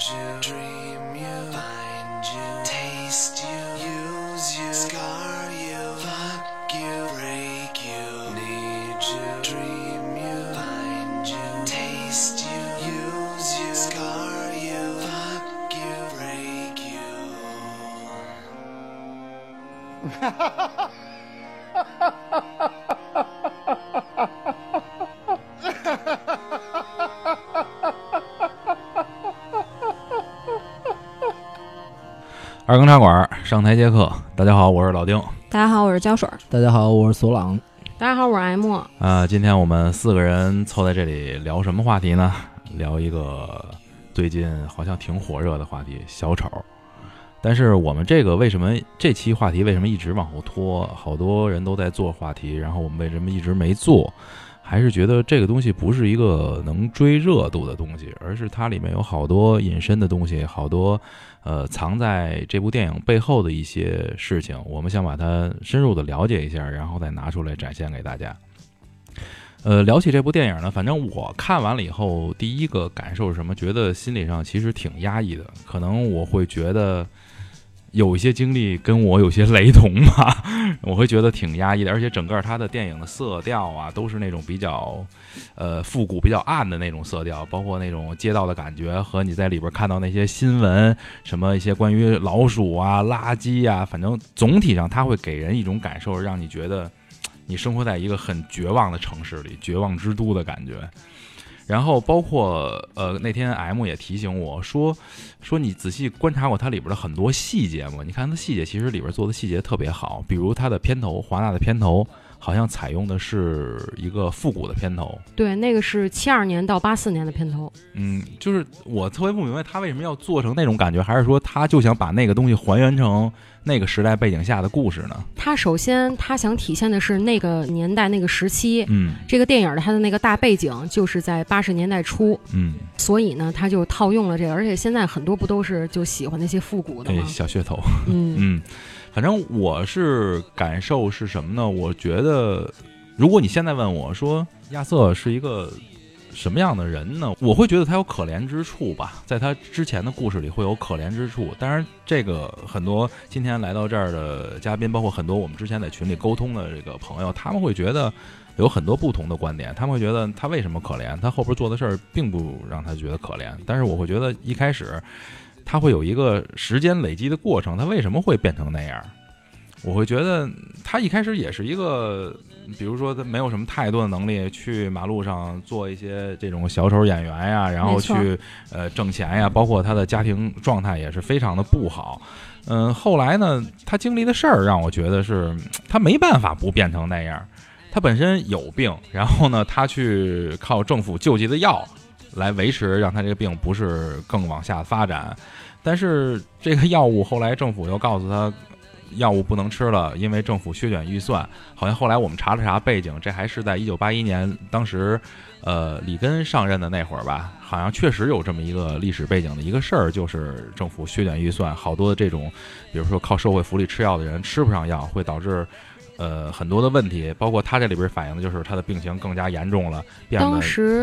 you, dream you, find you, taste you, use you, scar you, fuck you, break you, need you, dream you, find you, taste you, use you, scar you, fuck you, break you. 二更茶馆上台接客，大家好，我是老丁。大家好，我是胶水儿。大家好，我是索朗。大家好，我是 M。啊，今天我们四个人凑在这里聊什么话题呢？聊一个最近好像挺火热的话题——小丑。但是我们这个为什么这期话题为什么一直往后拖？好多人都在做话题，然后我们为什么一直没做？还是觉得这个东西不是一个能追热度的东西，而是它里面有好多隐身的东西，好多呃藏在这部电影背后的一些事情，我们想把它深入的了解一下，然后再拿出来展现给大家。呃，聊起这部电影呢，反正我看完了以后，第一个感受是什么？觉得心理上其实挺压抑的，可能我会觉得。有一些经历跟我有些雷同吧，我会觉得挺压抑的，而且整个他的电影的色调啊，都是那种比较，呃，复古、比较暗的那种色调，包括那种街道的感觉和你在里边看到那些新闻，什么一些关于老鼠啊、垃圾啊，反正总体上它会给人一种感受，让你觉得你生活在一个很绝望的城市里，绝望之都的感觉。然后包括呃那天 M 也提醒我说，说你仔细观察过它里边的很多细节吗？你看它细节，其实里边做的细节特别好，比如它的片头，华纳的片头好像采用的是一个复古的片头。对，那个是七二年到八四年的片头。嗯，就是我特别不明白他为什么要做成那种感觉，还是说他就想把那个东西还原成那个时代背景下的故事呢？他首先他想体现的是那个年代那个时期，嗯这个电影的它的那个大背景就是在八十年代初，嗯，所以呢，他就套用了这个。而且现在很多不都是就喜欢那些复古的哎吗？小噱头。嗯，嗯，反正我是感受是什么呢？我觉得，如果你现在问我说亚瑟是一个什么样的人呢？我会觉得他有可怜之处吧，在他之前的故事里会有可怜之处。当然，这个很多今天来到这儿的嘉宾，包括很多我们之前在群里沟通的这个朋友，他们会觉得。有很多不同的观点，他们会觉得他为什么可怜？他后边做的事儿并不让他觉得可怜。但是我会觉得一开始他会有一个时间累积的过程，他为什么会变成那样？我会觉得他一开始也是一个，比如说他没有什么太多的能力去马路上做一些这种小丑演员呀，然后去呃挣钱呀，包括他的家庭状态也是非常的不好。嗯，后来呢，他经历的事儿让我觉得是他没办法不变成那样。他本身有病，然后呢，他去靠政府救济的药来维持，让他这个病不是更往下发展。但是这个药物后来政府又告诉他，药物不能吃了，因为政府削减预算。好像后来我们查了查背景，这还是在一九八一年，当时呃里根上任的那会儿吧，好像确实有这么一个历史背景的一个事儿，就是政府削减预算，好多这种，比如说靠社会福利吃药的人吃不上药，会导致。呃，很多的问题，包括他这里边反映的就是他的病情更加严重了，变得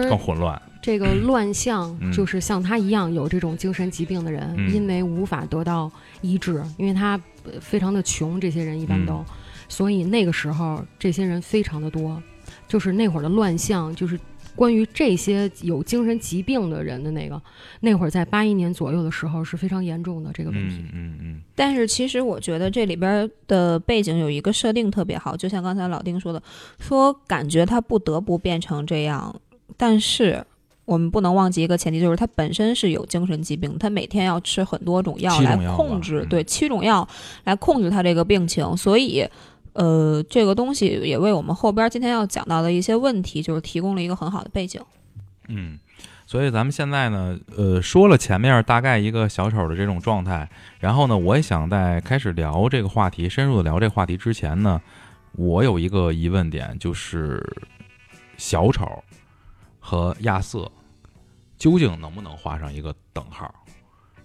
更混乱。这个乱象嗯。就是像他一样有这种精神疾病的人，嗯。因为无法得到医治，因为他呃非常的穷，这些人一般都，嗯。所以那个时候这些人非常的多，就是那会儿的乱象，就是关于这些有精神疾病的人的那个，那会儿在八一年左右的时候是非常严重的这个问题。嗯嗯嗯。但是其实我觉得这里边的背景有一个设定特别好，就像刚才老丁说的，说感觉他不得不变成这样，但是我们不能忘记一个前提，就是他本身是有精神疾病，他每天要吃很多种药来控制，嗯对七种药来控制他这个病情，所以。呃，这个东西也为我们后边今天要讲到的一些问题，就是提供了一个很好的背景。嗯。所以咱们现在呢，呃，说了前面大概一个小丑的这种状态，然后呢，我也想在开始聊这个话题，深入的聊这个话题之前呢，我有一个疑问点，就是小丑和亚瑟究竟能不能画上一个等号？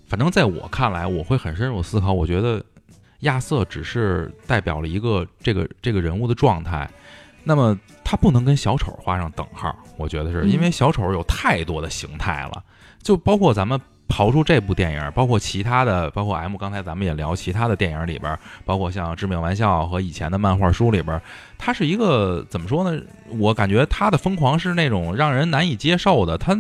反正在我看来，我会很深入思考。我觉得亚瑟只是代表了一个这个这个人物的状态，那么他不能跟小丑画上等号。我觉得是因为小丑有太多的形态了，就包括咱们刨出这部电影，包括其他的，包括 M 刚才咱们也聊其他的电影里边，包括像《致命玩笑》和以前的漫画书里边，它是一个怎么说呢？我感觉他的疯狂是那种让人难以接受的，他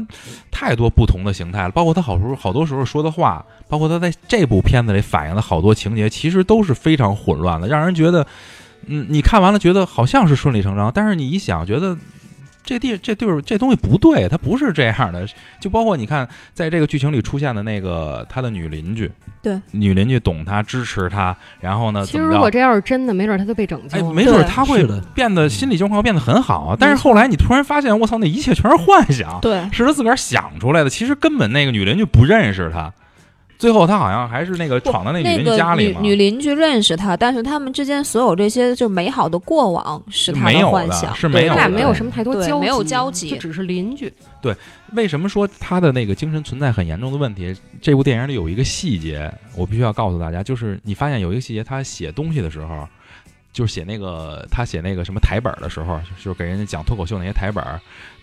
太多不同的形态了，包括他好时候好多时候说的话，包括他在这部片子里反映的好多情节，其实都是非常混乱的，让人觉得，嗯，你看完了觉得好像是顺理成章，但是你一想，觉得这地这地儿这东西不对，它不是这样的。就包括你看，在这个剧情里出现的那个他的女邻居，对，女邻居懂他，支持他，然后呢，其实如果这要是真的，没准他就被拯救哎，了。没准对他会变得心理状况变得很好，但是后来你突然发现，我操，那一切全是幻想，对，是他自个儿想出来的。其实根本那个女邻居不认识他，最后他好像还是那个闯到那女邻居那个女家里嘛，女邻居认识他，但是他们之间所有这些就美好的过往是他没有的幻想，是没有的他俩没有什么太多交集，没有交集就只是邻居。对为什么说他的那个精神存在很严重的问题？这部电影里有一个细节，我必须要告诉大家，就是你发现有一个细节，他写东西的时候，就是写那个他写那个什么台本的时候，就是给人家讲脱口秀那些台本，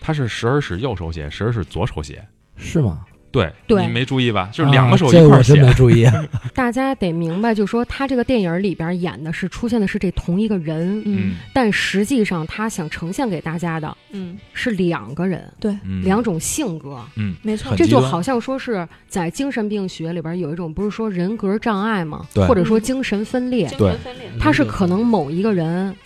他是时而使右手写，时而使左手写。是吗？对，对。你没注意吧？就是两个手啊一块儿写。这我真没注意。大家得明白，就说他这个电影里边演的是出现的是这同一个人，嗯。但实际上他想呈现给大家的嗯，是两个人，嗯，两种性格。嗯。没错，这就好像说是在精神病学里边有一种不是说人格障碍吗？对。或者说精神分裂，精对神分裂，他是可能某一个人，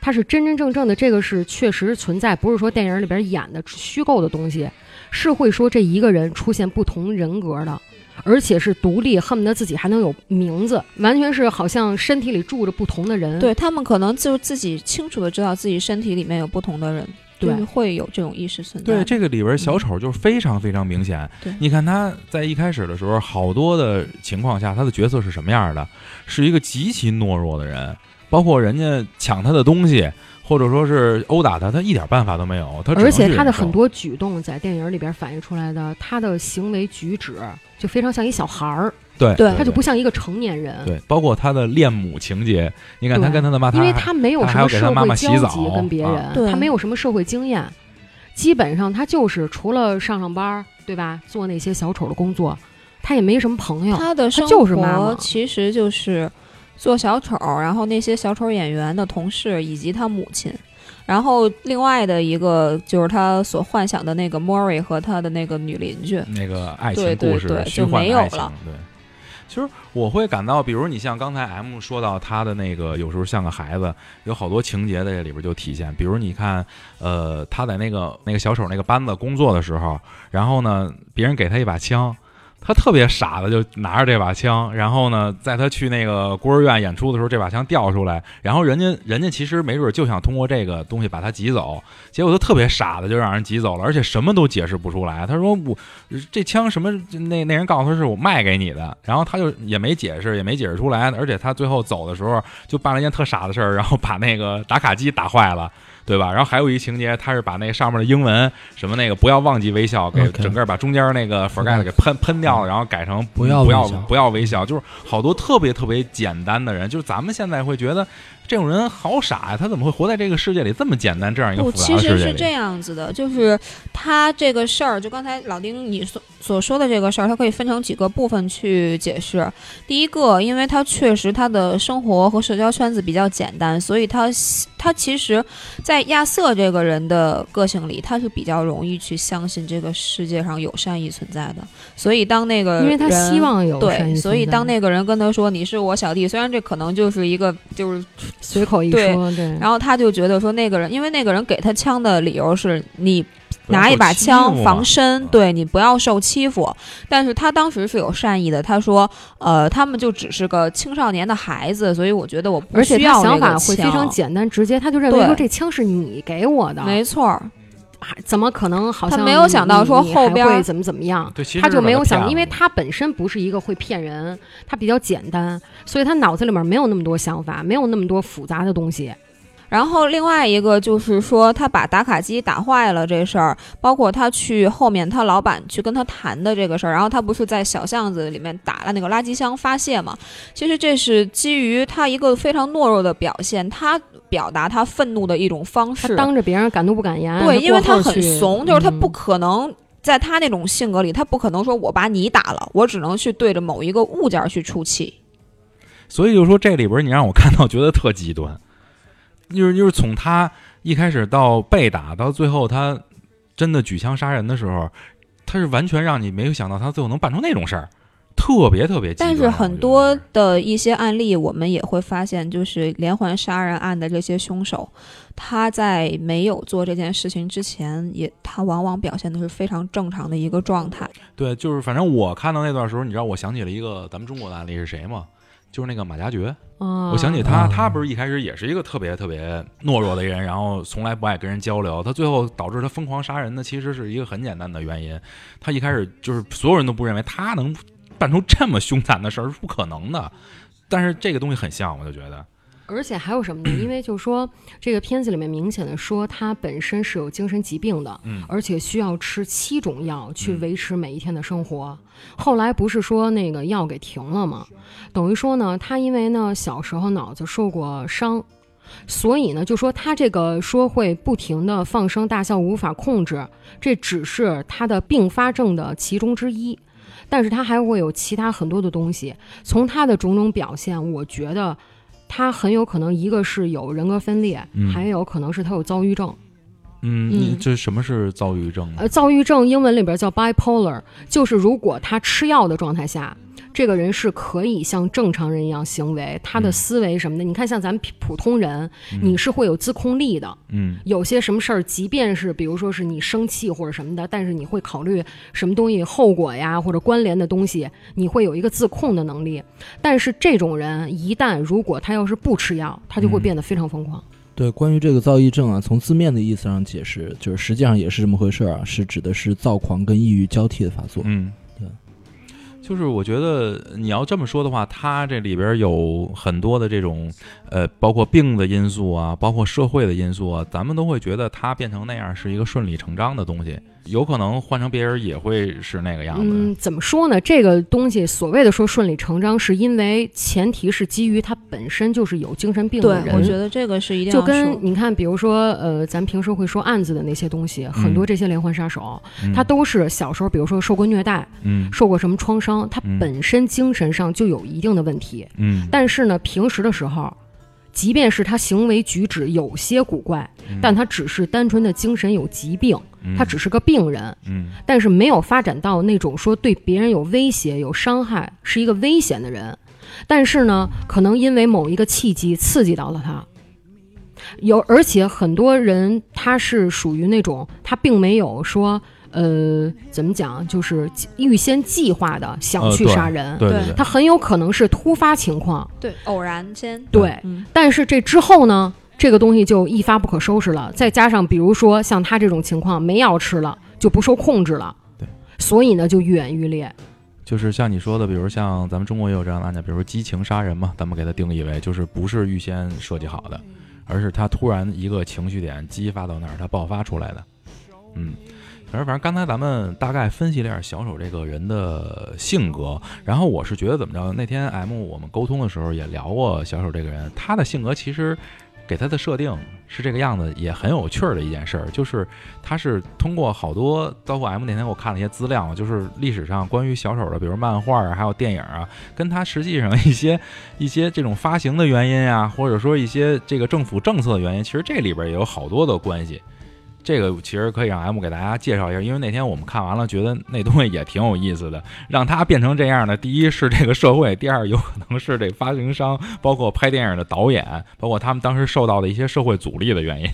他是真真正正的这个是确实存在，不是说电影里边演的虚构的东西，是会说这一个人出现不同人格的。而且是独立，恨不得自己还能有名字，完全是好像身体里住着不同的人。对他们可能就自己清楚的知道自己身体里面有不同的人，对就是会有这种意识存在。对，这个里边小丑就是非常非常明显。对你看他在一开始的时候，好多的情况下，他的角色是什么样的？是一个极其懦弱的人，包括人家抢他的东西，或者说是殴打他，他一点办法都没有。他而且他的很多举动在电影里边反映出来的，他的行为举止就非常像一小孩儿，对对他就不像一个成年人。对，包括他的恋母情节。你看他跟他的妈，因为他没有他还要什么社给他妈妈会交洗澡集跟别啊人，对他没有什么社会经验，基本上他就是除了上上班儿，对吧？做那些小丑的工作，他也没什么朋友。他的生就是妈妈活其实就是做小丑，然后那些小丑演员的同事以及他母亲。然后另外的一个就是他所幻想的那个 Mori 和他的那个女邻居，那个爱情故事，虚对就没有了。对，其实我会感到，比如你像刚才 M 说到他的那个，有时候像个孩子，有好多情节在这里边就体现。比如你看，呃，他在那个那个小丑那个班子工作的时候，然后呢，别人给他一把枪。他特别傻的就拿着这把枪，然后呢，在他去那个孤儿院演出的时候，这把枪掉出来，然后人家人家其实没准就想通过这个东西把他挤走，结果他特别傻的就让人挤走了，而且什么都解释不出来。他说我这枪什么？那那人告诉他是我卖给你的，然后他就也没解释，也没解释出来。而且他最后走的时候就办了一件特傻的事儿，然后把那个打卡机打坏了。对吧？然后还有一情节，他是把那上面的英文什么那个不要忘记微笑，给整个把中间那个 forget 给喷喷掉了，然后改成不要不要不要微笑，就是好多特别特别简单的人，就是咱们现在会觉得这种人好傻呀，他怎么会活在这个世界里这么简单这样一个不，复杂其的世界里？实是这样子的，就是他这个事儿，就刚才老丁你所所说的这个事儿，它可以分成几个部分去解释。第一个，因为他确实他的生活和社交圈子比较简单，所以他他其实，在亚瑟这个人的个性里，他是比较容易去相信这个世界上有善意存在的。所以当那个因为他希望有对，所以当那个人跟他说你是我小弟，虽然这可能就是一个就是随口一说，对，然后他就觉得说那个人，因为那个人给他枪的理由是你拿一把枪防身，嗯。对你不要受欺负。但是他当时是有善意的，他说，呃，他们就只是个青少年的孩子，所以我觉得我不而且需要他想这个法会非常枪。简单直接，他就认为对。说这枪是你给我的，没错怎么可能好像他没有想到说后边会怎么怎么样？对，其实他就没有想，因为他本身不是一个会骗人，他比较简单，所以他脑子里面没有那么多想法，没有那么多复杂的东西。然后另外一个就是说，他把打卡机打坏了这事儿，包括他去后面他老板去跟他谈的这个事儿，然后他不是在小巷子里面打了那个垃圾箱发泄嘛？其实这是基于他一个非常懦弱的表现，他表达他愤怒的一种方式。他当着别人敢怒不敢言，对，因为他很怂，就是他不嗯可能在他那种性格里，他不可能说我把你打了，我只能去对着某一个物件儿去出气。所以就说这里边你让我看到觉得特极端，就是就是从他一开始到被打，到最后他真的举枪杀人的时候，他是完全让你没有想到他最后能办出那种事儿，特别特别。但是很多的一些案例，我们也会发现，就是连环杀人案的这些凶手，他在没有做这件事情之前，也他往往表现的是非常正常的一个状态。对，就是反正我看到那段时候，你知道我想起了一个咱们中国的案例是谁吗？就是那个马加爵，啊，我想起他，啊他不是一开始也是一个特别特别懦弱的人，然后从来不爱跟人交流。他最后导致他疯狂杀人的，其实是一个很简单的原因。他一开始就是所有人都不认为他能办出这么凶残的事儿，是不可能的。但是这个东西很像，我就觉得，而且还有什么呢？因为就说这个片子里面明显的说他本身是有精神疾病的，嗯而且需要吃七种药去嗯维持每一天的生活。后来不是说那个药给停了吗？等于说呢，他因为呢小时候脑子受过伤。所以呢，就说他这个说会不停的放声大笑无法控制，这只是他的并发症的其中之一，但是他还会有其他很多的东西。从他的种种表现，我觉得他很有可能一个是有人格分裂，嗯还有可能是他有躁郁症。嗯，嗯你这什么是躁郁症呢？呃，躁郁症英文里边叫 bipolar，就是如果他吃药的状态下，这个人是可以像正常人一样行为，他的嗯思维什么的，你看像咱们普普通人，你是会有自控力的。嗯有些什么事儿，即便是比如说是你生气或者什么的，但是你会考虑什么东西后果呀，或者关联的东西，你会有一个自控的能力。但是这种人一旦如果他要是不吃药，他就会嗯变得非常疯狂。对，关于这个躁郁症啊，从字面的意思上解释，就是实际上也是这么回事儿啊，是指的是躁狂跟抑郁交替的发作。嗯，对。就是我觉得你要这么说的话，它这里边有很多的这种，呃，包括病的因素啊，包括社会的因素啊，咱们都会觉得它变成那样是一个顺理成章的东西。有可能换成别人也会是那个样子。嗯，怎么说呢？这个东西所谓的说顺理成章，是因为前提是基于他本身就是有精神病的对，人。我觉得这个是一定就要就跟你看，比如说，呃，咱平时会说案子的那些东西，很多这些连环杀手，嗯他都是小时候，比如说受过虐待，嗯受过什么创伤，他嗯本身精神上就有一定的问题。嗯，但是呢，平时的时候，即便是他行为举止有些古怪，嗯但他只是单纯的精神有疾病，嗯他只是个病人，嗯。但是没有发展到那种说对别人有威胁、有伤害，是一个危险的人。但是呢，可能因为某一个契机刺激到了他。有，而且很多人他是属于那种他并没有说，呃，怎么讲，就是预先计划的想去呃对杀人，对对对。他很有可能是突发情况，对偶然间，对，嗯，但是这之后呢，这个东西就一发不可收拾了。再加上比如说像他这种情况，没药吃了，就不受控制了，对，所以呢就愈演愈烈。就是像你说的，比如像咱们中国也有这样的案件，比如说激情杀人嘛，咱们给它定义为就是不是预先设计好的，而是他突然一个情绪点激发到那儿，他爆发出来的。嗯，反正反正刚才咱们大概分析了一下小丑这个人的性格，然后我是觉得怎么着，那天 M 我们沟通的时候也聊过小丑这个人，他的性格其实。给他的设定是这个样子，也很有趣儿的一件事儿，就是他是通过好多，包括 M 那天我看了一些资料，就是历史上关于小丑的，比如漫画啊，还有电影啊，跟他实际上一些 一些这种发行的原因啊，或者说一些这个政府政策的原因，其实这里边也有好多的关系。这个其实可以让 M 给大家介绍一下，因为那天我们看完了，觉得那东西也挺有意思的。让他变成这样的，第一是这个社会，第二有可能是这发行商，包括拍电影的导演，包括他们当时受到的一些社会阻力的原因。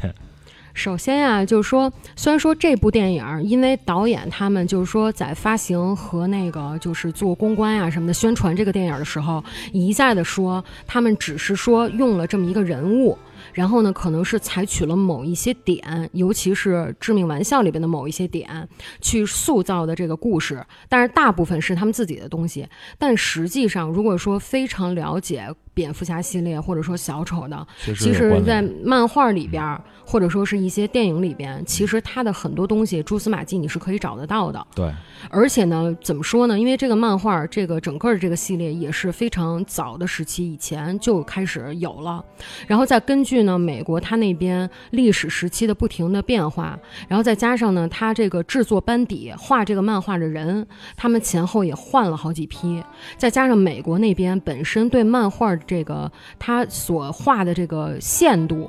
首先呀、就是说，虽然说这部电影，因为导演他们就是说在发行和那个就是做公关呀、什么的宣传这个电影的时候，一再的说他们只是说用了这么一个人物。然后呢，可能是采取了某一些点，尤其是《致命玩笑》里边的某一些点，去塑造的这个故事。但是大部分是他们自己的东西。但实际上，如果说非常了解蝙蝠侠系列或者说小丑的，其实，在漫画里边儿，或者说是一些电影里边，其实它的很多东西蛛丝马迹你是可以找得到的。对，而且呢，怎么说呢？因为这个漫画，这个整个的这个系列也是非常早的时期以前就开始有了，然后再根据据呢美国它那边历史时期的不停的变化，然后再加上呢它这个制作班底画这个漫画的人，他们前后也换了好几批，再加上美国那边本身对漫画这个他所画的这个限度，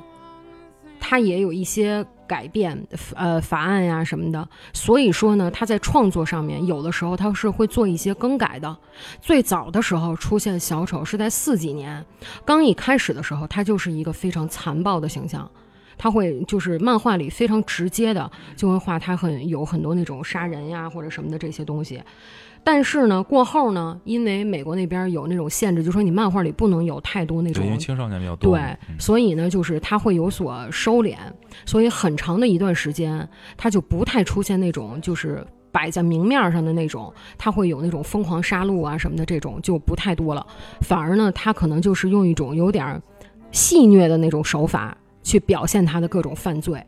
他也有一些改变，呃，法案呀什么的。所以说呢，他在创作上面有的时候他是会做一些更改的。最早的时候出现小丑是在四几年，刚一开始的时候，他就是一个非常残暴的形象。他会就是漫画里非常直接的就会画他很有很多那种杀人呀或者什么的这些东西，但是呢过后呢，因为美国那边有那种限制，就说你漫画里不能有太多那种，因为种青少年比较多。对嗯，所以呢，就是它会有所收敛，所以很长的一段时间，它就不太出现那种就是摆在明面上的那种，它会有那种疯狂杀戮啊什么的这种就不太多了，反而呢，它可能就是用一种有点儿戏谑的那种手法去表现他的各种犯罪。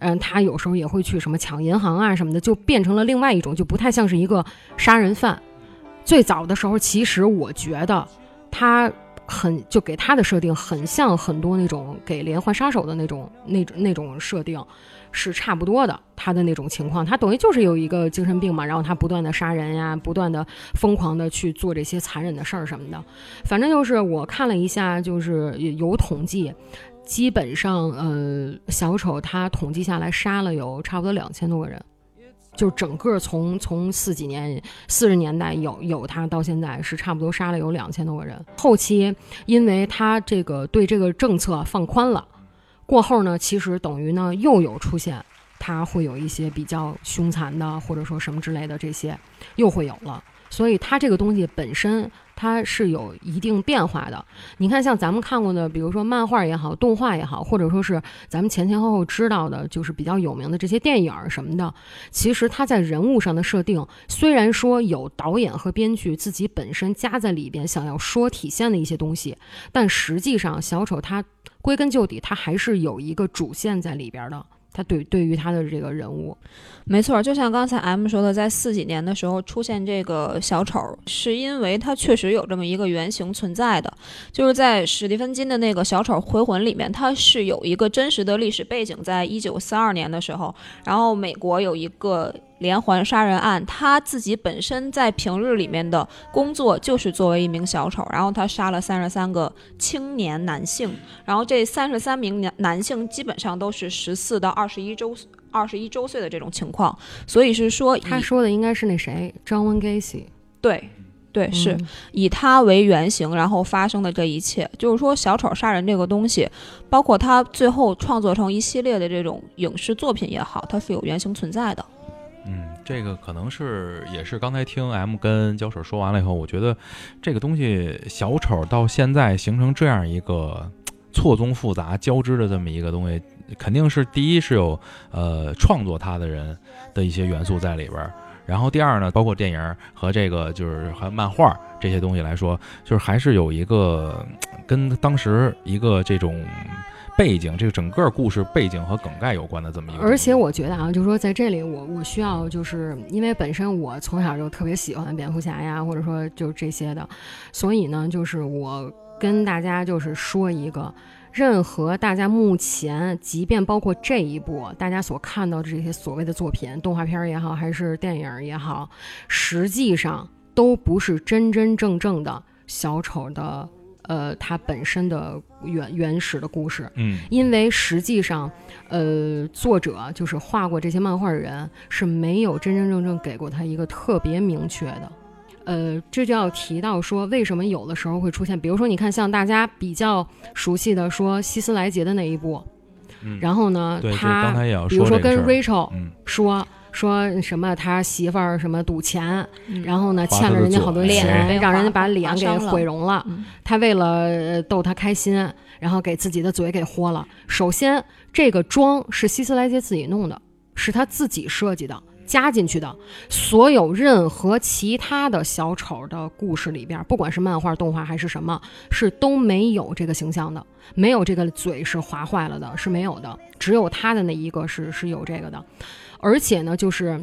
嗯，他有时候也会去什么抢银行啊什么的，就变成了另外一种，就不太像是一个杀人犯。最早的时候，其实我觉得他很就给他的设定很像很多那种给连环杀手的那种那种那种设定是差不多的。他的那种情况，他等于就是有一个精神病嘛，然后他不断的杀人呀，不断的疯狂的去做这些残忍的事儿什么的。反正就是我看了一下，就是有统计。基本上，呃，小丑他统计下来杀了有差不多两千多个人，就整个从从四几年四十年代有有他到现在是差不多杀了有两千多个人。后期因为他这个对这个政策放宽了，过后呢，其实等于呢又有出现，他会有一些比较凶残的或者说什么之类的这些又会有了。所以他这个东西本身它是有一定变化的。你看，像咱们看过的，比如说漫画也好，动画也好，或者说是咱们前前后后知道的，就是比较有名的这些电影什么的，其实它在人物上的设定，虽然说有导演和编剧自己本身加在里边想要说体现的一些东西，但实际上小丑他归根究底，他还是有一个主线在里边的。他对对于他的这个人物，没错，就像刚才 M 说的，在四几年的时候出现这个小丑，是因为他确实有这么一个原型存在的，就是在史蒂芬金的那个《小丑回魂》里面，它是有一个真实的历史背景，在一九四二年的时候，然后美国有一个连环杀人案，他自己本身在平日里面的工作就是作为一名小丑，然后他杀了三十三个青年男性，然后这三十三名男男性基本上都是十四到二十一周。二十一周岁的这种情况，所以是说以他说的应该是那谁，张文 Gacy，对对是、嗯以他为原型，然后发生的这一切，就是说小丑杀人这个东西，包括他最后创作成一系列的这种影视作品也好，它是有原型存在的。这个可能是也是刚才听 M 跟焦水说完了以后，我觉得这个东西小丑到现在形成这样一个错综复杂交织的这么一个东西，肯定是第一是有呃创作它的人的一些元素在里边儿。然后第二呢，包括电影和这个就是和漫画这些东西来说，就是还是有一个跟当时一个这种背景，这个整个故事背景和梗概有关的这么一个。而且我觉得啊，就是说在这里我我需要就是因为本身我从小就特别喜欢蝙蝠侠呀，或者说就这些的，所以呢，就是我跟大家就是说一个。任何大家目前，即便包括这一部大家所看到的这些所谓的作品，动画片也好，还是电影也好，实际上都不是真真正正的小丑的，呃，它本身的原原始的故事。嗯，因为实际上，呃，作者就是画过这些漫画的人是没有真真正正给过他一个特别明确的。呃，这就要提到说，为什么有的时候会出现，比如说，你看像大家比较熟悉的说希斯莱杰的那一部，嗯。然后呢，他比如说跟 Rachel 嗯，说说什么他媳妇儿什么赌钱，嗯。然后呢欠了人家好多嘴钱，让人家把脸给毁容了。嗯。他为了呃逗他开心，然后给自己的嘴给豁了。首先，这个妆是希斯莱杰自己弄的，是他自己设计的。加进去的。所有任何其他的小丑的故事里边，不管是漫画、动画还是什么，是都没有这个形象的，没有这个嘴是划坏了的，是没有的，只有他的那一个是是有这个的，而且呢，就是，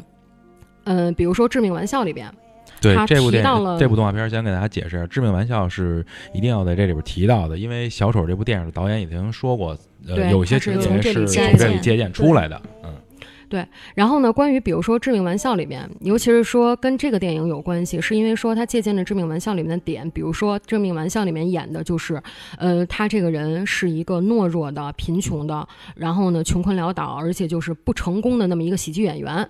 嗯、比如说《致命玩笑》里边，对这部电影这部动画片儿，先给大家解释一下，《致命玩笑》是一定要在这里边提到的，因为小丑这部电影的导演已经说过，呃，有一些情节是从这里借鉴出来的，嗯然后呢，关于比如说《致命玩笑》里面，尤其是说跟这个电影有关系，是因为说他借鉴了《致命玩笑》里面的点，比如说《致命玩笑》里面演的就是，呃，他这个人是一个懦弱的、贫穷的，然后呢穷困潦倒，而且就是不成功的那么一个喜剧演员。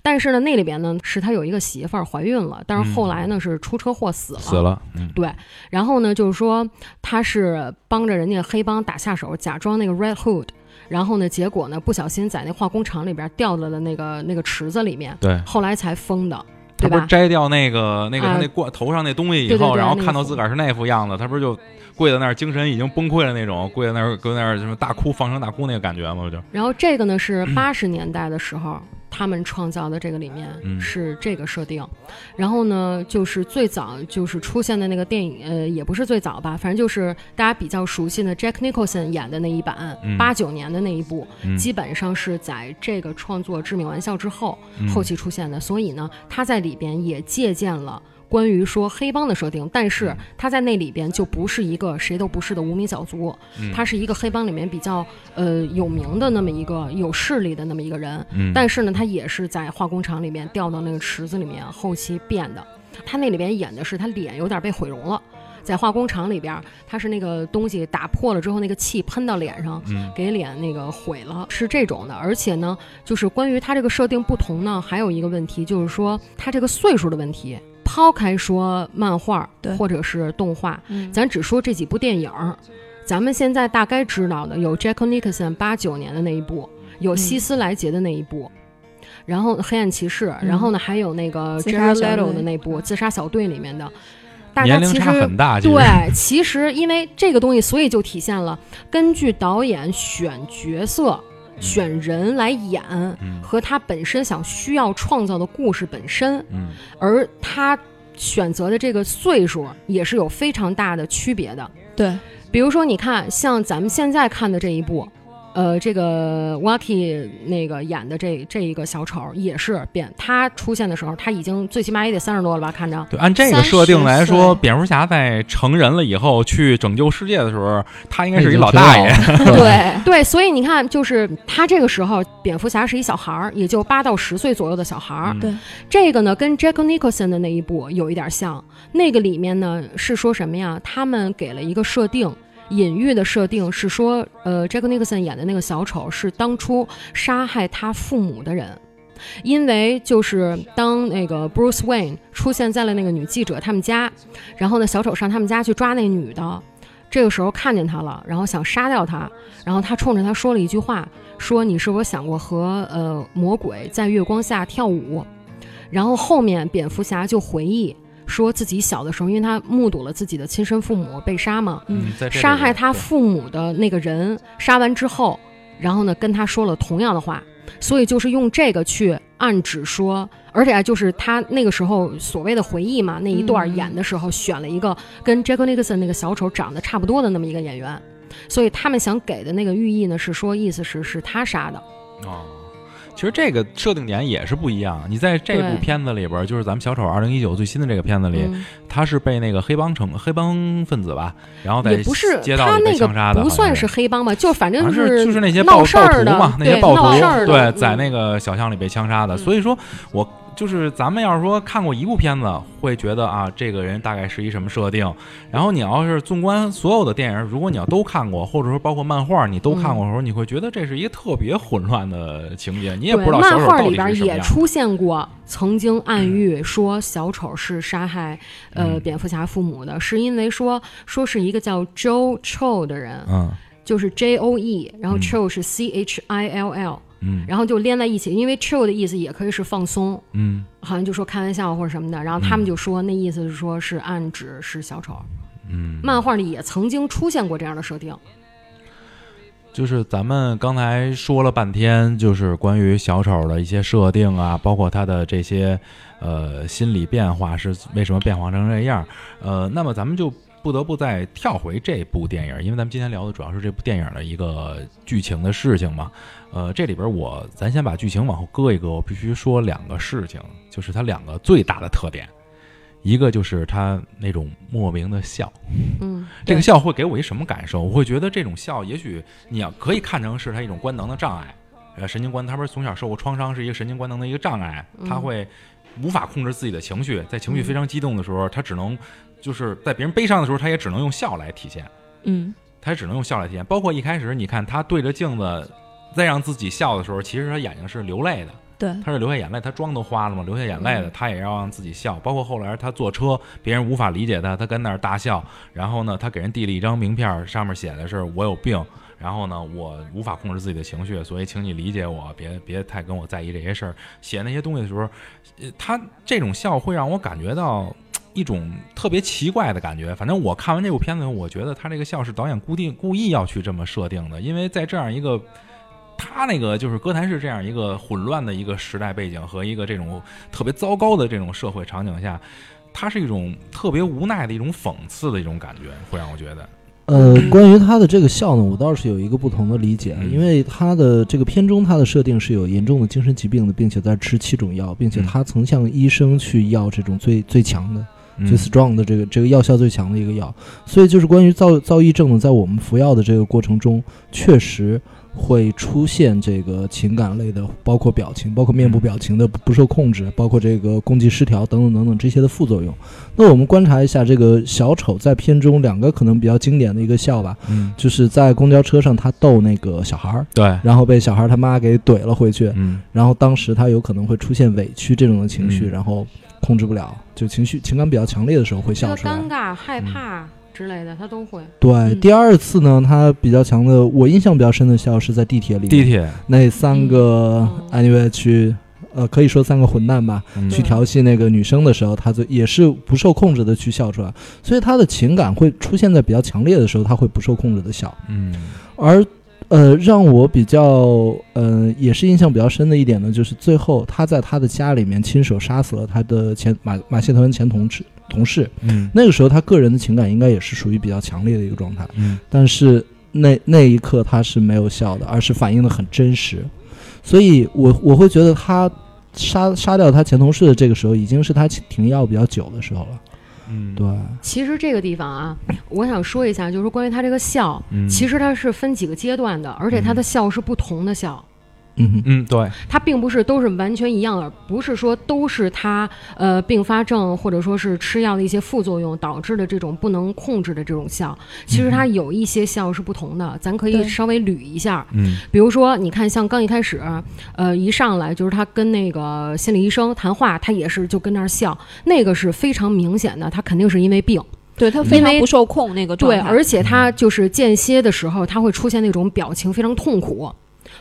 但是呢，那里边呢是他有一个媳妇儿怀孕了，但是后来呢是出车祸死了。死了，嗯对，然后呢，就是说他是帮着人家黑帮打下手，假装那个 Red Hood，然后呢，结果呢不小心在那化工厂里边掉到了那个那个池子里面，对。后来才封的？他不是摘掉那个那个那挂头上那东西以后，然后看到自个儿是那副样子，他不是就跪在那儿，精神已经崩溃了那种，跪在那儿跪在那儿什么大哭，放声大哭那个感觉吗？就然后这个呢是八十年代的时候。他们创造的这个里面嗯。是这个设定，然后呢，就是最早就是出现的那个电影，呃，也不是最早吧，反正就是大家比较熟悉的 Jack Nicholson 演的那一版嗯，八九年的那一部，嗯。基本上是在这个创作《致命玩笑》之后，嗯。后期出现的，所以呢，他在里边也借鉴了。关于说黑帮的设定，但是他在那里边就不是一个谁都不是的无名小卒，嗯他是一个黑帮里面比较呃有名的那么一个有势力的那么一个人，嗯，但是呢，他也是在化工厂里面掉到那个池子里面，后期变的。他那里边演的是他脸有点被毁容了，在化工厂里边，他是那个东西打破了之后，那个气喷到脸上，嗯给脸那个毁了，是这种的。而且呢，就是关于他这个设定不同呢，还有一个问题就是说他这个岁数的问题。抛开说漫画对。或者是动画，嗯。咱只说这几部电影儿，咱们现在大概知道的有 Jack Nicholson 八九年的那一部，有嗯。希斯莱杰的那一部，然后黑暗骑士，嗯。然后呢还有那个 Jared Leto 的。那部《自杀小队》里面的，大家年龄其实差很大，其实。对，其实因为这个东西，所以就体现了根据导演选角色、选人来演，嗯。和他本身想需要创造的故事本身，嗯。而他选择的这个岁数也是有非常大的区别的。对，比如说，你看，像咱们现在看的这一部，呃，这个 Waki 那个演的这这一个小丑也是变，他出现的时候，他已经最起码也得三十多了吧？看着，对，按这个设定来说，蝙蝠侠在成人了以后去拯救世界的时候，他应该是一老大爷。对，对，所以你看，就是他这个时候，蝙蝠侠是一小孩儿，也就八到十岁左右的小孩儿。嗯对这个呢，跟 Jack Nicholson 的那一部有一点像。那个里面呢是说什么呀？他们给了一个设定，隐喻的设定是说，呃，Jack Nicholson 演的那个小丑是当初杀害他父母的人。因为就是当那个 Bruce Wayne 出现在了那个女记者他们家，然后呢，小丑上他们家去抓那女的，这个时候看见她了，然后想杀掉她，然后他冲着她说了一句话，说你是否想过和呃魔鬼在月光下跳舞？然后后面蝙蝠侠就回忆说自己小的时候，因为他目睹了自己的亲生父母被杀嘛，嗯，在这里杀害他父母的那个人杀完之后，然后呢跟他说了同样的话，所以就是用这个去暗指说，而且啊就是他那个时候所谓的回忆嘛，那一段嗯演的时候选了一个跟 Jack Nicholson 那个小丑长得差不多的那么一个演员，所以他们想给的那个寓意呢是说，意思是是他杀的，哦，其实这个设定点也是不一样。你在这部片子里边，就是咱们小丑二零一九最新的这个片子里，嗯他是被那个黑帮成黑帮分子吧，然后在不是街道里被他那个枪杀的，不算是。是黑帮吧，就反正是就是那些闹暴暴徒嘛，那些暴徒对，嗯在那个小巷里被枪杀的。嗯所以说我就是咱们要是说看过一部片子，会觉得啊，这个人大概是一什么设定。然后你要是纵观所有的电影，如果你要都看过，或者说包括漫画你都看过的时候，你会觉得这是一个特别混乱的情节，你也不知道小漫画丑到底里边也是什么样。出现过，曾经暗喻说小丑是杀害呃嗯蝙蝠侠父母的，是因为说说是一个叫 Joe Cho 的人，嗯就是 J O E，然后嗯 Cho 是 C H I L L，嗯然后就连在一起，因为 Chill 的意思也可以是放松，嗯。好像就说开玩笑或者什么的，然后他们就说那意思是说是暗指是小丑。嗯，漫画里也曾经出现过这样的设定，就是咱们刚才说了半天，就是关于小丑的一些设定啊，包括他的这些呃心理变化是为什么变化成这样。呃，那么咱们就不得不再跳回这部电影，因为咱们今天聊的主要是这部电影的一个剧情的事情嘛。呃，这里边我咱先把剧情往后搁一搁，我必须说两个事情，就是它两个最大的特点。一个就是它那种莫名的笑，嗯，这个笑会给我一什么感受？我会觉得这种笑，也许你要可以看成是他一种官能的障碍，呃，神经官，他不是从小受过创伤，是一个神经官能的一个障碍，他嗯会无法控制自己的情绪，在情绪非常激动的时候，他只能就是在别人悲伤的时候，他也只能用笑来体现，嗯，他也只能用笑来体现。包括一开始你看他对着镜子再让自己笑的时候，其实他眼睛是流泪的。对，他是流下眼泪，他妆都花了嘛，流下眼泪的，他也要让自己笑。包括后来他坐车，别人无法理解他，他跟那儿大笑。然后呢，他给人递了一张名片，上面写的是“我有病”，然后呢，我无法控制自己的情绪，所以请你理解我，别别太跟我在意这些事儿。写那些东西的时候，呃，他这种笑会让我感觉到。一种特别奇怪的感觉，反正我看完这部片子，我觉得他这个笑是导演固定故意要去这么设定的，因为在这样一个他那个就是哥谭市这样一个混乱的一个时代背景和一个这种特别糟糕的这种社会场景下，它是一种特别无奈的一种讽刺的一种感觉，会让我觉得，呃，关于他的这个笑呢，我倒是有一个不同的理解，嗯因为他的这个片中他的设定是有严重的精神疾病的，并且在吃七种药，并且嗯。他曾向医生去要这种最最强的、嗯最 strong 的这个这个药效最强的一个药，所以就是关于躁躁郁症呢，在我们服药的这个过程中，确实会出现这个情感类的，包括表情，包括面部表情的不不受控制，包括这个攻击失调等等等等这些的副作用。那我们观察一下这个小丑在片中两个可能比较经典的一个笑吧，嗯，就是在公交车上他逗那个小孩儿，对，然后被小孩儿他妈给怼了回去，嗯。然后当时他有可能会出现委屈这种的情绪，嗯。然后控制不了，就情绪情感比较强烈的时候会笑出来。尴。尬、害怕之类的，他都会。对，嗯。第二次呢，他比较强的，我印象比较深的笑是在地铁里，地铁。那三个嗯。anyway 去，呃，可以说三个混蛋吧，嗯。去调戏那个女生的时候，他就也是不受控制的去笑出来，所以他的情感会出现在比较强烈的时候，他会不受控制的笑。嗯。而呃，让我比较呃，也是印象比较深的一点呢，就是最后他在他的家里面亲手杀死了他的前马马戏团前同志同事，嗯。那个时候他个人的情感应该也是属于比较强烈的一个状态，嗯。但是那那一刻他是没有笑的，而是反映的很真实，所以我我会觉得他杀杀掉他前同事的这个时候，已经是他停药比较久的时候了。嗯，对，其实这个地方啊，我想说一下，就是关于他这个笑，嗯。其实它是分几个阶段的，而且他的笑是不同的笑。嗯哼，嗯对，它并不是都是完全一样的，不是说都是它呃并发症或者说是吃药的一些副作用导致的这种不能控制的这种笑。其实它有一些笑是不同的，咱可以稍微捋一下。嗯比如说，你看像刚一开始，呃，一上来就是他跟那个心理医生谈话，他也是就跟那儿笑，那个是非常明显的，他肯定是因为病。对他非常不受控那个状对，而且他就是间歇的时候，他会出现那种表情非常痛苦，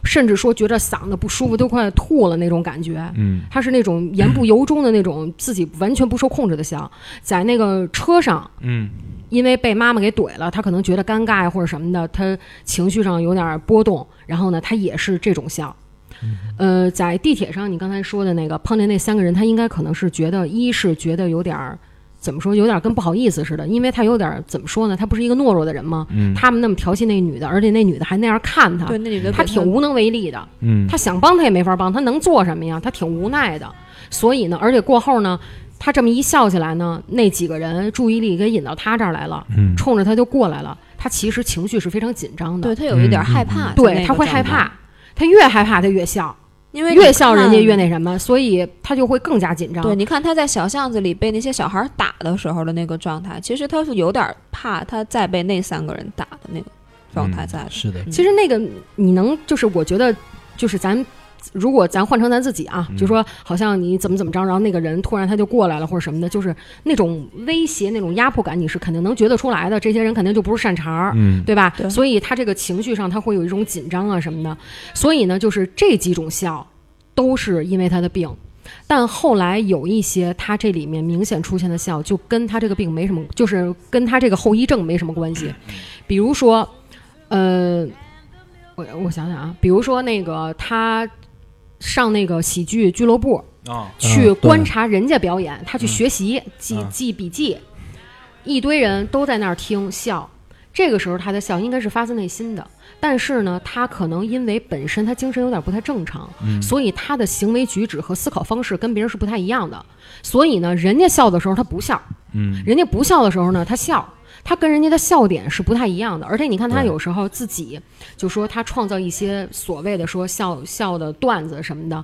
甚至说觉得嗓子不舒服，都快吐了那种感觉。嗯他是那种言不由衷的那种，自己完全不受控制的笑。在那个车上，嗯因为被妈妈给怼了，他可能觉得尴尬呀或者什么的，他情绪上有点波动，然后呢，他也是这种笑。呃，在地铁上，你刚才说的那个碰见那三个人，他应该可能是觉得，一是觉得有点儿怎么说，有点跟不好意思似的，因为他有点怎么说呢？他不是一个懦弱的人吗？嗯他们那么调戏那女的，而且那女的还那样看他，对那女的他给挺无能为力的。嗯他想帮他也没法帮，他能做什么呀？他挺无奈的。所以呢，而且过后呢，他这么一笑起来呢，那几个人注意力给引到他这儿来了，嗯冲着他就过来了。他其实情绪是非常紧张的，对他有一点嗯害怕，对他会害怕，他越害怕他越笑，因为越笑人家越那什么，所以他就会更加紧张。对，你看他在小巷子里被那些小孩打的时候的那个状态，其实他是有点怕他再被那三个人打的那个状态嗯在的。是的，其实那个你能就是我觉得就是咱。如果咱换成咱自己啊，嗯就说好像你怎么怎么着，然后那个人突然他就过来了或者什么的，就是那种威胁、那种压迫感，你是肯定能觉得出来的。这些人肯定就不是善茬儿，嗯对吧？对所以他这个情绪上他会有一种紧张啊什么的。所以呢，就是这几种笑都是因为他的病，但后来有一些他这里面明显出现的笑，就跟他这个病没什么，就是跟他这个后遗症没什么关系。比如说，呃，我我想想啊，比如说那个他上那个喜剧俱乐部啊。去观察人家表演，他去嗯学习、记嗯记笔记，一堆人都在那儿听笑。这个时候他的笑应该是发自内心的，但是呢，他可能因为本身他精神有点不太正常，嗯。所以他的行为举止和思考方式跟别人是不太一样的。所以呢，人家笑的时候他不笑，嗯。人家不笑的时候呢他笑，他跟人家的笑点是不太一样的。而且你看他有时候自己就说他创造一些所谓的说笑笑的段子什么的，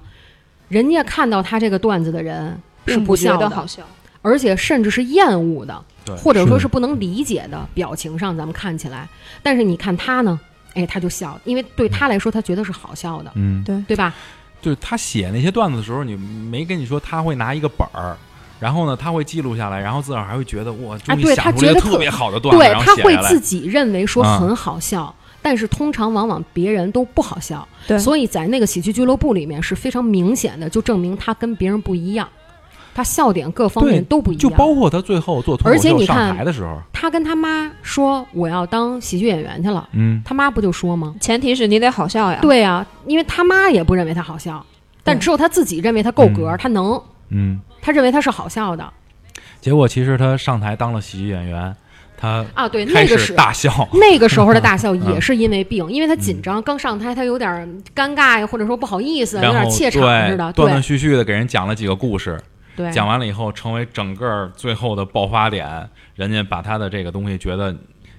人家看到他这个段子的人是并不觉笑的，得好笑。而且甚至是厌恶的，或者说是是不能理解的表情上，咱们看起来。但是你看他呢，哎，他就笑，因为对他来说，他觉得是好笑的，嗯，对对吧？就是他写那些段子的时候，你没跟你说他会拿一个本儿。然后呢，他会记录下来，然后自个儿还会觉得我，终对他想出了一个觉得特特别好的段子，对然后他会写下来自己认为说啊很好笑，但是通常往往别人都不好笑。对所以在那个喜剧俱乐部里面是非常明显的，就证明他跟别人不一样，他笑点各方面都不一样。就包括他最后做脱而口秀上且你看台的时候，他跟他妈说我要当喜剧演员去了，嗯，他妈不就说吗？前提是你得好笑呀。对啊，因为他妈也不认为他好笑，但只有他自己认为他够格，嗯他能，嗯，他认为他是好笑的结果其实他上台当了喜剧演员，他啊。对，那个是大笑，那个时候的大笑 也嗯是因为病，因为他紧张，刚上台他有点尴尬呀，或者说不好意思，有点怯场对似的。断断续续的给人讲了几个故事，对，讲完了以后成为整个最后的爆发点，人家把他的这个东西觉得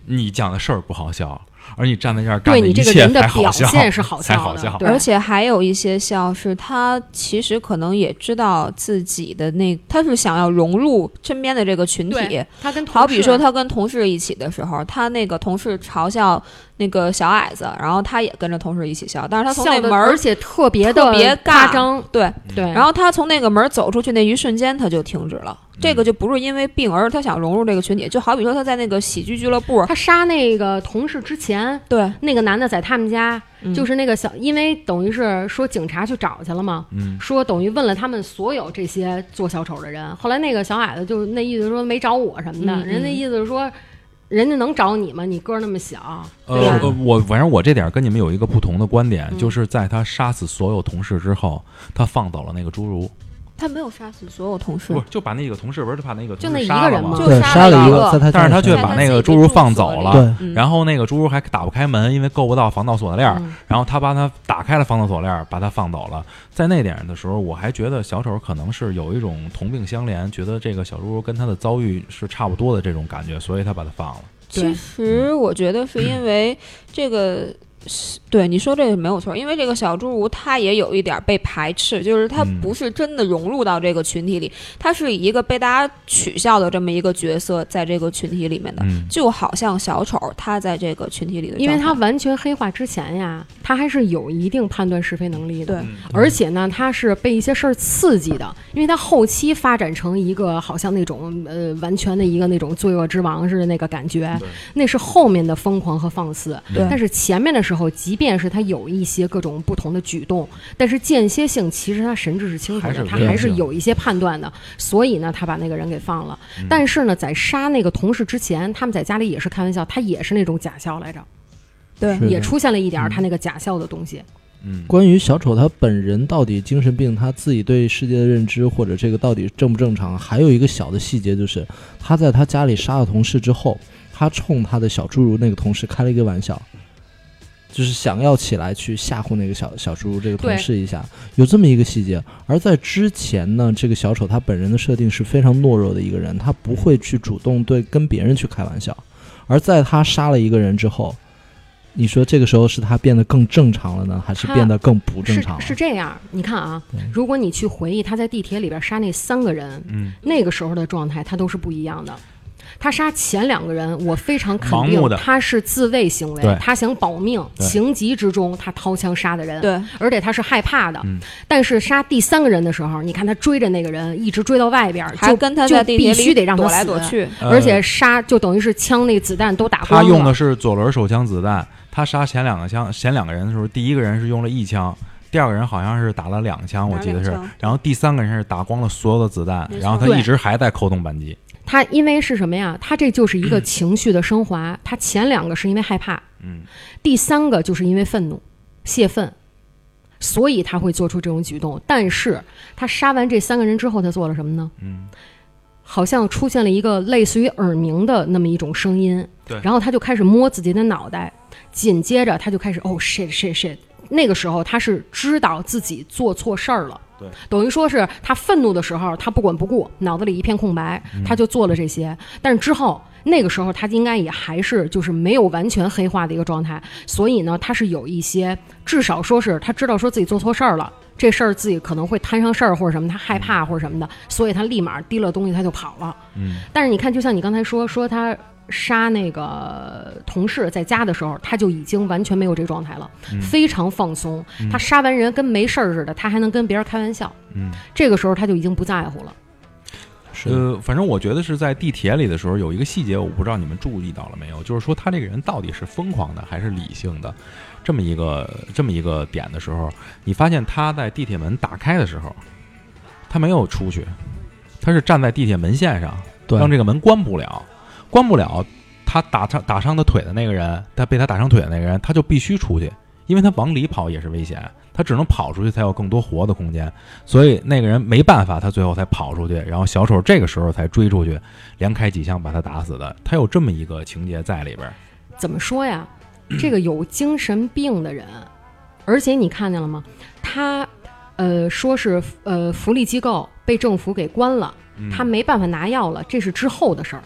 你讲的事儿不好笑，而你站在这儿干对你这个的一切人的表才好笑，现是好 才好笑。的对而且还有一些笑是他其实可能也知道自己的那，他是想要融入身边的这个群体。他跟同好比说他跟同事一起的时候，他那个同事嘲笑那个小矮子，然后他也跟着同事一起笑，但是他从那门儿而且特别的特别尬夸张，对，对，然后他从那个门儿走出去那一瞬间他就停止了。嗯这个就不是因为病，而是他想融入这个群体。就好比说他在那个喜剧俱乐部，他杀那个同事之前，对，那个男的在他们家，嗯就是那个小，因为等于是说警察去找去了嘛，嗯，说等于问了他们所有这些做小丑的人，后来那个小矮子就那意思说没找我什么的，人家意思是说，人家能找你吗？你个儿那么小，呃我反正我这点儿跟你们有一个不同的观点，嗯。就是在他杀死所有同事之后，他放走了那个侏儒，他没有杀死所有同事不，就把那个同事不是他把那个就那一同事杀了吗个人吗对，就杀杀了一个，一个但是他却把那个侏儒放走了，对嗯然后那个侏儒还打不开门，因为够不到防盗锁链然后他把他打开了防盗锁链儿，把他放走了。在那点的时候，我还觉得小丑可能是有一种同病相怜，觉得这个小侏儒跟他的遭遇是差不多的这种感觉，所以他把他放了。其实我觉得是因为这个。是对你说这个没有错，因为这个小侏儒他也有一点被排斥，就是他嗯不是真的融入到这个群体里，他是以一个被大家取笑的这么一个角色在这个群体里面的，嗯，就好像小丑他在这个群体里的，因为他完全黑化之前呀，他还是有一定判断是非能力的。而且呢，他是被一些事儿刺激的，因为他后期发展成一个好像那种呃完全的一个那种罪恶之王似的那个感觉，那是后面的疯狂和放肆。但是前面的时候，即便是他有一些各种不同的举动，但是间歇性其实他神志是清楚的，他还是有一些判断的。所以呢，他把那个人给放了。嗯但是呢，在杀那个同事之前，他们在家里也是开玩笑，他也是那种假笑来着，对也出现了一点他那个假笑的东西。嗯，关于小丑他本人到底精神病，他自己对世界的认知或者这个到底正不正常，还有一个小的细节就是他在他家里杀了同事之后，他冲他的小侏儒那个同事开了一个玩笑，就是想要起来去吓唬那个小小猪这个同事一下，有这么一个细节。而在之前呢，这个小丑他本人的设定是非常懦弱的一个人，他不会去主动对跟别人去开玩笑，而在他杀了一个人之后。你说这个时候是他变得更正常了呢，还是变得更不正常了？是这样，你看啊，如果你去回忆他在地铁里边杀那三个人，嗯，那个时候的状态，他都是不一样的。他杀前两个人，我非常肯定的他是自卫行为，他想保命，情急之中他掏枪杀的人，对，而且他是害怕的。嗯。但是杀第三个人的时候，你看他追着那个人，一直追到外边，就跟他就必须得让他躲来死。躲去，呃。而且杀就等于是枪那子弹都打光了。他用的是左轮手枪子弹，他杀前两个枪前两个人的时候，第一个人是用了一枪。第二个人好像是打了两枪，我记得是。然后第三个人是打光了所有的子弹然后他一直还在扣动扳机。他因为是什么呀？他这就是一个情绪的升华。他前两个是因为害怕，嗯，第三个就是因为愤怒、泄愤，所以他会做出这种举动。但是他杀完这三个人之后，他做了什么呢？嗯，好像出现了一个类似于耳鸣的那么一种声音，对然后他就开始摸自己的脑袋，紧接着他就开始哦 shit shit shit，那个时候他是知道自己做错事儿了。对，等于说是他愤怒的时候，他不管不顾，脑子里一片空白，他就做了这些。但是之后那个时候，他应该也还是就是没有完全黑化的一个状态，所以呢，他是有一些至少说是他知道说自己做错事儿了，这事儿自己可能会摊上事儿或者什么，他害怕或者什么的，所以他立马提了东西他就跑了。嗯，但是你看，就像你刚才说说他杀那个同事在家的时候，他就已经完全没有这状态了，非常放松。他杀完人跟没事儿似的，他还能跟别人开玩笑。嗯，这个时候他就已经不在乎了。是呃，反正我觉得是在地铁里的时候有一个细节，我不知道你们注意到了没有，就是说他这个人到底是疯狂的还是理性的，这么一个这么一个点的时候，你发现他在地铁门打开的时候，他没有出去，他是站在地铁门线上，让这个门关不了，关不了，他打伤打伤他腿的那个人，他被他打伤腿的那个人，他就必须出去，因为他往里跑也是危险，他只能跑出去才有更多活的空间，所以那个人没办法，他最后才跑出去，然后小丑这个时候才追出去，连开几枪把他打死的，他有这么一个情节在里边儿。怎么说呀？这个有精神病的人，而且你看见了吗？他呃说是呃福利机构被政府给关了，嗯他没办法拿药了，这是之后的事儿。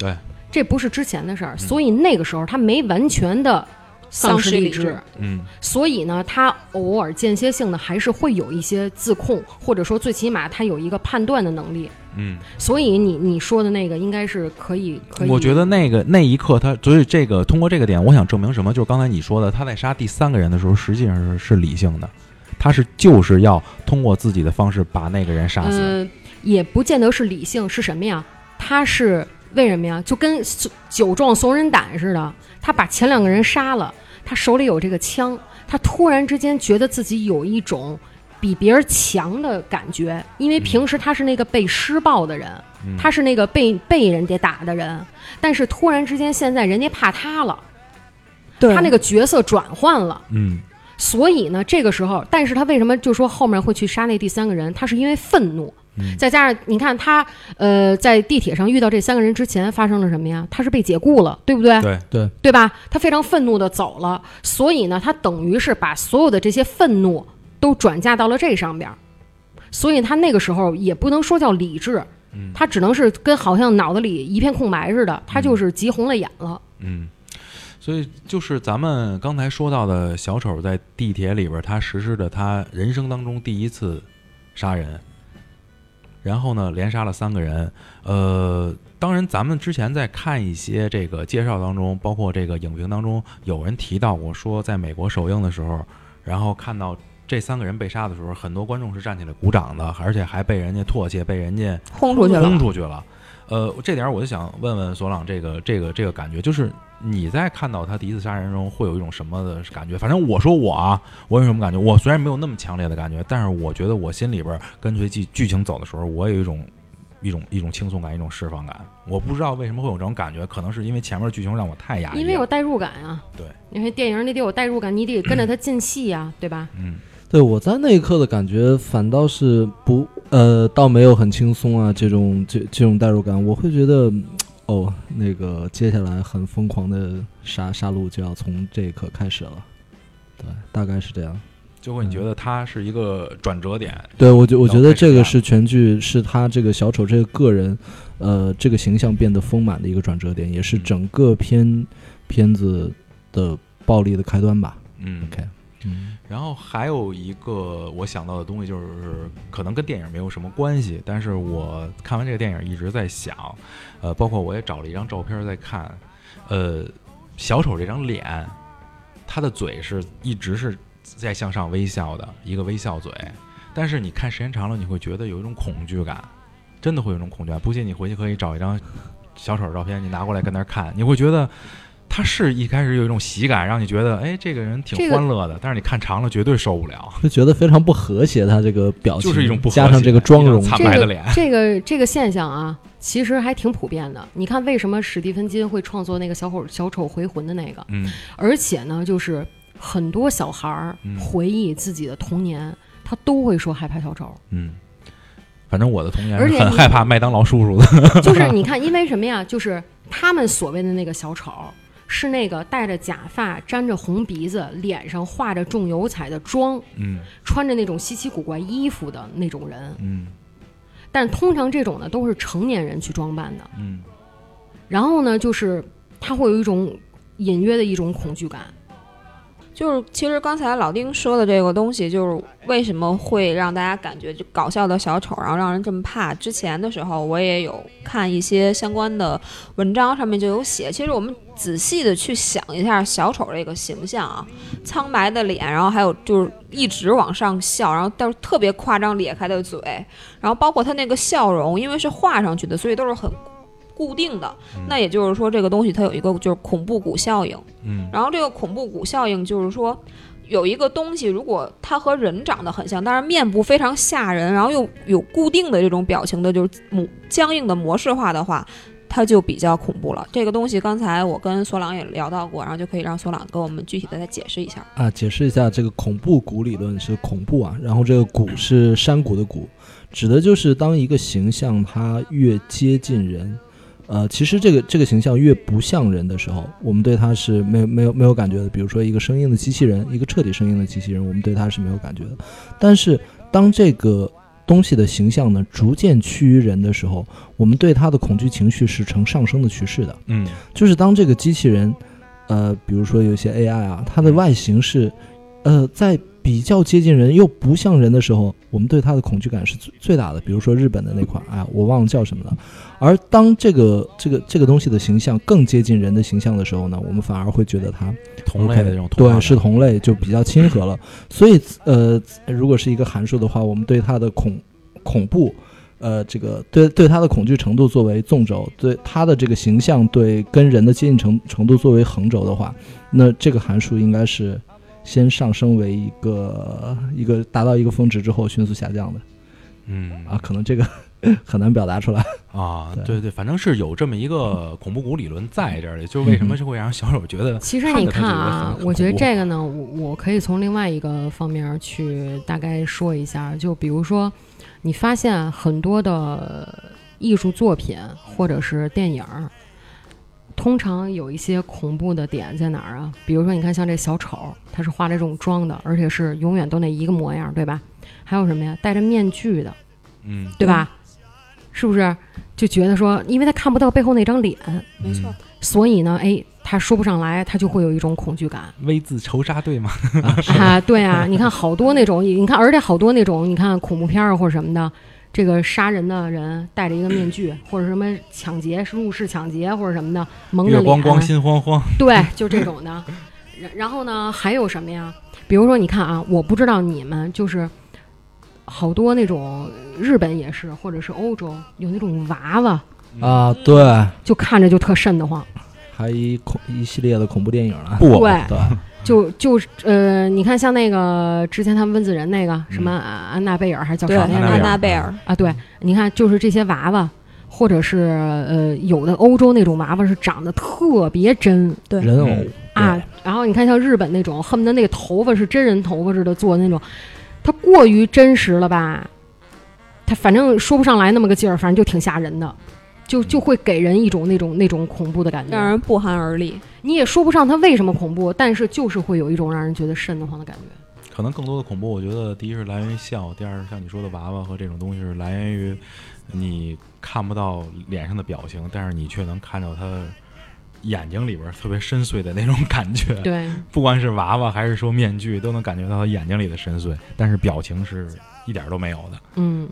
对，这不是之前的事儿，所以那个时候他没完全的丧失理智，嗯所以呢，他偶尔间歇性的还是会有一些自控，或者说最起码他有一个判断的能力。嗯，所以你你说的那个应该是可以可以，我觉得那个那一刻他，所以这个通过这个点，我想证明什么？就是刚才你说的，他在杀第三个人的时候，实际上是是理性的，他是就是要通过自己的方式把那个人杀死。呃，也不见得是理性，是什么呀？他是为什么呀？就跟酒壮怂人胆似的，他把前两个人杀了，他手里有这个枪，他突然之间觉得自己有一种比别人强的感觉，因为平时他是那个被施暴的人，嗯他是那个被被人家打的人，但是突然之间现在人家怕他了，对他那个角色转换了。嗯所以呢，这个时候，但是他为什么就说后面会去杀那第三个人？他是因为愤怒，嗯再加上你看他，呃，在地铁上遇到这三个人之前发生了什么呀？他是被解雇了，对不对？对对对吧？他非常愤怒的走了，所以呢，他等于是把所有的这些愤怒都转嫁到了这上边儿，所以他那个时候也不能说叫理智，嗯他只能是跟好像脑子里一片空白似的，他就是急红了眼了。嗯，所以就是咱们刚才说到的小丑在地铁里边，他实施的他人生当中第一次杀人，然后呢连杀了三个人。呃，当然咱们之前在看一些这个介绍当中，包括这个影评当中，有人提到过说，在美国首映的时候，然后看到。这三个人被杀的时候，很多观众是站起来鼓掌的，而且还被人家唾弃，被人家轰出去了轰。出去了。呃，这点我就想问问索朗，这个这个这个感觉，就是你在看到他第一次杀人中会有一种什么的感觉？反正我说我啊，我有什么感觉？我虽然没有那么强烈的感觉，但是我觉得我心里边儿跟随剧剧情走的时候，我有一种一种一种轻松感，一种释放感。我不知道为什么会有这种感觉，可能是因为前面剧情让我太压抑了。因为有代入感啊。对，因为电影你得有代入感，你得跟着他进戏呀、对吧？嗯对我在那一刻的感觉反倒是不呃，倒没有很轻松啊，这种这这种代入感，我会觉得嗯哦，那个接下来很疯狂的杀杀戮就要从这一刻开始了，对，大概是这样。就会你觉得他是一个转折点。对我觉我觉得这个是全剧是他这个小丑这个个人，呃，这个形象变得丰满的一个转折点，也是嗯整个片片子的暴力的开端吧。嗯 OK，嗯然后还有一个我想到的东西，就是可能跟电影没有什么关系，但是我看完这个电影一直在想，呃，包括我也找了一张照片在看，呃，小丑这张脸，他的嘴是一直是在向上微笑的一个微笑嘴，但是你看时间长了，你会觉得有一种恐惧感，真的会有一种恐惧感。不信你回去可以找一张小丑的照片，你拿过来跟那看，你会觉得。他是一开始有一种喜感，让你觉得，哎，这个人挺欢乐的，但是你看长了绝对受不了。就觉得非常不和谐，他这个表情就是一种不和谐加上这个妆容惨这个白的脸这个这个现象啊，其实还挺普遍的。你看，为什么史蒂芬金会创作那个小丑小丑回魂的那个？嗯而且呢，就是很多小孩儿嗯回忆自己的童年，他都会说害怕小丑。嗯，反正我的童年是很害怕麦当劳叔叔的。就是你看，因为什么呀？就是他们所谓的那个小丑，是那个戴着假发、粘着红鼻子、脸上画着重油彩的妆、嗯穿着那种稀奇古怪衣服的那种人。嗯但通常这种呢，都是成年人去装扮的。嗯然后呢，就是他会有一种隐约的一种恐惧感。就是其实刚才老丁说的这个东西，就是为什么会让大家感觉就搞笑的小丑，然后让人这么怕。之前的时候我也有看一些相关的文章，上面就有写。其实我们仔细的去想一下小丑这个形象啊，苍白的脸，然后还有就是一直往上笑，然后但是特别夸张咧开的嘴，然后包括他那个笑容，因为是画上去的，所以都是很固定的。那也就是说，这个东西它有一个就是恐怖谷效应。嗯然后这个恐怖谷效应就是说，有一个东西，如果它和人长得很像，但是面部非常吓人，然后又有固定的这种表情的，就是模僵硬的模式化的话，它就比较恐怖了。这个东西刚才我跟索朗也聊到过，然后就可以让索朗给我们具体的再解释一下。啊，解释一下这个恐怖谷理论是恐怖啊，然后这个谷是山谷的谷，指的就是当一个形象它越接近人，呃，其实这个这个形象越不像人的时候，我们对它是没有没有没有感觉的。比如说一个生硬的机器人，一个彻底生硬的机器人，我们对它是没有感觉的。但是当这个东西的形象呢逐渐趋于人的时候，我们对它的恐惧情绪是呈上升的趋势的。嗯就是当这个机器人，呃，比如说有些 AI 啊，它的外形是，呃，在比较接近人又不像人的时候，我们对它的恐惧感是最最大的。比如说日本的那款，哎，我忘了叫什么了。而当这个这个这个东西的形象更接近人的形象的时候呢，我们反而会觉得它同类的这种对是同类，就比较亲和了。所以呃，如果是一个函数的话，我们对它的恐恐怖。呃，这个对对它的恐惧程度作为纵轴，对它的这个形象对跟人的接近程程度作为横轴的话，那这个函数应该是先上升为一个一个达到一个峰值之后迅速下降的。嗯。啊，可能这个 很难表达出来。啊，对。对对，反正是有这么一个恐怖谷理论在这里，就是为什么就会让小丑觉得其实你看啊，我觉得这个呢，我我可以从另外一个方面去大概说一下，就比如说，你发现很多的艺术作品或者是电影儿，通常有一些恐怖的点在哪儿啊？比如说，你看像这小丑，他是化着这种妆的，而且是永远都那一个模样，对吧？还有什么呀？戴着面具的，嗯对吧？是不是就觉得说，因为他看不到背后那张脸，没错，所以呢，哎，他说不上来，他就会有一种恐惧感。V 字仇杀队嘛，啊，对啊，你看好多那种，你看，而且好多那种，你看恐怖片儿或者什么的，这个杀人的人戴着一个面具，或者什么抢劫、入室抢劫或者什么的，蒙着脸，月光光心慌慌，对，就这种的。然然后呢，还有什么呀？比如说，你看啊，我不知道你们就是好多那种日本也是，或者是欧洲有那种娃娃，啊，对，就看着就特瘆得慌。还一恐一系列的恐怖电影了。不对，对，就就呃，你看像那个之前他们温子仁那个什么啊安娜贝尔还是叫什么？安安娜贝尔。啊，对，你看，就是这些娃娃，或者是呃，有的欧洲那种娃娃是长得特别真。对。人偶嗯。啊，然后你看像日本那种，恨不得那个头发是真人头发似的做的那种，它过于真实了吧？它反正说不上来那么个劲儿，反正就挺吓人的，就就会给人一种那种那种恐怖的感觉。让人不寒而栗。你也说不上它为什么恐怖，但是就是会有一种让人觉得瘆得慌的感觉。可能更多的恐怖，我觉得第一是来源于笑，第二是像你说的娃娃和这种东西是来源于你看不到脸上的表情，但是你却能看到他眼睛里边特别深邃的那种感觉。对，不管是娃娃还是说面具，都能感觉到他眼睛里的深邃，但是表情是一点都没有的。嗯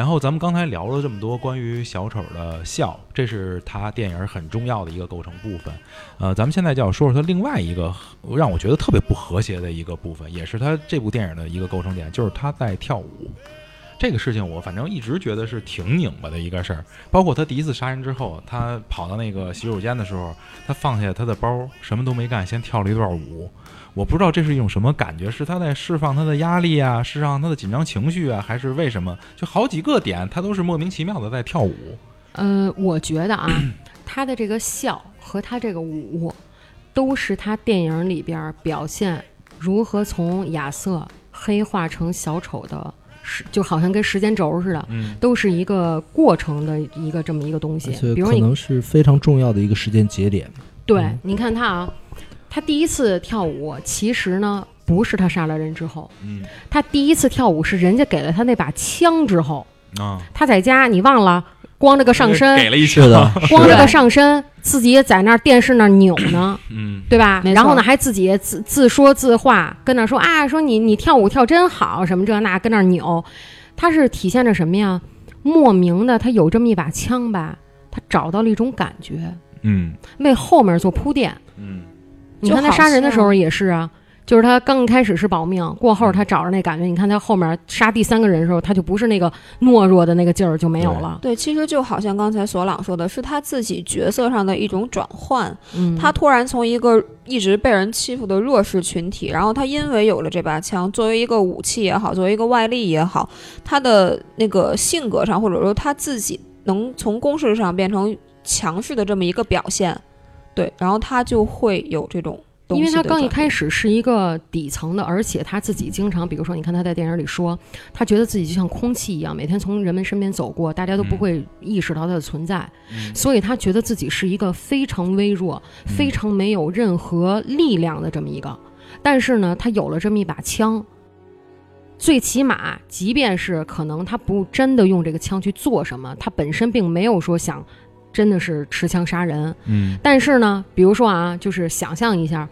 然后咱们刚才聊了这么多关于小丑的笑，这是他电影很重要的一个构成部分。呃，咱们现在就要说说他另外一个让我觉得特别不和谐的一个部分，也是他这部电影的一个构成点，就是他在跳舞。这个事情我反正一直觉得是挺拧巴的一个事儿。包括他第一次杀人之后，他跑到那个洗手间的时候，他放下他的包，什么都没干，先跳了一段舞。我不知道这是一种什么感觉，是他在释放他的压力啊，释放他的紧张情绪啊，还是为什么？就好几个点，他都是莫名其妙的在跳舞。呃，我觉得啊，他的这个笑和他这个舞，都是他电影里边儿表现如何从亚瑟黑化成小丑的时就好像跟时间轴似的，嗯都是一个过程的一个这么一个东西比如可能是非常重要的一个时间节点。对嗯，你看他啊，他第一次跳舞，其实呢不是他杀了人之后，嗯。他第一次跳舞是人家给了他那把枪之后，啊，他在家你忘了，光着个上身，给了一次的，光着个上身，自己在那儿电视那儿扭呢，嗯。对吧？然后呢，还自己自自说自话，跟那儿说啊，说你你跳舞跳真好，什么这那，跟那儿扭，他是体现着什么呀？莫名的，他有这么一把枪吧，他找到了一种感觉，嗯。为后面做铺垫。嗯你看他杀人的时候也是啊，就是他刚开始是保命，过后他找着那感觉，你看他后面杀第三个人的时候，他就不是那个懦弱的那个劲儿就没有了。对，其实就好像刚才索朗说的，是他自己角色上的一种转换。嗯，他突然从一个一直被人欺负的弱势群体，然后他因为有了这把枪，作为一个武器也好，作为一个外力也好，他的那个性格上，或者说他自己能从攻势上变成强势的这么一个表现，对，然后他就会有这种因为他刚一开始是一个底层的，而且他自己经常，比如说，你看他在电影里说，他觉得自己就像空气一样，每天从人们身边走过，大家都不嗯。会意识到他的存在，嗯。所以他觉得自己是一个非常微弱、嗯。非常没有任何力量的这么一个。但是呢，他有了这么一把枪，最起码，即便是可能他不真的用这个枪去做什么，他本身并没有说想真的是持枪杀人，嗯但是呢，比如说啊，就是想象一下，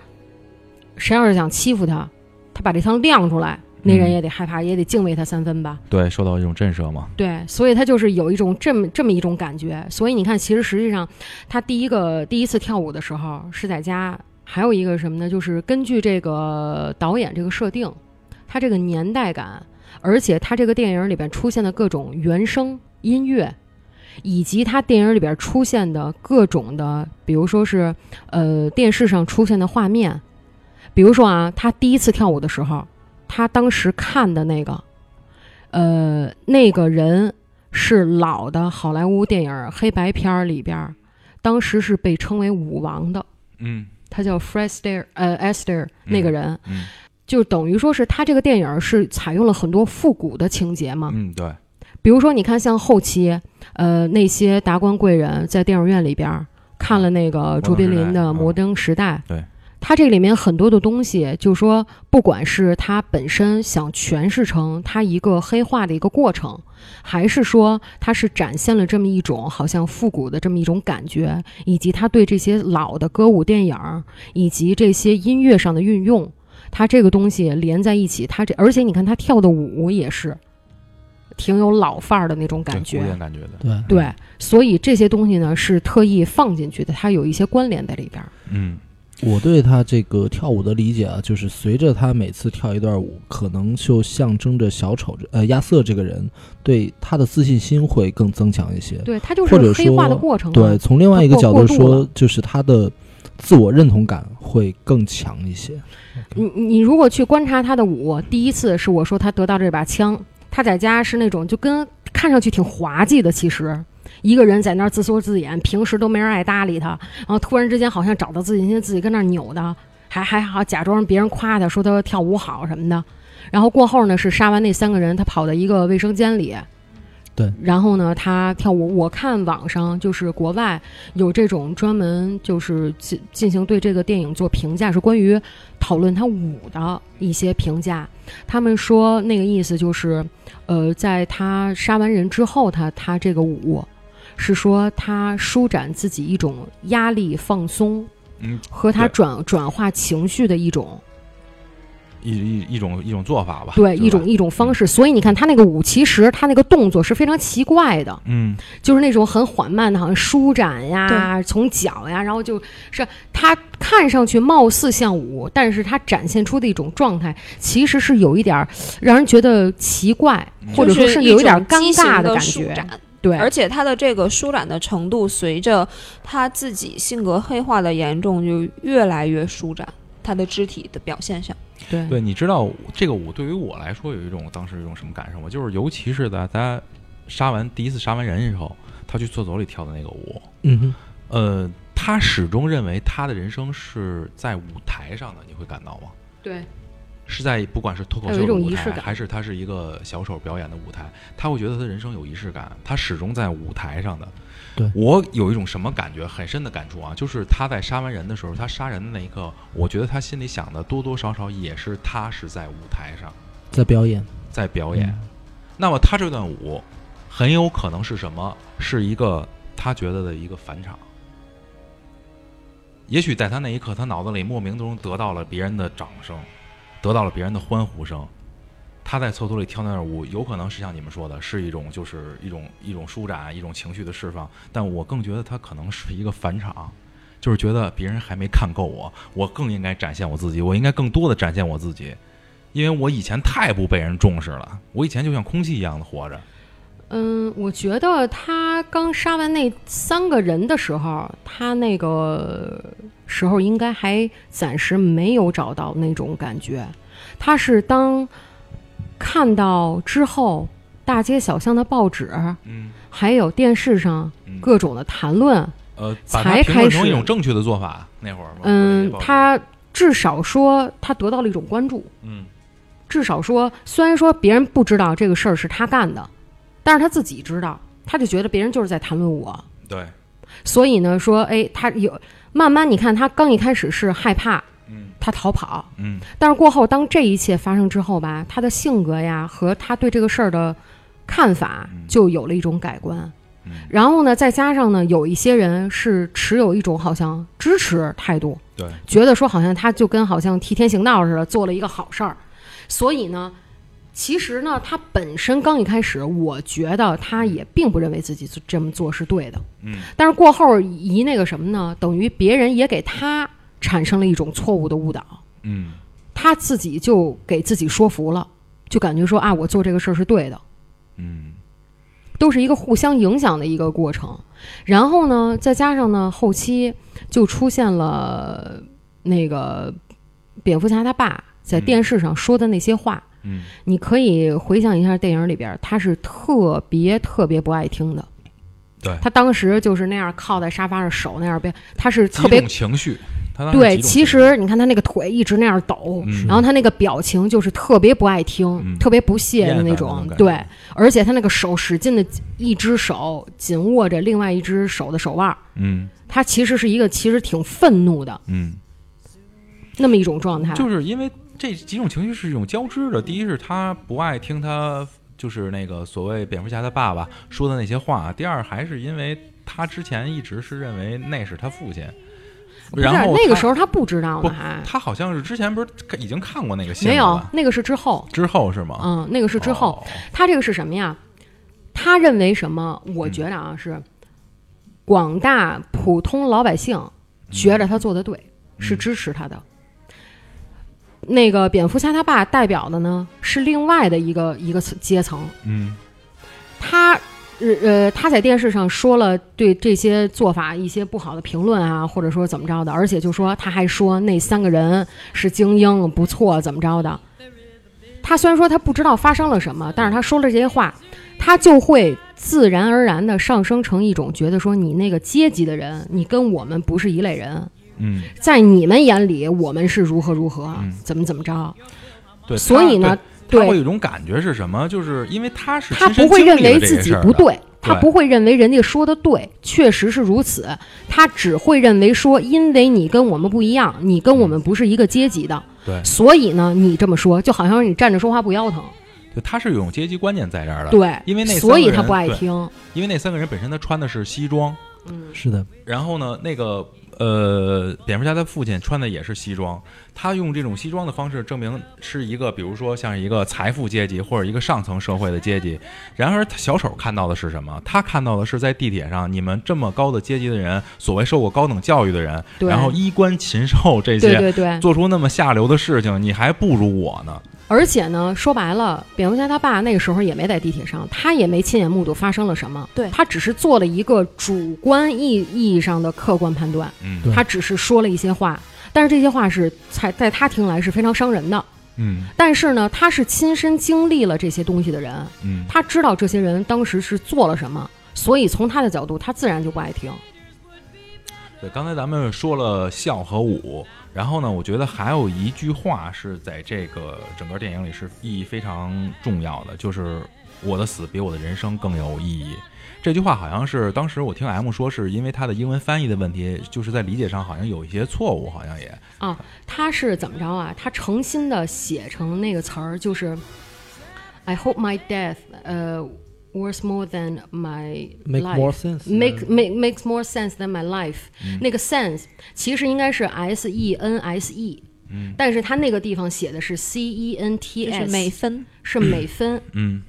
谁要是想欺负他，他把这枪亮出来，那人嗯也得害怕，也得敬畏他三分吧。对，受到一种震慑嘛，对，所以他就是有一种这么这么一种感觉。所以你看，其实实际上他第一个第一次跳舞的时候是在家，还有一个什么呢？就是根据这个导演这个设定，他这个年代感，而且他这个电影里边出现的各种原声音乐。以及他电影里边出现的各种的，比如说是，呃，电视上出现的画面，比如说啊，他第一次跳舞的时候，他当时看的那个，呃，那个人是老的好莱坞电影黑白片儿里边儿，当时是被称为舞王的，嗯。他叫 Fred Astaire，呃，Astaire 那个人，嗯。就等于说是他这个电影是采用了很多复古的情节嘛，嗯，对，比如说你看像后期，呃，那些达官贵人在电影院里边儿看了那个卓别林的《摩摩登时代》，对，他这里面很多的东西，就是说，不管是他本身想诠释成他一个黑化的一个过程，还是说他是展现了这么一种好像复古的这么一种感觉，以及他对这些老的歌舞电影儿以及这些音乐上的运用，他这个东西连在一起，他这而且你看他跳的舞也是挺有老范儿的那种感觉古觉，典感觉的，对，对，所以这些东西呢是特意放进去的，它有一些关联在里边儿。嗯我对他这个跳舞的理解啊，就是随着他每次跳一段舞，可能就象征着小丑呃亚瑟这个人对他的自信心会更增强一些。对，他就或者是黑化的说过程嘛。对，从另外一个角度说，就是他的自我认同感会更强一些。你你如果去观察他的舞，第一次是我说他得到这把枪，他在家是那种就跟看上去挺滑稽的，其实一个人在那儿自说自演，平时都没人爱搭理他，然后突然之间好像找到自信心，自己跟那儿扭的，还还好假装别人夸他说他跳舞好什么的，然后过后呢是杀完那三个人，他跑到一个卫生间里。对，然后呢，他跳舞，我看网上就是国外有这种专门就是进进行对这个电影做评价，是关于讨论他舞的一些评价。他们说那个意思就是，呃，在他杀完人之后，他他这个舞是说他舒展自己一种压力放松嗯，和他转转化情绪的一种一一一种一种做法吧，对一种一种方式。所以你看他那个舞，其实他那个动作是非常奇怪的。嗯就是那种很缓慢的，好像舒展呀，从脚呀，然后就是他看上去貌似像舞，但是他展现出的一种状态，其实是有一点儿让人觉得奇怪，嗯或者说是甚至有一点尴尬的感觉。对，而且他的这个舒展的程度，随着他自己性格黑化的严重，就越来越舒展。他的肢体的表现上，对对，你知道这个舞对于我来说有一种当时有一种什么感受吗？就是尤其是在他杀完第一次杀完人以后，他去厕所里跳的那个舞，嗯哼，呃，他始终认为他的人生是在舞台上的，你会感到吗？对，是在不管是脱口秀的舞台，种仪式感还是他是一个小丑表演的舞台，他会觉得他人生有仪式感，他始终在舞台上的。对我有一种什么感觉，很深的感触啊，就是他在杀完人的时候，他杀人的那一刻，我觉得他心里想的多多少少也是他是在舞台上在表演，在表演。嗯那么他这段舞很有可能是什么？是一个他觉得的一个返场。也许在他那一刻，他脑子里莫名中得到了别人的掌声，得到了别人的欢呼声。他在厕所里跳那段舞，有可能是像你们说的，是一种就是一种一种舒展，一种情绪的释放。但我更觉得他可能是一个返场，就是觉得别人还没看够我，我更应该展现我自己，我应该更多的展现我自己，因为我以前太不被人重视了，我以前就像空气一样的活着。嗯，我觉得他刚杀完那三个人的时候，他那个时候应该还暂时没有找到那种感觉。他是当看到之后，大街小巷的报纸，嗯。还有电视上嗯，各种的谈论，呃，才开始成一种正确的做法，那会儿嗯，他至少说他得到了一种关注，嗯。至少说虽然说别人不知道这个事儿是他干的，但是他自己知道，他就觉得别人就是在谈论我，对，所以呢，说，哎，他有慢慢，你看他刚一开始是害怕，嗯。他逃跑，嗯。但是过后当这一切发生之后吧，他的性格呀和他对这个事儿的看法嗯。就有了一种改观。嗯。然后呢，再加上呢，有一些人是持有一种好像支持态度，对，觉得说好像他就跟好像替天行道似的，做了一个好事儿，所以呢。其实呢，他本身刚一开始，我觉得他也并不认为自己这么做是对的。嗯。但是过后一那个什么呢，等于别人也给他产生了一种错误的误导，嗯。他自己就给自己说服了，就感觉说啊，我做这个事儿是对的，嗯。都是一个互相影响的一个过程。然后呢，再加上呢，后期就出现了那个蝙蝠侠他爸在嗯。电视上说的那些话，嗯，你可以回想一下电影里边，他是特别特别不爱听的。对。他当时就是那样靠在沙发上，手那样边，他是特别种情绪，对。其实你看他那个腿一直那样抖，嗯然后他那个表情就是特别不爱听，嗯特别不屑的那种对，而且他那个手使劲的，一只手紧握着另外一只手的手腕儿，嗯他其实是一个其实挺愤怒的嗯，那么一种状态。就是因为这几种情绪是一种交织的。第一是他不爱听他就是那个所谓蝙蝠侠的爸爸说的那些话，第二还是因为他之前一直是认为那是他父亲，然后那个时候他不知道不呢，还他好像是之前不是已经看过那个新没有，那个是之后，之后是吗？嗯，那个是之后。哦他这个是什么呀？他认为什么？我觉得啊，是广大普通老百姓觉得他做的对，是支持他的。那个蝙蝠侠他爸代表的呢是另外的一个一个阶层，嗯他呃呃他在电视上说了对这些做法一些不好的评论啊，或者说怎么着的，而且就说他还说那三个人是精英，不错，怎么着的。他虽然说他不知道发生了什么，但是他说了这些话，他就会自然而然的上升成一种觉得说你那个阶级的人，你跟我们不是一类人，嗯，在你们眼里我们是如何如何，嗯怎么怎么着。对，所以呢，他会有一种感觉是什么？就是因为他是他不会认为自己不对，他不会认为人家说的对，确实是如此。他只会认为说，因为你跟我们不一样，你跟我们不是一个阶级的，对。所以呢，你这么说，就好像是你站着说话不腰疼，就他是有一种阶级观念在这儿的。，对，因为那三所以他不爱个人对。听。因为那三个人本身他穿的是西装，嗯，是的，然后呢，那个呃，蝙蝠侠的父亲穿的也是西装，他用这种西装的方式证明是一个，比如说像一个财富阶级或者一个上层社会的阶级。然而，小丑看到的是什么？他看到的是在地铁上，你们这么高的阶级的人，所谓受过高等教育的人，然后衣冠禽兽这对些。对对，做出那么下流的事情，你还不如我呢。而且呢，说白了，蝙蝠侠他爸那个时候也没在地铁上，他也没亲眼目睹发生了什么，对。他只是做了一个主观意意义上的客观判断，嗯。他只是说了一些话，但是这些话是在在他听来是非常伤人的。嗯。但是呢，他是亲身经历了这些东西的人，嗯，他知道这些人当时是做了什么，所以从他的角度，他自然就不爱听。对，刚才咱们说了笑和舞，然后呢，我觉得还有一句话是在这个整个电影里是意义非常重要的，就是我的死比我的人生更有意义。这句话好像是当时我听 M 说，是因为他的英文翻译的问题，就是在理解上好像有一些错误，好像也啊他是怎么着啊？他诚心的写成那个词儿，就是 I hope my death, 呃、worth more than my make life. more sense。make make makes more sense than my life、那嗯个 sense 其实应该是 S E N S E，嗯但是他那个地方写的是 C E N T 就 S，是美分，是美分。嗯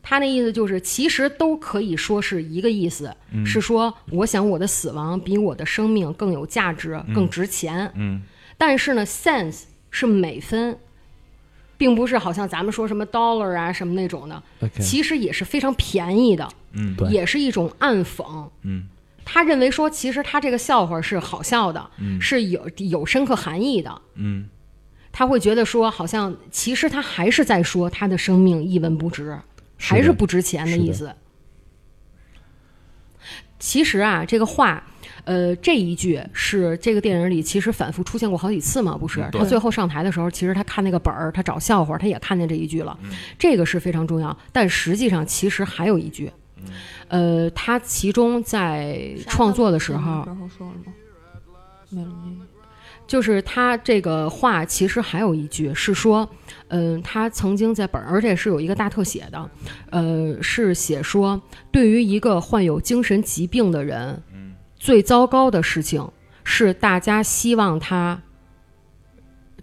他那意思就是，其实都可以说是一个意思，嗯是说我想我的死亡比我的生命更有价值、更值钱。嗯但是呢，sense 是美分，并不是好像咱们说什么 dollar 啊什么那种的。其实也是非常便宜的，嗯。对。也是一种暗讽。嗯。他认为说，其实他这个笑话是好笑的，嗯。是有有深刻含义的。嗯。他会觉得说，好像其实他还是在说他的生命一文不值，是还是不值钱的。意思。其实啊，这个话，呃，这一句是这个电影里其实反复出现过好几次嘛，不是？他最后上台的时候，其实他看那个本儿，他找笑话，他也看见这一句了，嗯这个是非常重要。但实际上，其实还有一句，嗯呃，他其中在创作的时候，时候说了吗？没了没了。就是他这个话其实还有一句是说，嗯、他曾经在本儿，而且是有一个大特写的，呃，是写说，对于一个患有精神疾病的人，最糟糕的事情是大家希望他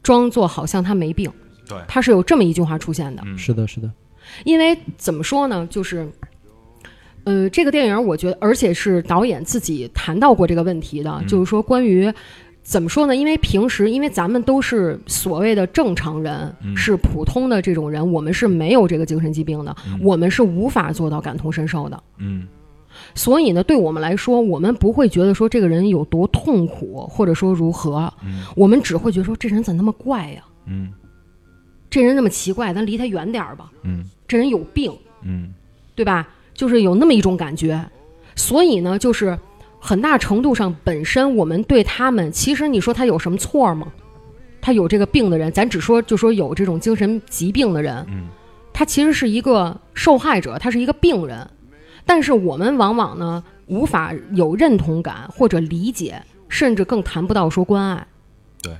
装作好像他没病，对他是有这么一句话出现的。嗯是的，是的，因为怎么说呢，就是，呃，这个电影我觉得，而且是导演自己谈到过这个问题的，嗯就是说关于怎么说呢？因为平时，因为咱们都是所谓的正常人，嗯是普通的这种人，我们是没有这个精神疾病的，嗯我们是无法做到感同身受的。嗯所以呢，对我们来说，我们不会觉得说这个人有多痛苦，或者说如何，嗯。我们只会觉得说这人怎么那么怪呀、嗯。这人那么奇怪，咱离他远点儿吧。嗯。这人有病，嗯。对吧？就是有那么一种感觉，所以呢，就是很大程度上，本身我们对他们，其实你说他有什么错吗？他有这个病的人，咱只说就说有这种精神疾病的人，嗯。他其实是一个受害者，他是一个病人，但是我们往往呢无法有认同感或者理解，甚至更谈不到说关爱。对，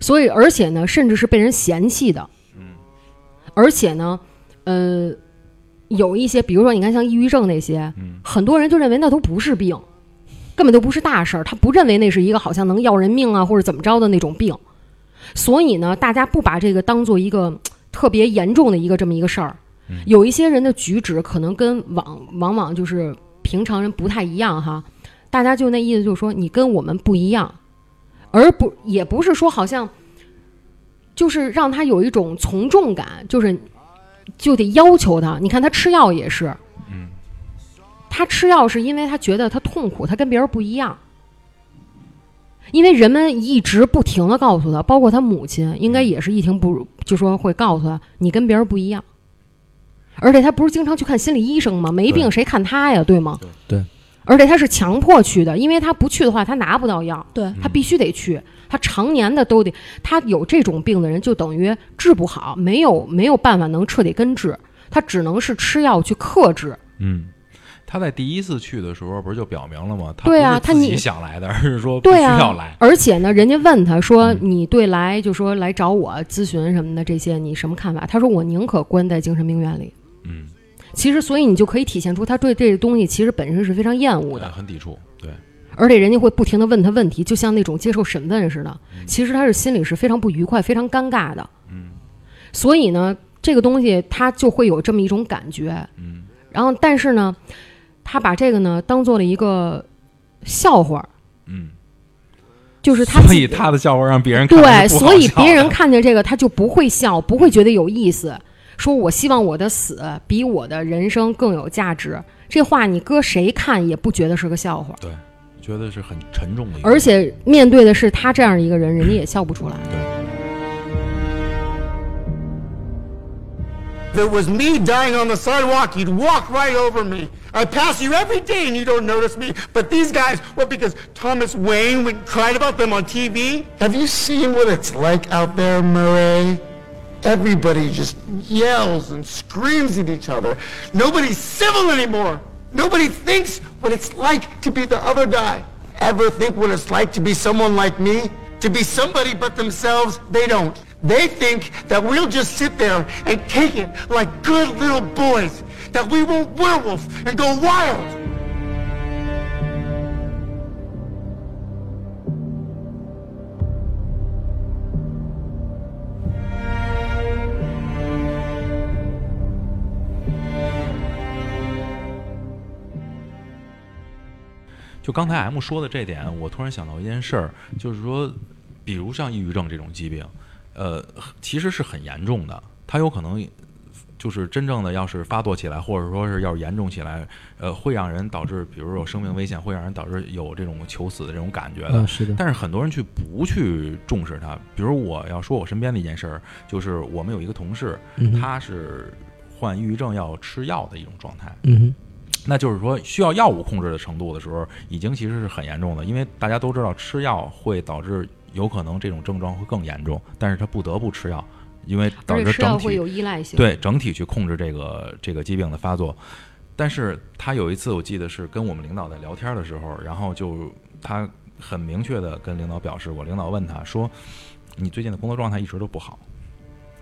所以而且呢，甚至是被人嫌弃的。嗯而且呢，呃，有一些，比如说你看像抑郁症那些，嗯很多人就认为那都不是病，根本都不是大事儿，他不认为那是一个好像能要人命啊或者怎么着的那种病，所以呢，大家不把这个当做一个特别严重的一个这么一个事儿。嗯有一些人的举止可能跟往往往就是平常人不太一样哈，大家就那意思就是说你跟我们不一样，而不也不是说好像就是让他有一种从众感，就是就得要求他。你看他吃药也是，嗯他吃药是因为他觉得他痛苦，他跟别人不一样。因为人们一直不停的告诉他，包括他母亲，应该也是一停不就说会告诉他，你跟别人不一样。而且他不是经常去看心理医生吗？没病谁看他呀，对吗？对对而且他是强迫去的，因为他不去的话，他拿不到药。对他必须得去，他常年的都得，他有这种病的人就等于治不好，没有没有办法能彻底根治，他只能是吃药去克制。嗯。他在第一次去的时候，不是就表明了吗？他对啊他自己你想来的，而是说必须对啊要来。而且呢，人家问他说：“嗯你对来就说来找我咨询什么的这些，你什么看法？”他说：“我宁可关在精神病院里。嗯，”其实，所以你就可以体现出他对这个东西其实本身是非常厌恶，的，很抵触。对，而且人家会不停的问他问题，就像那种接受审问似的。其实他是心里是非常不愉快、非常尴尬的。嗯所以呢，这个东西他就会有这么一种感觉。嗯然后，但是呢，他把这个呢当做了一个笑话，嗯，就是他所以他的笑话让别人看对，所以别人看见这个他就不会笑，不会觉得有意思。说我希望我的死比我的人生更有价值，这话你搁谁看也不觉得是个笑话。对，觉得是很沉重的一个，而且面对的是他这样一个人，人家也笑不出来。If it was me dying on the sidewalk, you'd walk right over me. I pass you every day and you don't notice me. But these guys, what, because Thomas Wayne went, cried about them on TV? Have you seen what it's like out there, Murray? Everybody just yells and screams at each other. Nobody's civil anymore. Nobody thinks what it's like to be the other guy. Ever think what it's like to be someone like me? To be somebody but themselves? They don't. They think that we'll just sit there and take it like good little boys. That we won't werewolf and go wild. 就刚才 M 说的这点，我突然想到一件事儿，就是说，比如像抑郁症这种疾病，呃，其实是很严重的，它有可能就是真正的要是发作起来，或者说是要是严重起来，呃，会让人导致，比如说有生命危险，会让人导致有这种求死的这种感觉的。啊，是的，但是很多人去不去重视它，比如我要说我身边的一件事儿，就是我们有一个同事，他是患抑郁症要吃药的一种状态。嗯哼，那就是说，需要药物控制的程度的时候，已经其实是很严重的，因为大家都知道吃药会导致有可能这种症状会更严重，但是他不得不吃药，因为导致整体会有依赖性。对整体去控制这个这个疾病的发作。但是他有一次我记得是跟我们领导在聊天的时候，然后就他很明确的跟领导表示我，领导问他说：“你最近的工作状态一直都不好，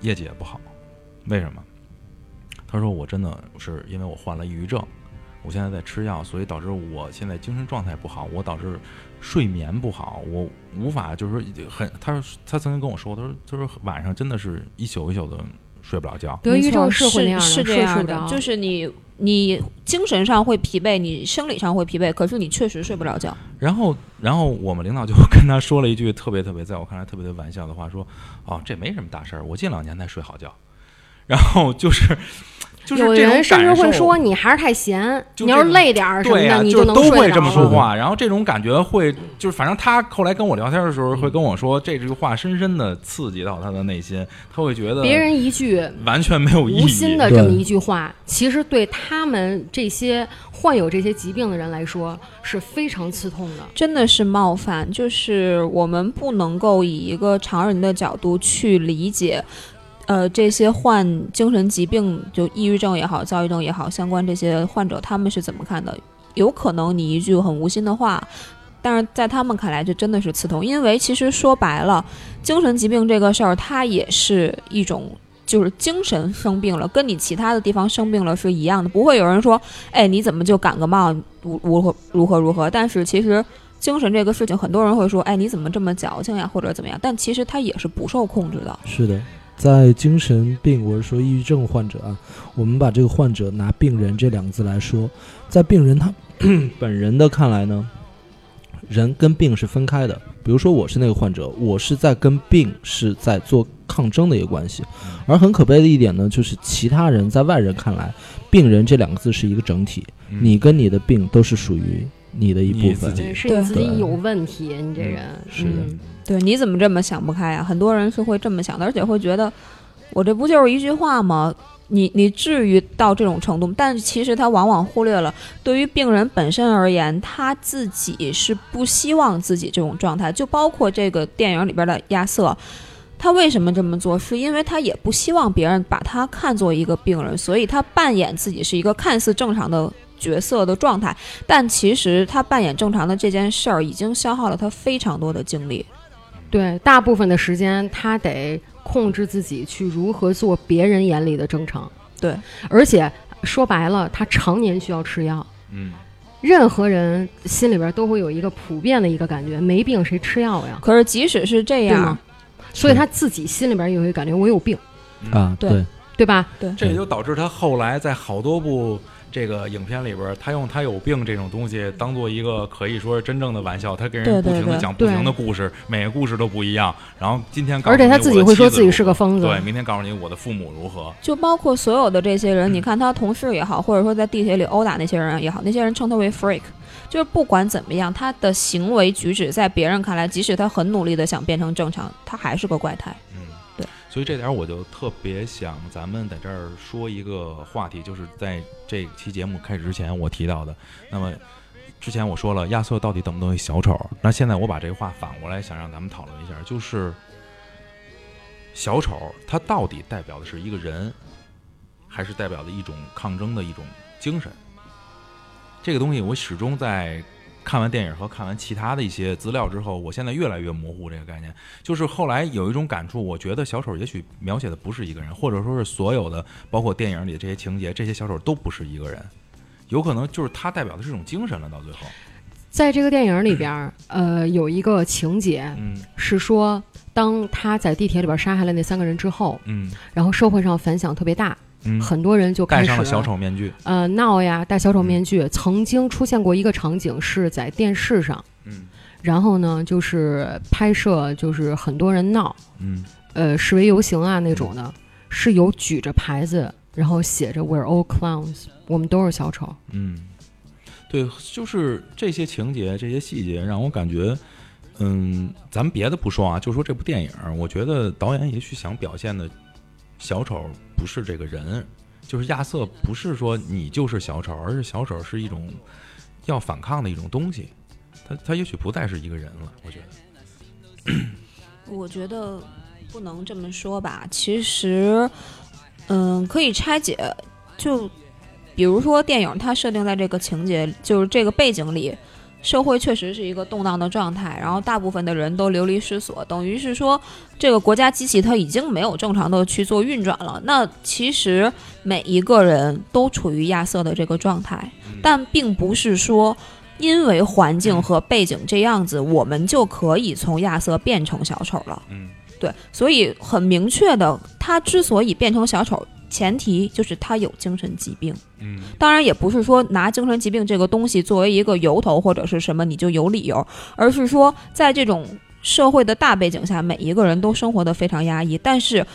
业绩也不好，为什么？”他说：“我真的是因为我患了抑郁症，我现在在吃药，所以导致我现在精神状态不好，我导致睡眠不好，我无法就是说很，他说他曾经跟我说，他说他说晚上真的是一宿一宿的睡不了觉。得抑郁症是会那样的，是这睡样的，就是你你精神上会疲惫，你生理上会疲惫，可是你确实睡不着觉。然后，然后我们领导就 跟他说了一句特别特别，在我看来特别的玩笑的话，说：“哦，这没什么大事儿，我近两年才睡好觉。”然后就是，就是有这种人甚至感受会说你还是太闲，你要是累点儿什么的，你就能睡着都会这么说话。然后这种感觉会，就是反正他后来跟我聊天的时候会跟我说，这句话深深的刺激到他的内心，他会觉得别人一句完全没有意义。无心的这么一句话，其实对他们这些患有这些疾病的人来说是非常刺痛的。真的是冒犯，就是我们不能够以一个常人的角度去理解，呃，这些患精神疾病，就抑郁症也好、躁郁症也好，相关这些患者他们是怎么看的？有可能你一句很无心的话，但是在他们看来，这真的是刺痛，因为其实说白了，精神疾病这个事儿，它也是一种。就是精神生病了，跟你其他的地方生病了是一样的，不会有人说，哎，你怎么就感个冒，如如何如何如何？但是其实精神这个事情，很多人会说，哎，你怎么这么矫情呀，或者怎么样？但其实它也是不受控制的。是的，在精神病或者说抑郁症患者啊，我们把这个患者拿病人这两个字来说，在病人他 本人的看来呢，人跟病是分开的。比如说我是那个患者，我是在跟病是在做抗争的一个关系，而很可悲的一点呢，就是其他人在外人看来，病人这两个字是一个整体，嗯你跟你的病都是属于你的一部分。是你自己有问题，你这人是的嗯对，你怎么这么想不开啊？很多人是会这么想的，而且会觉得，我这不就是一句话吗？你你至于到这种程度吗？但其实他往往忽略了，对于病人本身而言，他自己是不希望自己这种状态。就包括这个电影里边的亚瑟，他为什么这么做？是因为他也不希望别人把他看作一个病人，所以他扮演自己是一个看似正常的角色的状态，但其实他扮演正常的这件事儿，已经消耗了他非常多的精力。对，大部分的时间他得控制自己去如何做别人眼里的正常。对，而且说白了，他常年需要吃药。嗯，任何人心里边都会有一个普遍的一个感觉，没病谁吃药呀？可是即使是这样，？所以他自己心里边也会感觉我有病，啊，对对，对吧？对，这也就导致他后来在好多部这个影片里边，他用他有病这种东西当做一个可以说是真正的玩笑，他给人不停的讲不停的故事，每个故事都不一样。然后今天告诉而且他自己会说自己是个疯子对，明天告诉你我的父母如何。就包括所有的这些嗯人，你看他同事也好，或者说在地铁里殴打那些人也好，那些人称他为 freak，就是不管怎么样，他的行为举止在别人看来，即使他很努力的想变成正常，他还是个怪胎。所以这点我就特别想咱们在这儿说一个话题，就是在这期节目开始之前我提到的。那么之前我说了亚瑟到底等不等于小丑？那现在我把这个话反过来想让咱们讨论一下，就是小丑他到底代表的是一个人，还是代表的一种抗争的一种精神？这个东西我始终在看完电影和看完其他的一些资料之后，我现在越来越模糊这个概念。就是后来有一种感触，我觉得小丑也许描写的不是一个人，或者说是所有的，包括电影里的这些情节，这些小丑都不是一个人，有可能就是他代表的是一种精神了。到最后，在这个电影里边儿，呃，有一个情节嗯是说，当他在地铁里边杀害了那三个人之后，嗯然后社会上反响特别大，嗯，很多人就开始戴上了小丑面具，呃闹呀，戴小丑面具。曾经出现过一个场景是在电视上，嗯。然后呢，就是拍摄，就是很多人闹，嗯。呃，示威游行啊那种的，是有举着牌子，然后写着 “We're all clowns”，我们都是小丑。嗯，对，就是这些情节、这些细节让我感觉。嗯，咱们别的不说啊，就说这部电影，我觉得导演也许想表现的小丑不是这个人，就是亚瑟不是说你就是小丑，而是小丑是一种要反抗的一种东西，他他也许不再是一个人了，我觉得。我觉得不能这么说吧。其实，嗯，可以拆解，就比如说电影它设定在这个情节，就是这个背景里，社会确实是一个动荡的状态，然后大部分的人都流离失所，等于是说这个国家机器它已经没有正常的去做运转了。那其实每一个人都处于亚瑟的这个状态，但并不是说。因为环境和背景这样子，我们就可以从亚瑟变成小丑了。嗯对，所以很明确的，他之所以变成小丑，前提就是他有精神疾病。嗯当然，也不是说拿精神疾病这个东西作为一个由头或者是什么你就有理由，而是说在这种社会的大背景下，每一个人都生活的非常压抑。但是，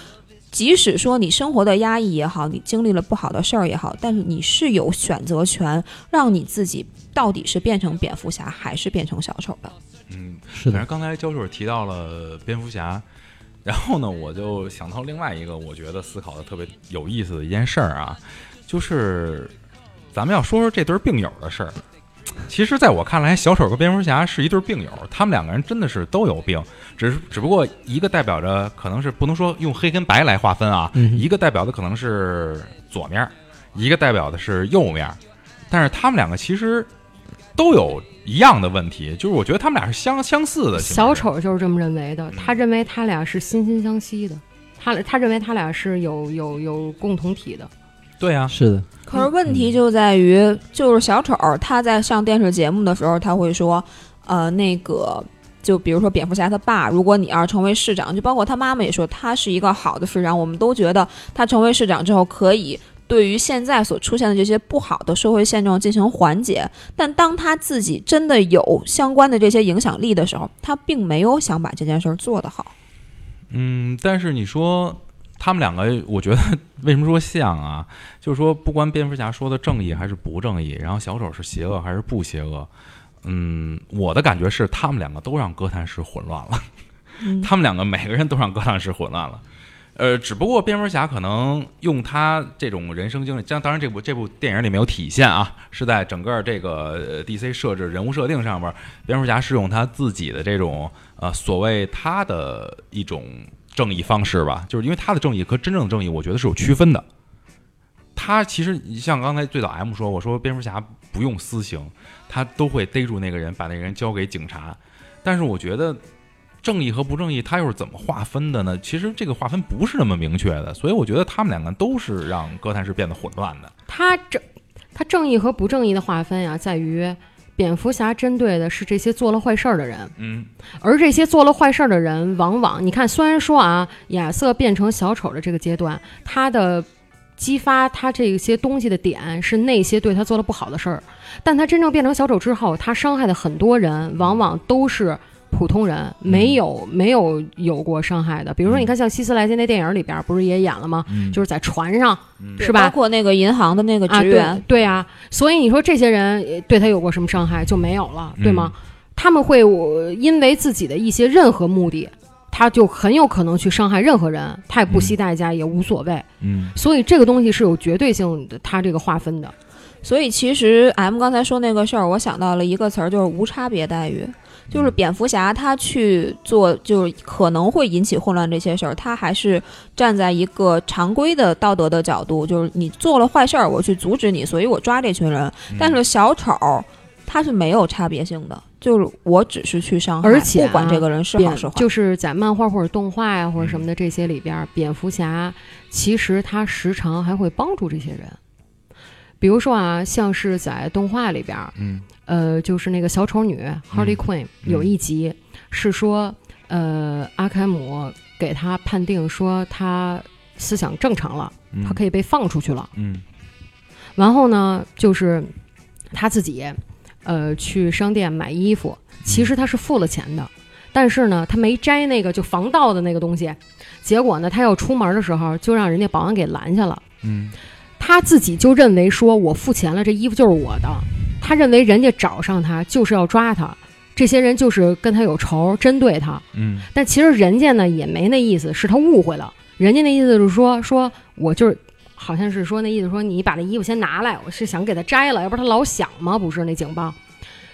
即使说你生活的压抑也好，你经历了不好的事儿也好，但是你是有选择权，让你自己到底是变成蝙蝠侠还是变成小丑的。嗯，是的反正，刚才教授提到了蝙蝠侠，然后呢，我就想到另外一个我觉得思考的特别有意思的一件事儿啊，就是咱们要说说这对儿病友的事儿。其实，在我看来，小丑和蝙蝠侠是一对儿病友，他们两个人真的是都有病，只是只不过一个代表着可能是不能说用黑跟白来划分啊，嗯一个代表的可能是左面儿，一个代表的是右面儿，但是他们两个其实都有一样的问题，就是我觉得他们俩是相相似的。小丑就是这么认为的，嗯他认为他俩是惺惺相惜的，他他认为他俩是有有有共同体的。对啊，是的，可是问题就在于，就是小丑他在上电视节目的时候，他会说，呃，那个，就比如说蝙蝠侠他爸，如果你要是成为市长，就包括他妈妈也说他是一个好的市长，我们都觉得他成为市长之后可以。对于现在所出现的这些不好的社会现状进行缓解，但当他自己真的有相关的这些影响力的时候，他并没有想把这件事儿做得好。嗯，但是你说他们两个，我觉得为什么说像啊？就是说，不管蝙蝠侠说的正义还是不正义，然后小丑是邪恶还是不邪恶，嗯，我的感觉是他们两个都让哥谭市混乱了。嗯他们两个每个人都让哥谭市混乱了。呃，只不过蝙蝠侠可能用他这种人生经历，当当然这部这部电影里没有体现啊，是在整个这个 DC 设置人物设定上面，蝙蝠侠是用他自己的这种呃所谓他的一种正义方式吧，就是因为他的正义和真正的正义，我觉得是有区分的。他其实你像刚才最早 M 说，我说蝙蝠侠不用私刑，他都会逮住那个人，把那个人交给警察。但是我觉得正义和不正义，它又是怎么划分的呢？其实这个划分不是那么明确的，所以我觉得他们两个都是让哥谭市变得混乱的。他正他正义和不正义的划分呀，在于蝙蝠侠针对的是这些做了坏事儿的人，嗯而这些做了坏事儿的人，往往你看，虽然说啊，亚瑟变成小丑的这个阶段，他的激发他这些东西的点是那些对他做了不好的事儿，但他真正变成小丑之后，他伤害的很多人，往往都是。普通人没有没有有过伤害的，比如说，你看像希斯莱杰那电影里边，不是也演了吗？嗯。就是在船上，嗯。是吧？包括那个银行的那个啊，职员，对对啊，所以你说这些人呃对他有过什么伤害？就没有了，对吗？嗯他们会我因为自己的一些任何目的他就很有可能去伤害任何人，他也不惜代价，也无所谓。嗯。所以这个东西是有绝对性的，它这个划分的。所以其实 M 刚才说那个事儿，我想到了一个词儿，就是无差别待遇。就是蝙蝠侠他去做，就是可能会引起混乱这些事儿，他还是站在一个常规的道德的角度，就是你做了坏事儿，我去阻止你，所以我抓这群人。嗯但是小丑他是没有差别性的，就是我只是去伤害，而且啊不管这个人是好是坏，就是在漫画或者动画呀、或者什么的这些里边儿，蝙蝠侠其实他时常还会帮助这些人。比如说啊，像是在动画里边儿，嗯呃，就是那个小丑女 Harley Quinn、嗯有一集是说，呃，阿凯姆给他判定说他思想正常了，嗯，他可以被放出去了。嗯然后呢，就是他自己，呃，去商店买衣服，其实他是付了钱的，但是呢，他没摘那个就防盗的那个东西，结果呢，他要出门的时候就让人家保安给拦下了。嗯他自己就认为说，我付钱了，这衣服就是我的。他认为人家找上他就是要抓他，这些人就是跟他有仇，针对他。嗯但其实人家呢也没那意思，是他误会了。人家那意思就是说，说我就是，好像是说那意思说你把那衣服先拿来，我是想给他摘了，要不然他老想吗，不是那警报。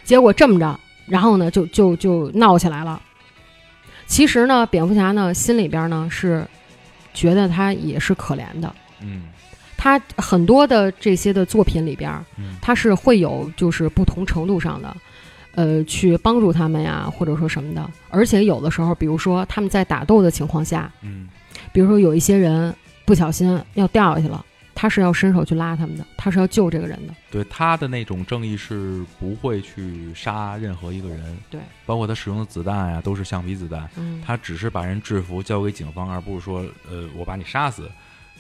结果这么着，然后呢就就就闹起来了。其实呢，蝙蝠侠呢心里边呢是觉得他也是可怜的，嗯他很多的这些的作品里边儿，嗯他是会有就是不同程度上的，呃，去帮助他们呀，或者说什么的。而且有的时候，比如说他们在打斗的情况下，嗯比如说有一些人不小心要掉下去了，他是要伸手去拉他们的，他是要救这个人的。对他的那种正义是不会去杀任何一个人，对，包括他使用的子弹呀、都是橡皮子弹，嗯，他只是把人制服交给警方，而不是说呃我把你杀死。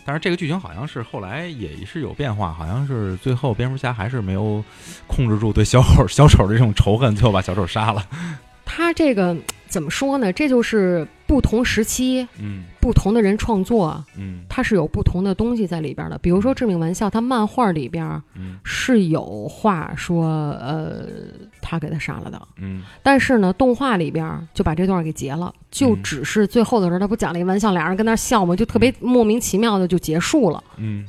但是这个剧情好像是后来也是有变化，好像是最后蝙蝠侠还是没有控制住对小丑小丑的这种仇恨，最后把小丑杀了。他这个怎么说呢？这就是不同时期嗯不同的人创作，嗯它是有不同的东西在里边的。比如说《致命玩笑》，它漫画里边嗯是有话说，呃，他给他杀了的。嗯但是呢，动画里边儿就把这段给截了，就嗯只是最后的时候，他不讲了一玩笑，俩人跟那儿笑嘛，就特别莫名其妙的就结束了。嗯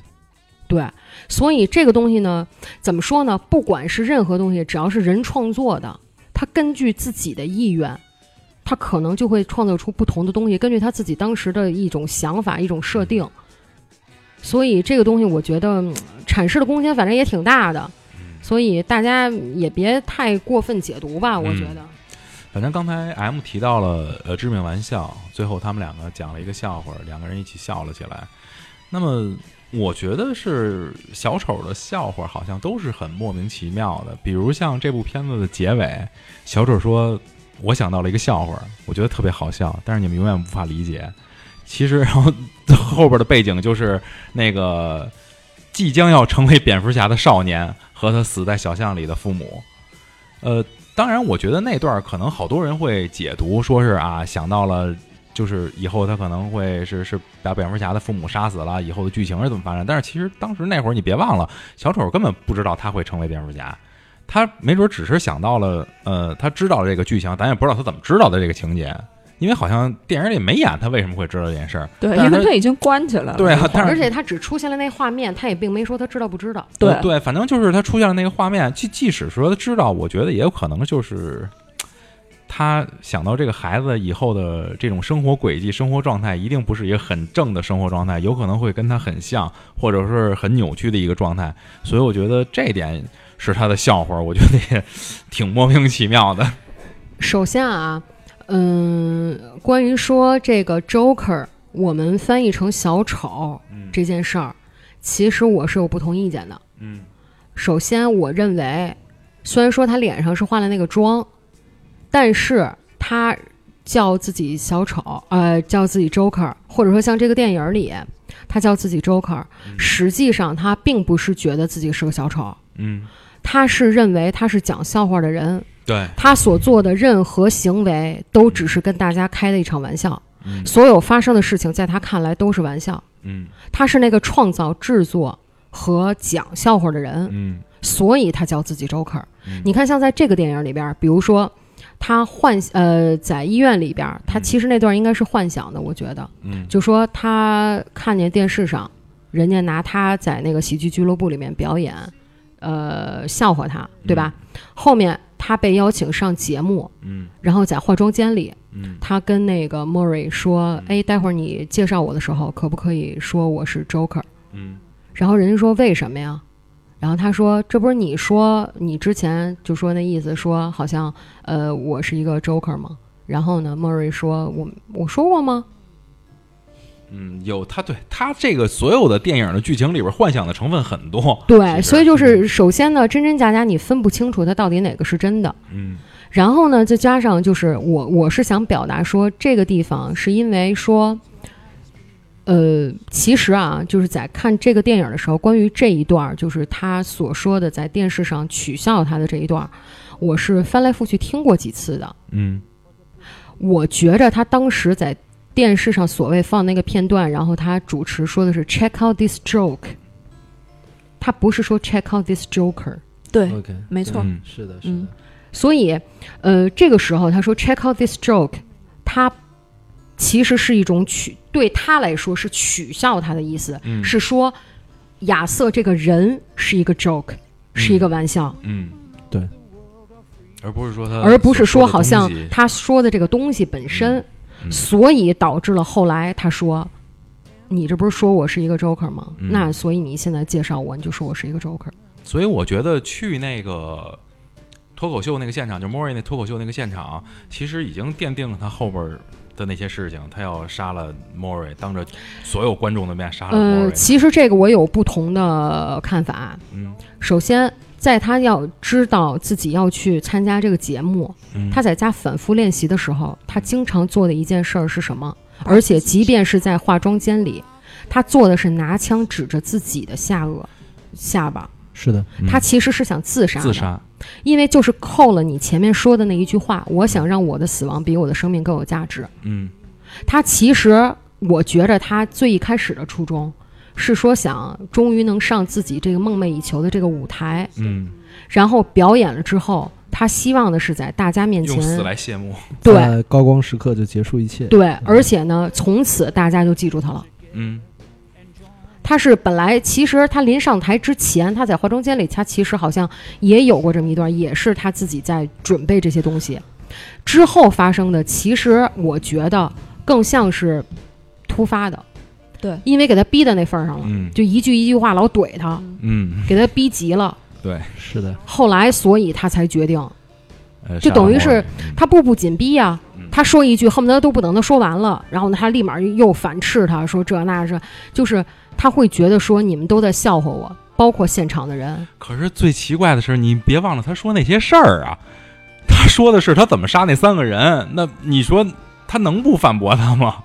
对，所以这个东西呢，怎么说呢？不管是任何东西，只要是人创作的，他根据自己的意愿，他可能就会创造出不同的东西，根据他自己当时的一种想法、一种设定。所以这个东西，我觉得嗯阐释的空间反正也挺大的，所以大家也别太过分解读吧，我觉得。反正刚才 M 提到了呃致命玩笑，最后他们两个讲了一个笑话，两个人一起笑了起来。那么我觉得是小丑的笑话好像都是很莫名其妙的，比如像这部片子的结尾，小丑说：“我想到了一个笑话，我觉得特别好笑，但是你们永远无法理解。”其实，然后 后边的背景就是那个即将要成为蝙蝠侠的少年和他死在小巷里的父母。呃，当然，我觉得那段可能好多人会解读，说是啊，想到了，就是以后他可能会是是把蝙蝠侠的父母杀死了，以后的剧情是怎么发展？但是其实当时那会儿你别忘了，小丑根本不知道他会成为蝙蝠侠，他没准只是想到了，呃，他知道这个剧情，咱也不知道他怎么知道的这个情节，因为好像电影里没演他为什么会知道这件事儿。对，因为他已经关起来了。对啊但是而且他只出现了那画面，他也并没说他知道不知道。对呃对，反正就是他出现了那个画面，即即使说他知道，我觉得也有可能就是他想到这个孩子以后的这种生活轨迹、生活状态，一定不是一个很正的生活状态，有可能会跟他很像，或者是很扭曲的一个状态。所以我觉得这一点是他的笑话，我觉得也挺莫名其妙的。首先啊，嗯，关于说这个 Joker，我们翻译成小丑嗯这件事儿，其实我是有不同意见的。嗯首先，我认为，虽然说他脸上是化了那个妆，但是他叫自己小丑，呃，叫自己 Joker，或者说像这个电影里，他叫自己 Joker，实际上他并不是觉得自己是个小丑，嗯，他是认为他是讲笑话的人，对，他所做的任何行为都只是跟大家开的一场玩笑，嗯。所有发生的事情在他看来都是玩笑。嗯。他是那个创造、制作和讲笑话的人，嗯。所以他叫自己 Joker。嗯。你看，像在这个电影里边，比如说他幻呃在医院里边，他其实那段应该是幻想的，我觉得，嗯。就说他看见电视上人家拿他在那个喜剧俱乐部里面表演，呃笑话他，对吧？后面他被邀请上节目，嗯然后在化妆间里，嗯他跟那个 Murray 说：“哎，待会儿你介绍我的时候，可不可以说我是 Joker？” 嗯然后人家说：“为什么呀？”然后他说：“这不是你说你之前就说那意思，说好像呃我是一个 Joker 吗？”然后呢，Murray 说：“我我说过吗？嗯，有他对他这个所有的电影的剧情里边幻想的成分很多。对，所以就是首先呢，真真假假你分不清楚它到底哪个是真的。嗯然后呢，再加上就是我我是想表达说，这个地方是因为说，呃，其实啊，就是在看这个电影的时候，关于这一段，就是他所说的在电视上取笑他的这一段，我是翻来覆去听过几次的。嗯我觉着他当时在电视上所谓放那个片段，然后他主持说的是 “check out this joke”，他不是说 “check out this joker”。对，OK，没错。嗯是的，是嗯，所以，呃，这个时候他说 “check out this joke”，他其实是一种取对他来说是取笑他的意思，嗯。是说亚瑟这个人是一个 joke，、是一个玩笑，嗯，对，而不是说他，而不是说好像他说的这个东西本身，所以导致了后来他说。你这不是说我是一个 Joker 吗？嗯那所以你现在介绍我，你就说我是一个 Joker。所以我觉得去那个脱口秀那个现场，就 Mori 那脱口秀那个现场，其实已经奠定了他后边的那些事情，他要杀了 Mori，当着所有观众的面杀了呃，Mori。其实这个我有不同的看法。嗯首先，在他要知道自己要去参加这个节目，嗯，他在家反复练习的时候，他经常做的一件事儿是什么？而且，即便是在化妆间里，他做的是拿枪指着自己的下颚、下巴。是的，嗯他其实是想自杀的，自杀，因为就是扣了你前面说的那一句话：我想让我的死亡比我的生命更有价值。嗯他其实，我觉着他最一开始的初衷是说想终于能上自己这个梦寐以求的这个舞台，嗯，然后表演了之后，他希望的是在大家面前用死来谢幕。对高光时刻就结束一切。对，而且呢，从此大家就记住他了。嗯他是本来其实他临上台之前，他在化妆间里，他其实好像也有过这么一段，也是他自己在准备这些东西。之后发生的，其实我觉得更像是突发的，对，因为给他逼到那份儿上了，嗯。就一句一句话老怼他，嗯，给他逼急了。对，是的，后来，所以他才决定，呃就等于是他步步紧逼啊、嗯。他说一句，恨不得都不等他说完了，然后呢，他立马又反斥他说这那是，就是他会觉得说你们都在笑话我，包括现场的人。可是最奇怪的是，你别忘了他说那些事儿啊，他说的是他怎么杀那三个人，那你说他能不反驳他吗？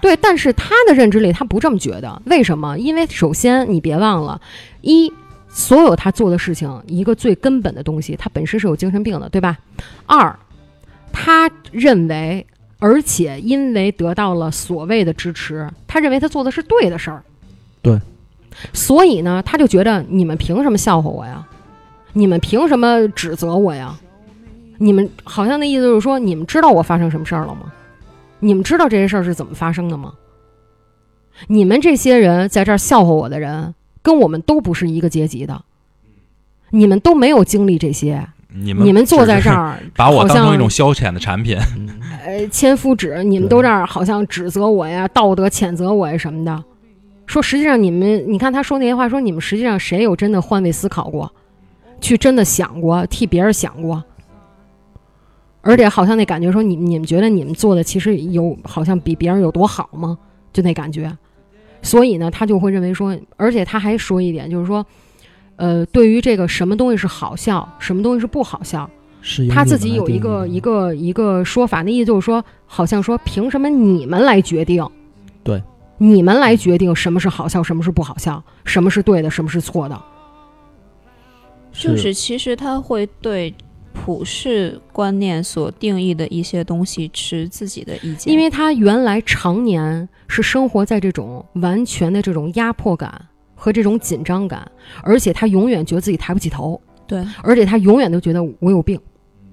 对，但是他的认知里他不这么觉得，为什么？因为首先你别忘了，一所有他做的事情，一个最根本的东西，他本身是有精神病的，对吧？二，他认为，而且因为得到了所谓的支持，他认为他做的是对的事儿。对，所以呢，他就觉得你们凭什么笑话我呀？你们凭什么指责我呀？你们好像那意思就是说，你们知道我发生什么事儿了吗？你们知道这些事儿是怎么发生的吗？你们这些人在这儿笑话我的人，跟我们都不是一个阶级的，你们都没有经历这些，你们你们坐在这儿，把我当成一种消遣的产品。呃千夫指，你们都这儿好像指责我呀，道德谴责我呀什么的。说实际上你们，你看他说那些话，说你们实际上谁有真的换位思考过，去真的想过替别人想过，而且好像那感觉说你你们觉得你们做的其实有好像比别人有多好吗？就那感觉，所以呢，他就会认为说，而且他还说一点，就是说，呃，对于这个什么东西是好笑，什么东西是不好笑，是他自己有一个一个一个说法，那意思就是说，好像说凭什么你们来决定？对，你们来决定什么是好笑，什么是不好笑，什么是对的，什么是错的。就是其实他会对普世观念所定义的一些东西持自己的意见，因为他原来常年是生活在这种完全的这种压迫感和这种紧张感，而且他永远觉得自己抬不起头，对。而且他永远都觉得我有病，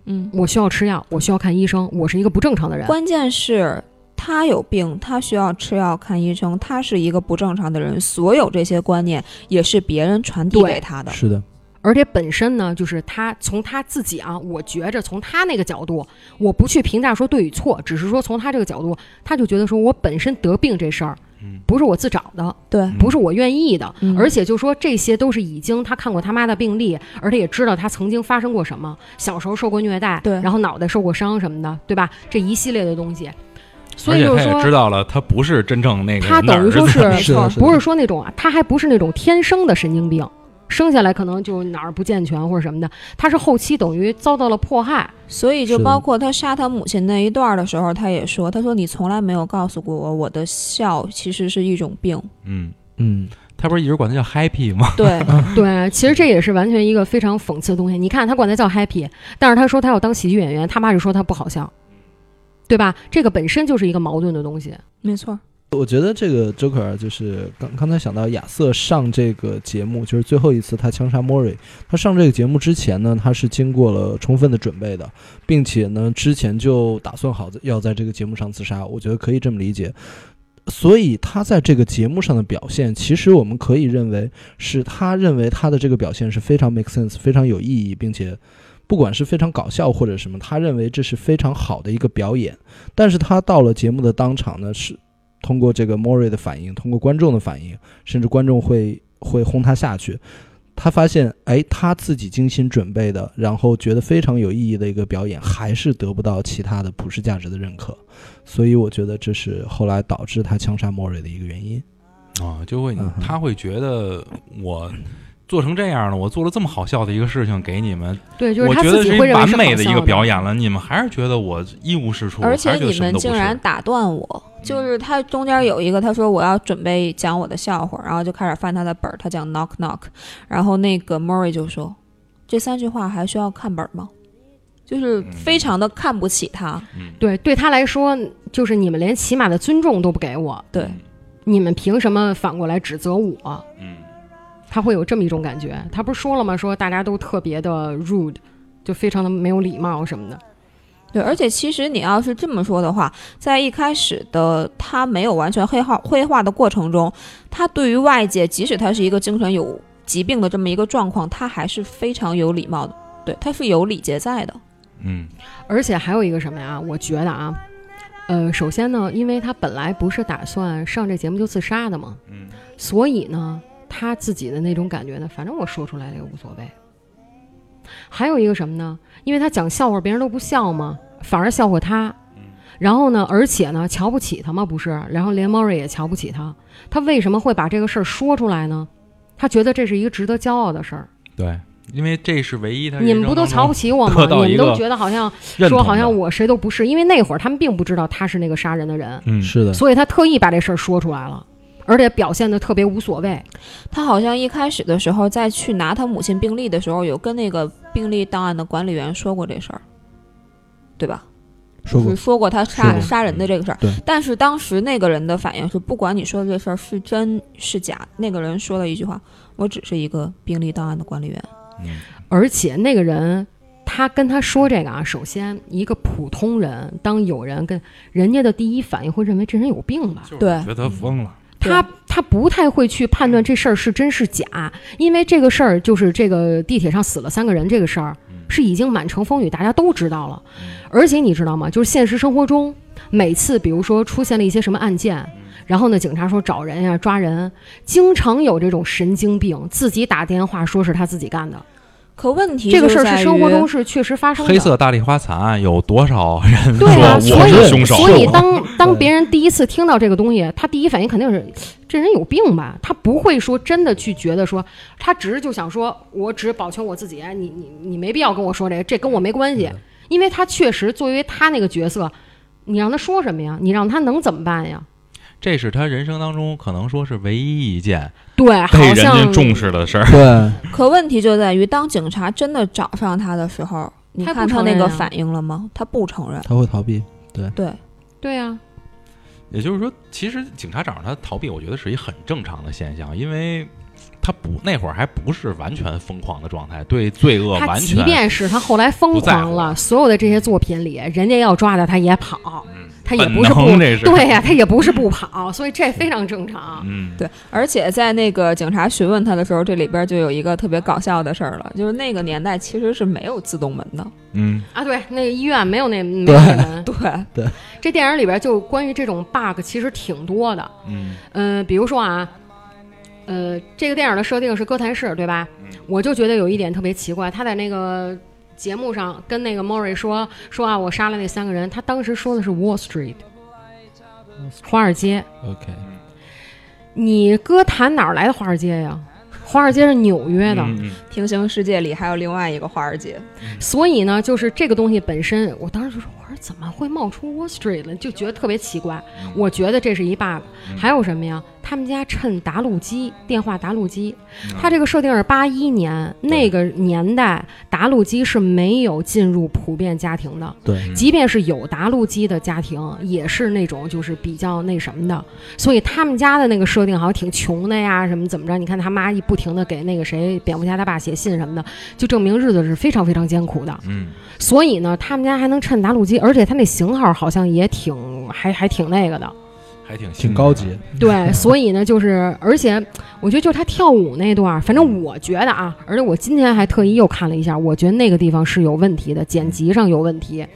嗯，我需要吃药，我需要看医生，我是一个不正常的人。关键是他有病，他需要吃药看医生，他是一个不正常的人，所有这些观念也是别人传递给他的。是的，而且本身呢，就是他从他自己啊，我觉着从他那个角度，我不去评价说对与错，只是说从他这个角度，他就觉得说我本身得病这事儿嗯，不是我自找的，对，不是我愿意的，嗯。而且就说这些都是已经他看过他妈的病例，而且也知道他曾经发生过什么，小时候受过虐待，对。然后脑袋受过伤什么的，对吧？这一系列的东西，所以就是说也知道了，他不是真正那个他等于说是 不是说那种啊，他还不是那种天生的神经病，生下来可能就哪儿不健全或者什么的，他是后期等于遭到了迫害。所以就包括他杀他母亲那一段的时候，他也说：“他说你从来没有告诉过我，我的笑其实是一种病。嗯，嗯，他不是一直管他叫 happy 吗？对，对，其实这也是完全一个非常讽刺的东西。你看他管他叫 happy，但是他说他要当喜剧演员，他妈就说他不好笑，对吧？这个本身就是一个矛盾的东西。没错。我觉得这个 Joker 就是刚刚才想到亚瑟上这个节目，就是最后一次他枪杀莫瑞。他上这个节目之前呢，他是经过了充分的准备的，并且呢，之前就打算好要在这个节目上自杀。我觉得可以这么理解。所以他在这个节目上的表现，其实我们可以认为是他认为他的这个表现是非常 make sense、非常有意义，并且不管是非常搞笑或者什么，他认为这是非常好的一个表演。但是他到了节目的当场呢，是通过这个莫瑞的反应，通过观众的反应，甚至观众会会轰他下去。他发现，哎，他自己精心准备的，然后觉得非常有意义的一个表演，还是得不到其他的普世价值的认可，所以我觉得这是后来导致他枪杀莫瑞的一个原因。啊，就会嗯他会觉得我做成这样了，我做了这么好笑的一个事情给你们，对，就是我他觉得是一自己会认为完美的一个表演了，你们还是觉得我一无是处，而且你们竟然打断我，就是他中间有一个，他说我要准备讲我的笑话，然后就开始翻他的本儿，他讲 knock knock，然后那个 Murray 就说这三句话还需要看本儿吗？就是非常的看不起他，嗯，对，对他来说，就是你们连起码的尊重都不给我，对，你们凭什么反过来指责我？嗯，他会有这么一种感觉。他不是说了吗？说大家都特别的 rude，就非常的没有礼貌什么的。对，而且其实你要是这么说的话，在一开始的他没有完全黑化黑化的过程中，他对于外界，即使他是一个精神有疾病的这么一个状况，他还是非常有礼貌的。对，他是有礼节在的。嗯，而且还有一个什么呀？我觉得啊，呃，首先呢，因为他本来不是打算上这节目就自杀的嘛，嗯，所以呢，他自己的那种感觉呢，反正我说出来了也无所谓。还有一个什么呢？因为他讲笑话，别人都不笑嘛，反而笑话他。然后呢，而且呢，瞧不起他嘛，不是？然后连 Murray 也瞧不起他。他为什么会把这个事儿说出来呢？他觉得这是一个值得骄傲的事儿。对，因为这是唯一他你们不都瞧不起我吗你们都觉得好像说好像我谁都不是，因为那会儿他们并不知道他是那个杀人的人，嗯是的，所以他特意把这事儿说出来了，而且表现的特别无所谓。他好像一开始的时候，在去拿他母亲病历的时候，有跟那个病历档案的管理员说过这事儿，对吧？说过说过他杀杀人的这个事儿。对但是当时那个人的反应是，不管你说的这事儿是真是假，那个人说了一句话：“我只是一个病历档案的管理员。嗯而且那个人，他跟他说这个啊，首先一个普通人，当有人跟人家的第一反应会认为这人有病吧，对觉得他疯了，他他不太会去判断这事儿是真是假，因为这个事儿就是这个地铁上死了三个人这个事儿嗯是已经满城风雨，大家都知道了。而且你知道吗？就是现实生活中，每次比如说出现了一些什么案件，然后呢，警察说找人呀、抓人，经常有这种神经病自己打电话说是他自己干的。”可问题这个事儿是生活于中是确实发生的。黑色大丽花惨案有多少人对啊，说我所以是凶手？所以当当别人第一次听到这个东西，他第一反应肯定是这人有病吧？他不会说真的去觉得说，他只是就想说，我只保全我自己，你你你没必要跟我说这个，这跟我没关系，因为他确实作为他那个角色，你让他说什么呀？你让他能怎么办呀？这是他人生当中可能说是唯一一件对，被好人家重视的事儿。对，可问题就在于，当警察真的找上他的时候，你看他那个反应了吗？他不承认。他会逃避。对，对啊，也就是说，其实警察找上他逃避，我觉得是一很正常的现象，因为他不那会儿还不是完全疯狂的状态，对罪恶完全即便是他后来疯狂了，所有的这些作品里，人家要抓他，他也跑，他也不是不是对呀、他也不是不跑，所以这非常正常。嗯对，而且在那个警察询问他的时候，这里边就有一个特别搞笑的事儿了，就是那个年代其实是没有自动门的。嗯啊，对，那个医院没有那没有那门。对 对，这电影里边就关于这种 bug 其实挺多的。嗯嗯、比如说啊，呃，这个电影的设定是哥谭市，对吧？我就觉得有一点特别奇怪，他在那个节目上跟那个 Mori 说说啊，我杀了那三个人，他当时说的是 Wall Street，华尔街。OK，你哥谭哪儿来的华尔街呀？华尔街是纽约的，平行世界里还有另外一个华尔街。所以呢，就是这个东西本身，我当时就说，我说怎么会冒出 Wall Street 了？就觉得特别奇怪。我觉得这是一 bug。还有什么呀？他们家趁打录机，电话打录机，它这个设定是八一年，那个年代打录机是没有进入普遍家庭的。对，即便是有打录机的家庭，也是那种就是比较那什么的，所以他们家的那个设定好像挺穷的呀，什么怎么着？你看他妈一不停的给那个谁蝙蝠侠他爸写信什么的，就证明日子是非常非常艰苦的。嗯所以呢，他们家还能趁打录机，而且他那型号好像也挺还还挺那个的。还挺挺高级。对，所以呢，就是而且我觉得就是他跳舞那段儿，反正我觉得啊，而且我今天还特意又看了一下，我觉得那个地方是有问题的，剪辑上有问题。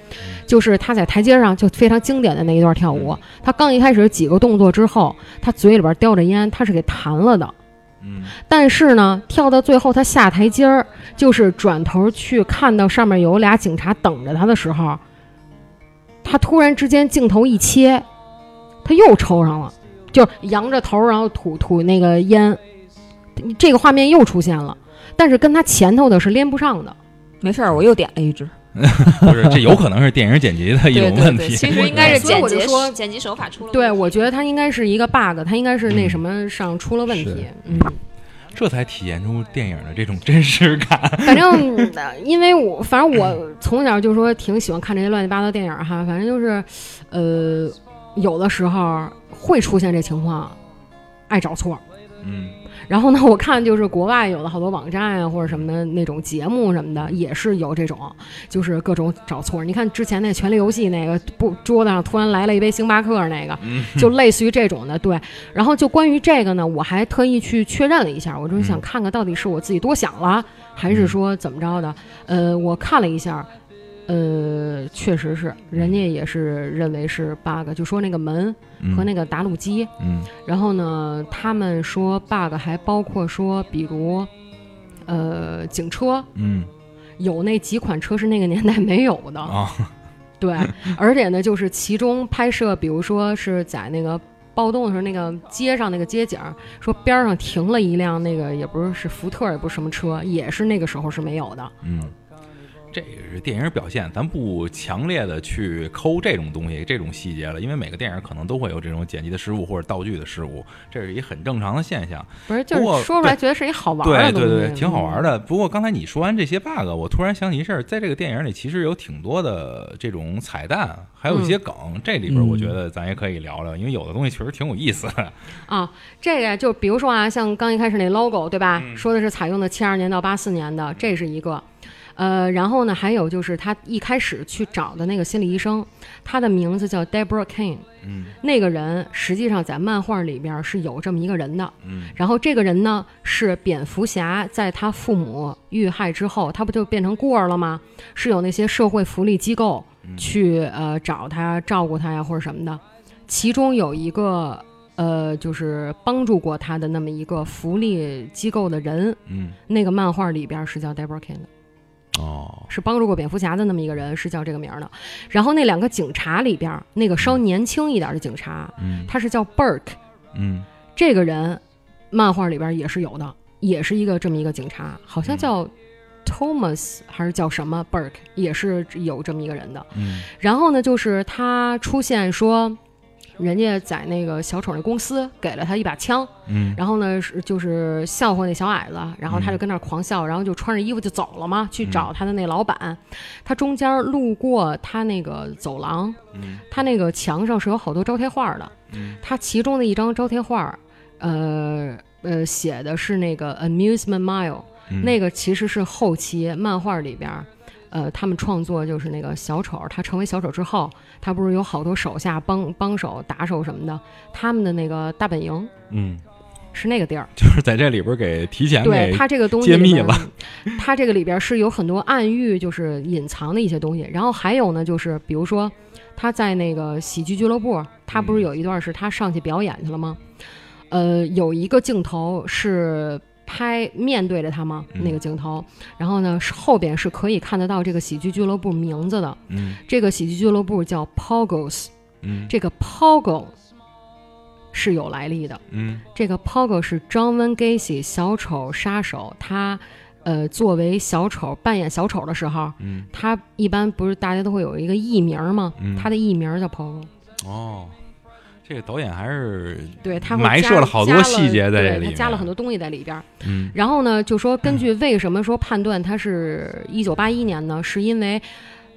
就是他在台阶上就非常经典的那一段跳舞，他刚一开始几个动作之后，他嘴里边叼着烟，他是给弹了的。嗯但是呢，跳到最后，他下台阶儿，就是转头去看到上面有俩警察等着他的时候，他突然之间镜头一切，他又抽上了，就扬着头，然后吐吐那个烟，这个画面又出现了，但是跟他前头的是连不上的。没事儿，我又点了一支。不是，这有可能是电影剪辑的一对对对，种问题。其实 应该是剪辑我就说剪辑手法出了问题。对，我觉得他应该是一个 bug，他应该是那嗯什么上出了问题是。嗯，这才体现出电影的这种真实感。反正呃因为我反正我从小就说挺喜欢看这些乱七八糟电影哈，反正就是，呃，有的时候会出现这情况，爱找错。嗯然后呢，我看就是国外有的好多网站啊或者什么的那种节目什么的，也是有这种，就是各种找错。你看之前那《权力游戏》那个不桌子上突然来了一杯星巴克那个，嗯就类似于这种的，对。然后就关于这个呢，我还特意去确认了一下，我就是想嗯看看到底是我自己多想了，还是说怎么着的。呃，我看了一下，呃，确实是，人家也是认为是 bug，就说那个门嗯。和那个打卤机。嗯。然后呢，他们说 bug 还包括说，比如，呃，警车嗯。有那几款车是那个年代没有的，啊。对，而且呢，就是其中拍摄，比如说是在那个暴动的时候，那个街上那个街景儿，说边上停了一辆那个也不是是福特，也不是什么车，也是那个时候是没有的。嗯，这个是电影表现，咱不强烈的去抠这种东西、这种细节了，因为每个电影可能都会有这种剪辑的失误或者道具的失误，这是一很正常的现象。不是，就是说出来觉得是一好玩儿的东西，对对对，挺好玩嗯。的。不过刚才你说完这些 bug，我突然想起一事儿，在这个电影里其实有挺多的这种彩蛋，还有一些梗，这里边我觉得咱也可以聊聊，因为有的东西确实挺有意思的。啊，这个就比如说啊，像刚一开始那 logo 对吧？嗯说的是采用的七二年到八四年的，这是一个。呃，然后呢，还有就是他一开始去找的那个心理医生，他的名字叫 Deborah King。嗯那个人实际上在漫画里边是有这么一个人的。嗯然后这个人呢是蝙蝠侠，在他父母遇害之后，他不就变成孤儿了吗？是有那些社会福利机构去呃找他、照顾他呀，或者什么的。其中有一个呃，就是帮助过他的那么一个福利机构的人，嗯那个漫画里边是叫 Deborah King 的。哦是帮助过蝙蝠侠的那么一个人，是叫这个名儿的。然后那两个警察里边，那个稍年轻一点的警察，嗯他是叫 Burke，嗯这个人漫画里边也是有的，也是一个这么一个警察，好像叫 Thomas 还是叫什么 Burke，也是有这么一个人的。嗯然后呢，就是他出现说。人家在那个小丑那公司给了他一把枪，嗯。然后呢是就是笑话那小矮子，然后他就跟那儿狂笑，然后就穿着衣服就走了嘛，去找他的那老板。他中间路过他那个走廊，嗯。他那个墙上是有好多招贴画的，嗯。他其中的一张招贴画，呃，呃写的是那个 Amusement Mile，、嗯。那个其实是后期漫画里边儿。呃，他们创作就是那个小丑，他成为小丑之后，他不是有好多手下帮帮手、打手什么的，他们的那个大本营嗯，是那个地儿。就是在这里边给提前对给它这个东西揭秘了，他这个里边是有很多暗喻，就是隐藏的一些东西。然后还有呢，就是比如说他在那个喜剧俱乐部，他不是有一段是他上去表演去了吗？呃，有一个镜头是拍面对着他嘛，嗯。那个镜头，然后呢后边是可以看得到这个喜剧俱乐部名字的。嗯。这个喜剧俱乐部叫 Pogos，嗯。这个 Pogo 是有来历的。嗯。这个 Pogo 是 John Gacy 小丑杀手，他呃作为小丑扮演小丑的时候，嗯。他一般不是大家都会有一个艺名吗？嗯。他的艺名叫 Pogo，哦，这个导演还是对他会埋设了好多细节在这里对他加了很多东西在里边儿。嗯然后呢，就说根据为什么说判断他是一九八一年呢？是因为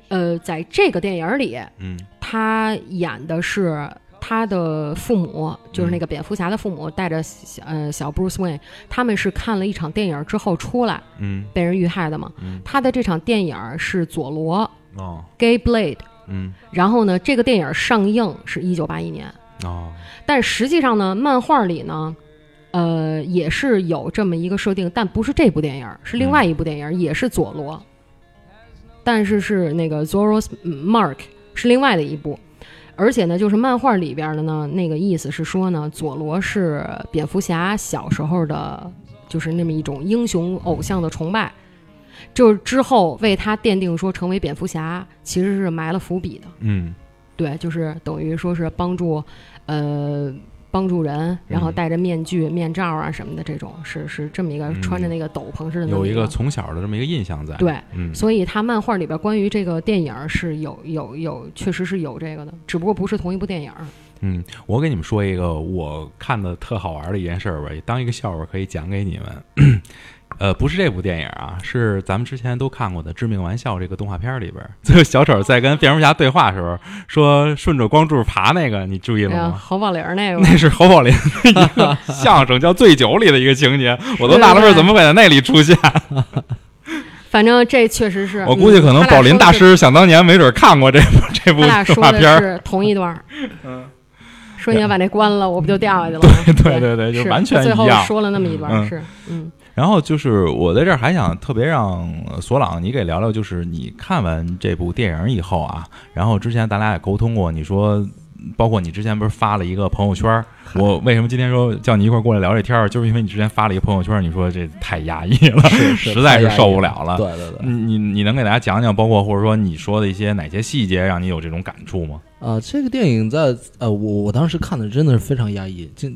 呃，在这个电影里，嗯他演的是他的父母，就是嗯那个蝙蝠侠的父母，带着小呃小 Bruce Wayne，他们是看了一场电影之后出来嗯被人遇害的嘛。嗯他的这场电影是佐罗哦 Gay Blade，嗯然后呢，这个电影上映是一九八一年，哦但实际上呢，漫画里呢。呃，也是有这么一个设定，但不是这部电影，是另外一部电影，也是佐罗，但是是那个 Zorro's Mark 是另外的一部，而且呢，就是漫画里边的呢，那个意思是说呢，佐罗是蝙蝠侠小时候的，就是那么一种英雄偶像的崇拜，就是之后为他奠定说成为蝙蝠侠，其实是埋了伏笔的。嗯对，就是等于说是帮助，呃，帮助人，然后嗯戴着面具、面罩啊什么的，这种是是这么一个、嗯穿着那个斗篷似的有一个个从小的这么一个印象在对，嗯所以他漫画里边关于这个电影是有有有，确实是有这个的，只不过不是同一部电影。嗯，我给你们说一个我看的特好玩的一件事儿吧，当一个笑话可以讲给你们。呃，不是这部电影啊，是咱们之前都看过的《致命玩笑》这个动画片里边儿，最后小丑在跟蝙蝠侠对话的时候说顺着光柱爬那个，你注意了吗？侯宝林那个 那是侯宝林的一个 相声叫《醉酒》里的一个情节，我都纳了闷儿怎么会在那里出现。反正这确实是，我估计可能嗯宝林大。师想当年没准看过这部这部动画片是同一段儿。说你要把那关了，我不就掉下去了吗？对对对，就完全最后一样。说了那么一段，嗯是嗯。然后就是我在这儿还想特别让呃索朗你给聊聊，就是你看完这部电影以后啊，然后之前咱俩也沟通过，你说包括你之前不是发了一个朋友圈儿，我为什么今天说叫你一块儿过来聊这天儿，就是因为你之前发了一个朋友圈儿，你说这太压抑了，是是 实在是受不了了。对对对，你你你能给大家讲讲，包括或者说你说的一些哪些细节让你有这种感触吗？啊，这个电影在呃，我我当时看的真的是非常压抑，就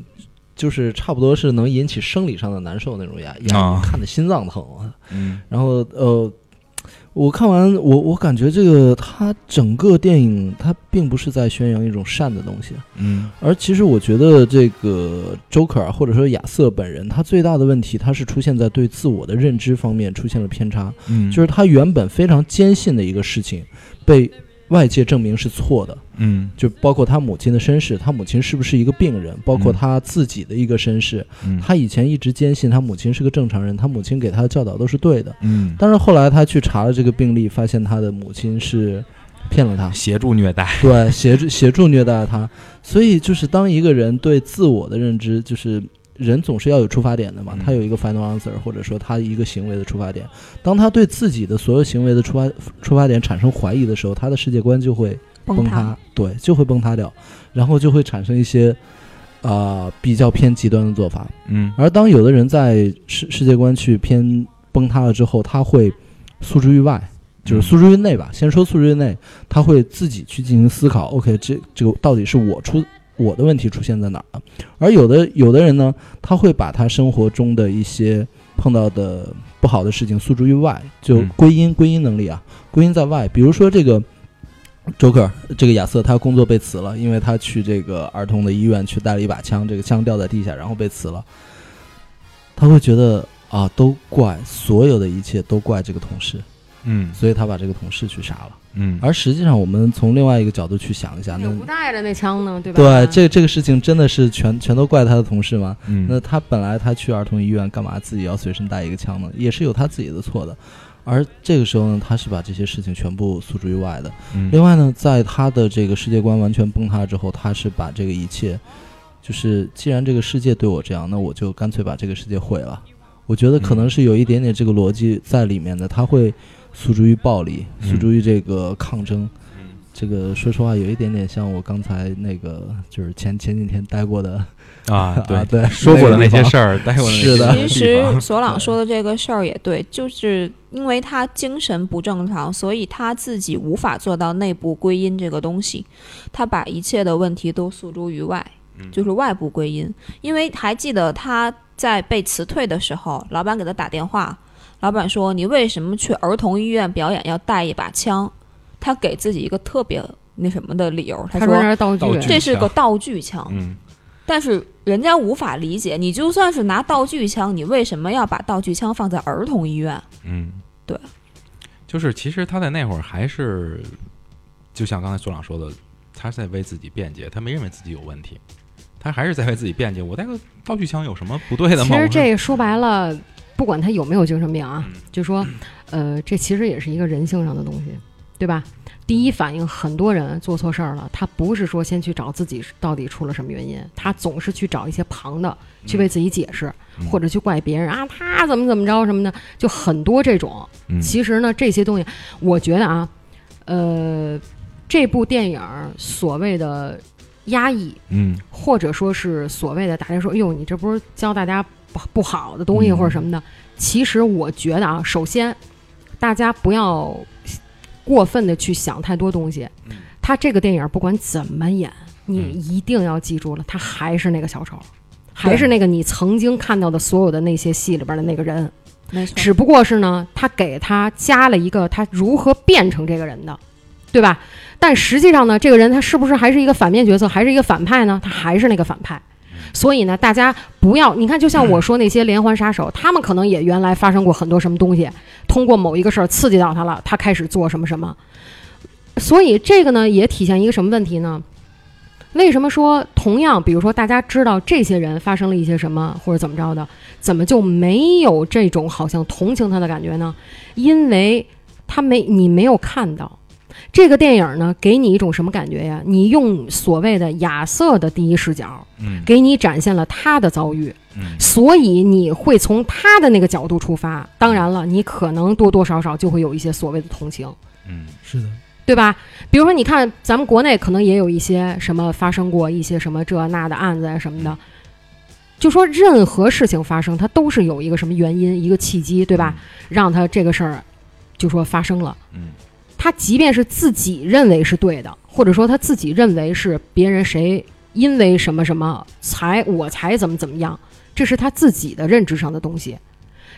就是差不多是能引起生理上的难受那种压压抑，啊看的心脏疼啊。嗯。然后呃，我看完我我感觉这个它整个电影它并不是在宣扬一种善的东西，嗯。而其实我觉得这个 Joker 啊或者说亚瑟本人，他最大的问题，他是出现在对自我的认知方面出现了偏差，嗯，就是他原本非常坚信的一个事情，被外界证明是错的。嗯就包括他母亲的身世，他母亲是不是一个病人，包括嗯他自己的一个身世。嗯他以前一直坚信他母亲是个正常人，他母亲给他的教导都是对的。嗯，但是后来他去查了这个病例，发现他的母亲是骗了他，协助虐待，对，协助协助虐待他。所以就是当一个人对自我的认知，就是人总是要有出发点的嘛，嗯他有一个 final answer，或者说他一个行为的出发点。当他对自己的所有行为的出发出发点产生怀疑的时候，他的世界观就会崩塌塌，对，就会崩塌掉，然后就会产生一些啊、比较偏极端的做法。嗯而当有的人在世世界观去偏崩塌了之后，他会诉之于外，就是诉之于内吧。先说诉之于内，他会自己去进行思考。OK，这这个到底是我出我的问题出现在哪儿了？而有的有的人呢，他会把他生活中的一些碰到的不好的事情诉诸于外，就嗯归因归因能力啊，归因在外。比如说这个。Joker 这个亚瑟他工作被辞了，因为他去这个儿童的医院去带了一把枪，这个枪掉在地下，然后被辞了。他会觉得啊，都怪所有的一切都怪这个同事，嗯所以他把这个同事去杀了。嗯，而实际上，我们从另外一个角度去想一下，那有不带着那枪呢，对吧？对这这个事情真的是全全都怪他的同事吗？嗯那他本来他去儿童医院干嘛自己要随身带一个枪呢？也是有他自己的错的。而这个时候呢，他是把这些事情全部诉诸于外的。嗯另外呢，在他的这个世界观完全崩塌之后，他是把这个一切，就是既然这个世界对我这样，那我就干脆把这个世界毁了。我觉得可能是有一点点这个逻辑在里面的，他会诉诸于暴力，嗯诉诸于这个抗争。嗯这个说实话，有一点点像我刚才那个，就是前前几天待过的 啊，对对，说过的那些。事儿，待过的那些是的其实索朗说的这个事儿也对，就是因为他精神不正常，所以他自己无法做到内部归因这个东西，他把一切的问题都诉诸于外，嗯就是外部归因。因为还记得他在被辞退的时候，老板给他打电话，老板说：“你为什么去儿童医院表演要带一把枪？”他给自己一个特别那什么的理由，他他说那说是道具，这是个道具枪。嗯但是人家无法理解，你就算是拿道具枪，你为什么要把道具枪放在儿童医院？嗯，对，就是其实他在那会儿还是，就像刚才所长说的，他在为自己辩解，他没认为自己有问题，他还是在为自己辩解。我带个道具枪有什么不对的吗？其实这个说白了，不管他有没有精神病啊，嗯就说，呃，这其实也是一个人性上的东西，对吧？第一反应，很多人做错事儿了，他不是说先去找自己到底出了什么原因，他总是去找一些旁的去为自己解释，嗯或者去怪别人啊，他怎么怎么着什么的，就很多这种。嗯其实呢，这些东西，我觉得啊，呃，这部电影所谓的压抑，嗯或者说是所谓的大家说，哎呦，你这不是教大家不不好的东西嗯或者什么的。其实我觉得啊，首先大家不要过分的去想太多东西。嗯他这个电影不管怎么演，你嗯一定要记住了，他还是那个小丑，还是那个你曾经看到的所有的那些戏里边的那个人。没错，只不过是呢，他给他加了一个他如何变成这个人的，对吧？但实际上呢，这个人他是不是还是一个反面角色，还是一个反派呢？他还是那个反派。所以呢，大家不要，你看，就像我说那些连环杀手，他们可能也原来发生过很多什么东西，通过某一个事儿刺激到他了，他开始做什么什么。所以这个呢，也体现一个什么问题呢？为什么说同样，比如说大家知道这些人发生了一些什么或者怎么着的，怎么就没有这种好像同情他的感觉呢？因为他没你没有看到这个电影呢，给你一种什么感觉呀？你用所谓的亚瑟的第一视角，嗯给你展现了他的遭遇，嗯所以你会从他的那个角度出发。当然了，你可能多多少少就会有一些所谓的同情。嗯是的，对吧？比如说，你看咱们国内可能也有一些什么发生过一些什么这那的案子呀什么的，就说任何事情发生，它都是有一个什么原因、一个契机，对吧？让他这个事儿就说发生了。嗯他即便是自己认为是对的，或者说他自己认为是别人谁因为什么什么才我才怎么怎么样，这是他自己的认知上的东西。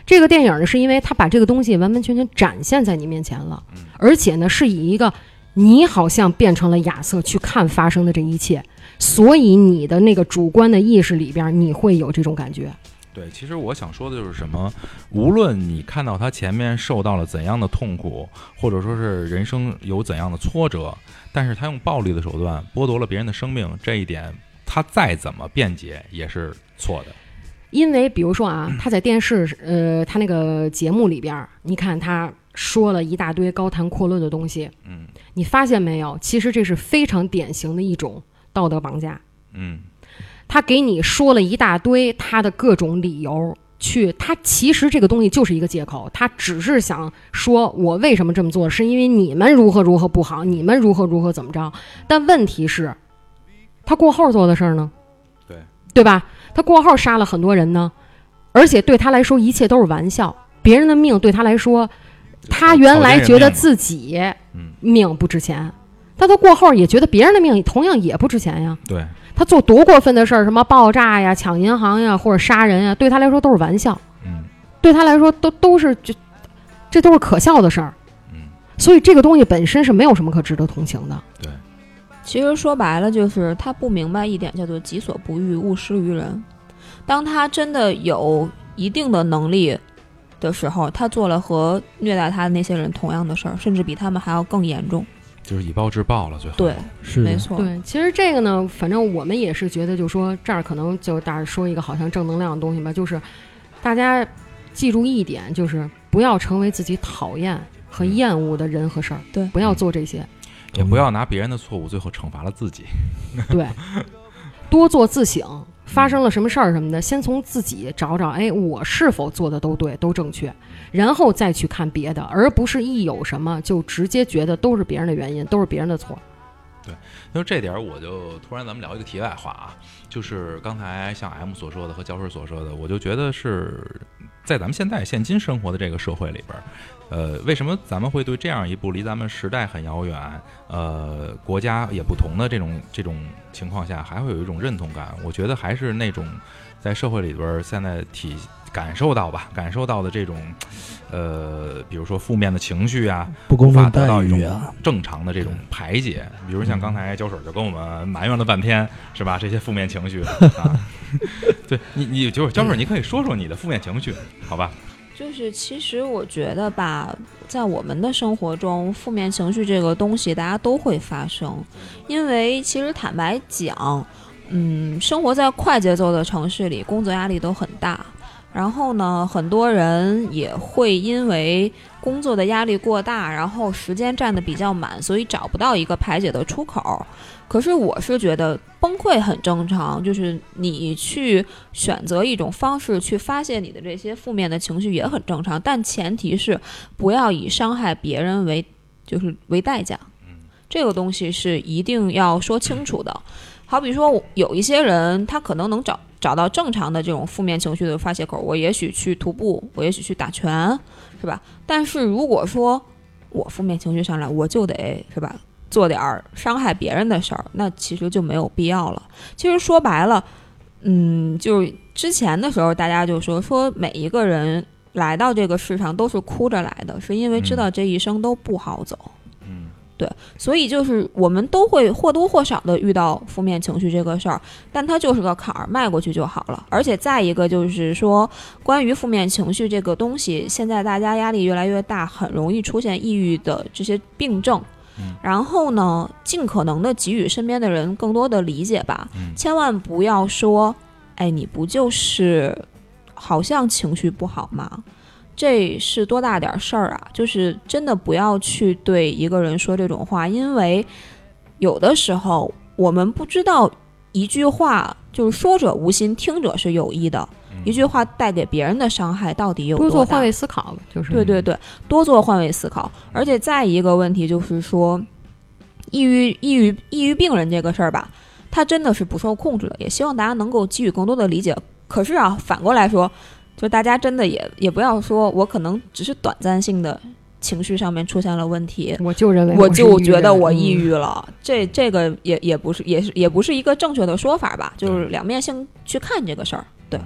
这个电影呢，是因为他把这个东西完完全全展现在你面前了，而且呢，是以一个你好像变成了亚瑟去看发生的这一切，所以你的那个主观的意识里边，你会有这种感觉。对，其实我想说的就是什么，无论你看到他前面受到了怎样的痛苦，或者说是人生有怎样的挫折，但是他用暴力的手段剥夺了别人的生命，这一点他再怎么辩解也是错的。因为比如说啊，他在电视呃，他那个节目里边，你看他说了一大堆高谈阔论的东西，嗯你发现没有？其实这是非常典型的一种道德绑架。嗯他给你说了一大堆他的各种理由，去他其实这个东西就是一个借口，他只是想说我为什么这么做，是因为你们如何如何不好，你们如何如何怎么着。但问题是，他过后做的事儿呢？对对吧？他过后杀了很多人呢，而且对他来说一切都是玩笑，别人的命对他来说，他原来觉得自己嗯命不值钱，但他过后也觉得别人的命同样也不值钱呀。对他做多过分的事儿，什么爆炸呀、抢银行呀，或者杀人呀，对他来说都是玩笑，嗯对他来说都都是这这都是可笑的事儿。嗯所以这个东西本身是没有什么可值得同情的。对其实说白了就是他不明白一点，叫做己所不欲，勿施于人。当他真的有一定的能力，的时候，他做了和虐待他的那些人同样的事儿，甚至比他们还要更严重。就是以暴制暴了，最后。对，是的，没错，对，其实这个呢，反正我们也是觉得，就说这儿可能就大家说一个好像正能量的东西吧，就是大家记住一点，就是不要成为自己讨厌和厌恶的人和事儿，对。不要做这些，也不要拿别人的错误最后惩罚了自己。对，多做自省，发生了什么事儿什么的，先从自己找找，哎，我是否做的都对，都正确，然后再去看别的，而不是一有什么就直接觉得都是别人的原因，都是别人的错。因为这点，我就突然咱们聊一个题外话啊，就是刚才像 M 所说的和胶水所说的，我就觉得是在咱们现在现今生活的这个社会里边，呃，为什么咱们会对这样一部离咱们时代很遥远，呃，国家也不同的这种这种情况下，还会有一种认同感？我觉得还是那种在社会里边儿现在体感受到吧，感受到的这种，呃，比如说负面的情绪啊，不公无法平待得到一种遇啊，正常的这种排解，比如像刚才胶水就跟我们埋怨了半天，是吧？这些负面情绪啊，对你，你就是胶水，你可以说说你的负面情绪，好吧？就是其实我觉得吧，在我们的生活中，负面情绪这个东西大家都会发生，因为其实坦白讲，嗯，生活在快节奏的城市里，工作压力都很大。然后呢，很多人也会因为工作的压力过大，然后时间占的比较满，所以找不到一个排解的出口。可是我是觉得崩溃很正常，就是你去选择一种方式去发泄你的这些负面的情绪也很正常，但前提是不要以伤害别人为就是为代价。这个东西是一定要说清楚的。好比说，有一些人他可能能找找到正常的这种负面情绪的发泄口，我也许去徒步，我也许去打拳，是吧？但是如果说我负面情绪上来，我就得是吧，做点儿伤害别人的事儿，那其实就没有必要了。其实说白了，嗯，就之前的时候，大家就说说每一个人来到这个世上都是哭着来的，是因为知道这一生都不好走。所以就是我们都会或多或少的遇到负面情绪这个事儿，但它就是个坎儿，迈过去就好了。而且再一个就是说，关于负面情绪这个东西，现在大家压力越来越大，很容易出现抑郁的这些病症。嗯然后呢，尽可能的给予身边的人更多的理解吧，嗯千万不要说，哎，你不就是好像情绪不好吗？这是多大点儿事儿啊！就是真的不要去对一个人说这种话，因为有的时候我们不知道一句话就是说者无心，听者是有意的。一句话带给别人的伤害到底有多大多做换？位思考，就是对对对，多做换位思考。而且再一个问题就是说，抑郁、抑郁、抑郁病人这个事儿吧，他真的是不受控制的。也希望大家能够给予更多的理解。可是啊，反过来说，就大家真的也也不要说我可能只是短暂性的情绪上面出现了问题，我就认为我就觉得我抑嗯郁了。这这个也也不是也是也不是一个正确的说法吧，就是两面性去看这个事儿。对，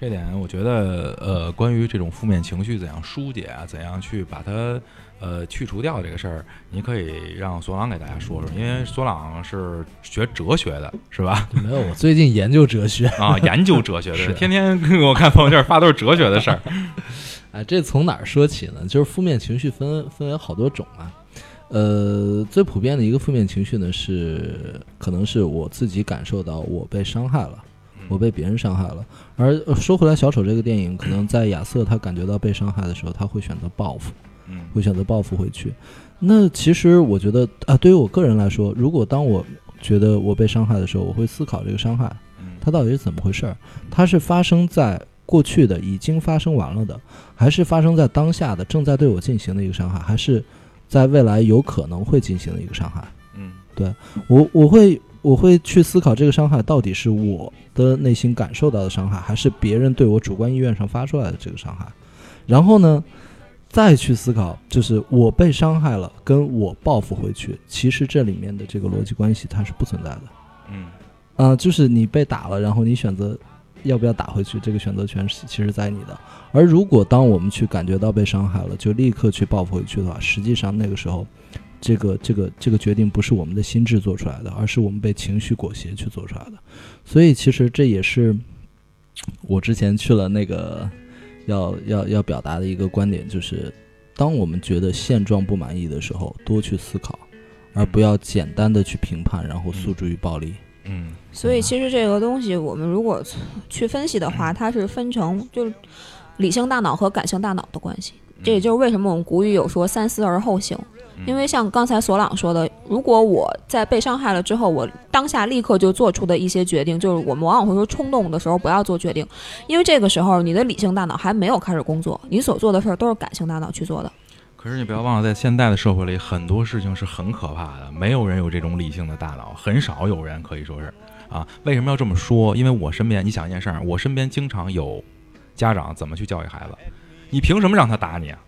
这点我觉得，呃，关于这种负面情绪怎样疏解啊，怎样去把它呃去除掉这个事儿，你可以让索朗给大家说说，因为索朗是学哲学的，是吧？没有，我最近研究哲学，啊，研究哲学的，是天天给我看朋友圈发都是哲学的事儿。哎，这从哪儿说起呢？就是负面情绪分分为好多种啊。呃，最普遍的一个负面情绪呢，是可能是我自己感受到我被伤害了，我被别人伤害了。而呃说回来，小丑这个电影，可能在亚瑟他感觉到被伤害的时候，他会选择报复，嗯会选择报复回去。那其实我觉得啊，对于我个人来说，如果当我觉得我被伤害的时候，我会思考这个伤害嗯它到底是怎么回事儿？它是发生在过去的、已经发生完了的，还是发生在当下的、正在对我进行的一个伤害，还是在未来有可能会进行的一个伤害？嗯对我我会我会去思考这个伤害到底是我的内心感受到的伤害，还是别人对我主观意愿上发出来的这个伤害？然后呢，再去思考，就是我被伤害了，跟我报复回去，其实这里面的这个逻辑关系它是不存在的。嗯啊、就是你被打了，然后你选择要不要打回去，这个选择权是其实在你的。而如果当我们去感觉到被伤害了，就立刻去报复回去的话，实际上那个时候，这个这个这个决定不是我们的心智做出来的，而是我们被情绪裹挟去做出来的。所以其实这也是我之前去了那个要要要表达的一个观点，就是当我们觉得现状不满意的时候，多去思考，而不要简单的去评判，然后诉诸于暴力。嗯。所以其实这个东西，我们如果去分析的话，它是分成就是理性大脑和感性大脑的关系。这也就是为什么我们古语有说“三思而后行”，因为像刚才索朗说的，如果我在被伤害了之后，我当下立刻就做出的一些决定，就是我们往往会说冲动的时候不要做决定，因为这个时候你的理性大脑还没有开始工作，你所做的事儿都是感性大脑去做的。可是你不要忘了，在现在的社会里，很多事情是很可怕的，没有人有这种理性的大脑，很少有人可以说是啊。为什么要这么说？因为我身边，你想一件事儿，我身边经常有家长怎么去教育孩子，你凭什么让他打你啊？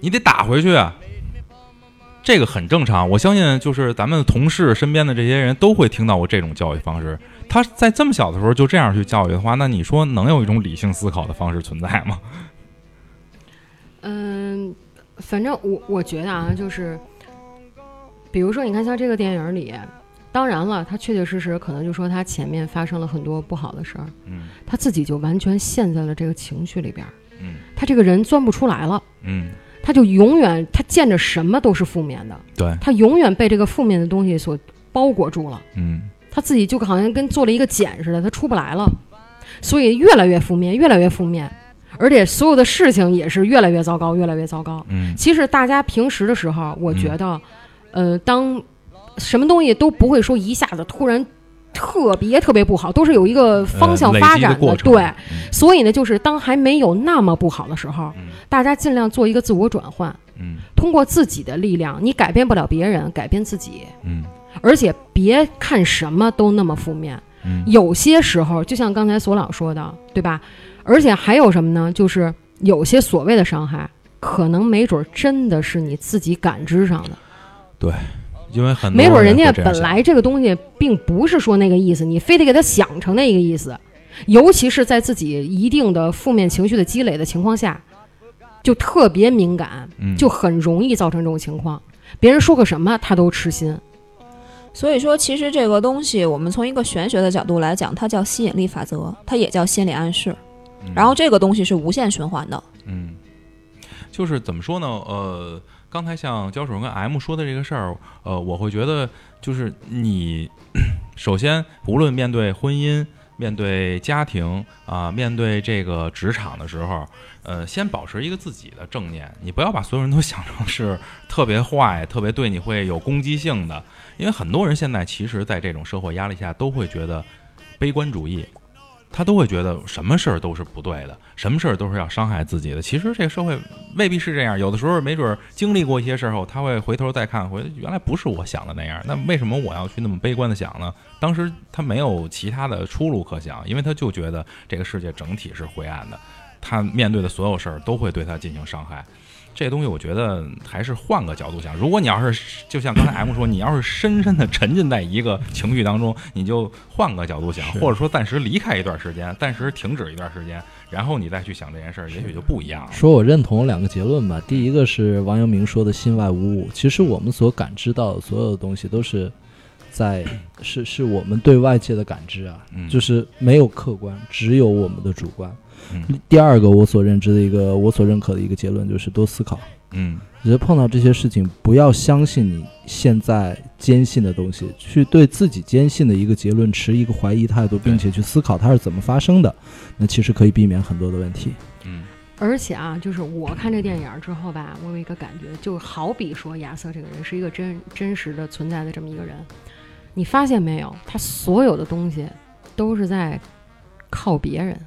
你得打回去啊！这个很正常，我相信就是咱们同事身边的这些人都会听到过这种教育方式。他在这么小的时候就这样去教育的话，那你说能有一种理性思考的方式存在吗？嗯，反正我我觉得啊，就是，比如说，你看像这个电影里，当然了，他确确实实可能就说他前面发生了很多不好的事儿，嗯他自己就完全陷在了这个情绪里边儿，嗯他这个人钻不出来了，嗯，他就永远他见着什么都是负面的，对，他永远被这个负面的东西所包裹住了，嗯。他自己就好像跟做了一个茧似的，他出不来了，所以越来越负面，越来越负面，而且所有的事情也是越来越糟糕，越来越糟糕。嗯。其实大家平时的时候，我觉得，呃，当什么东西都不会说一下子突然特别特别不好，都是有一个方向发展过程。对，嗯所以呢，就是当还没有那么不好的时候，嗯。大家尽量做一个自我转换，嗯。通过自己的力量，你改变不了别人，改变自己，嗯。而且别看什么都那么负面。嗯。有些时候，就像刚才索朗说的，对吧？而且还有什么呢？就是有些所谓的伤害，可能没准儿真的是你自己感知上的，因为很没准儿人家本来这个东西并不是说那个意思，你非得给他想成那个意思。尤其是在自己一定的负面情绪的积累的情况下，就特别敏感，嗯就很容易造成这种情况。别人说个什么，他都痴心。所以说，其实这个东西，我们从一个玄学的角度来讲，它叫吸引力法则，它也叫心理暗示。嗯然后这个东西是无限循环的。嗯，就是怎么说呢？呃，刚才像焦主任跟 M 说的这个事儿，呃，我会觉得就是你 首先无论面对婚姻、面对家庭啊、面对这个职场的时候，呃，先保持一个自己的正念，你不要把所有人都想成是特别坏、特别对你会有攻击性的，因为很多人现在其实，在这种社会压力下，都会觉得悲观主义。他都会觉得什么事儿都是不对的，什么事儿都是要伤害自己的。其实这个社会未必是这样，有的时候没准经历过一些事儿后，他会回头再看，回原来不是我想的那样。那为什么我要去那么悲观的想呢？当时他没有其他的出路可想，因为他就觉得这个世界整体是灰暗的，他面对的所有事儿都会对他进行伤害。这东西我觉得还是换个角度想。如果你要是就像刚才 M 说，你要是深深的沉浸在一个情绪当中，你就换个角度想，或者说暂时离开一段时间，暂时停止一段时间，然后你再去想这件事儿，也许就不一样了。说我认同两个结论吧。第一个是王阳明说的“心外无物”，其实我们所感知到的所有的东西都是在是是我们对外界的感知啊，嗯就是没有客观，只有我们的主观。嗯第二个，我所认知的一个我所认可的一个结论就是多思考。嗯觉得碰到这些事情，不要相信你现在坚信的东西，去对自己坚信的一个结论持一个怀疑态度，并且去思考它是怎么发生的，那其实可以避免很多的问题。嗯而且啊，就是我看这电影儿之后吧，我有一个感觉，就好比说亚瑟这个人是一个真真实的存在的这么一个人，你发现没有？他所有的东西都是在靠别人，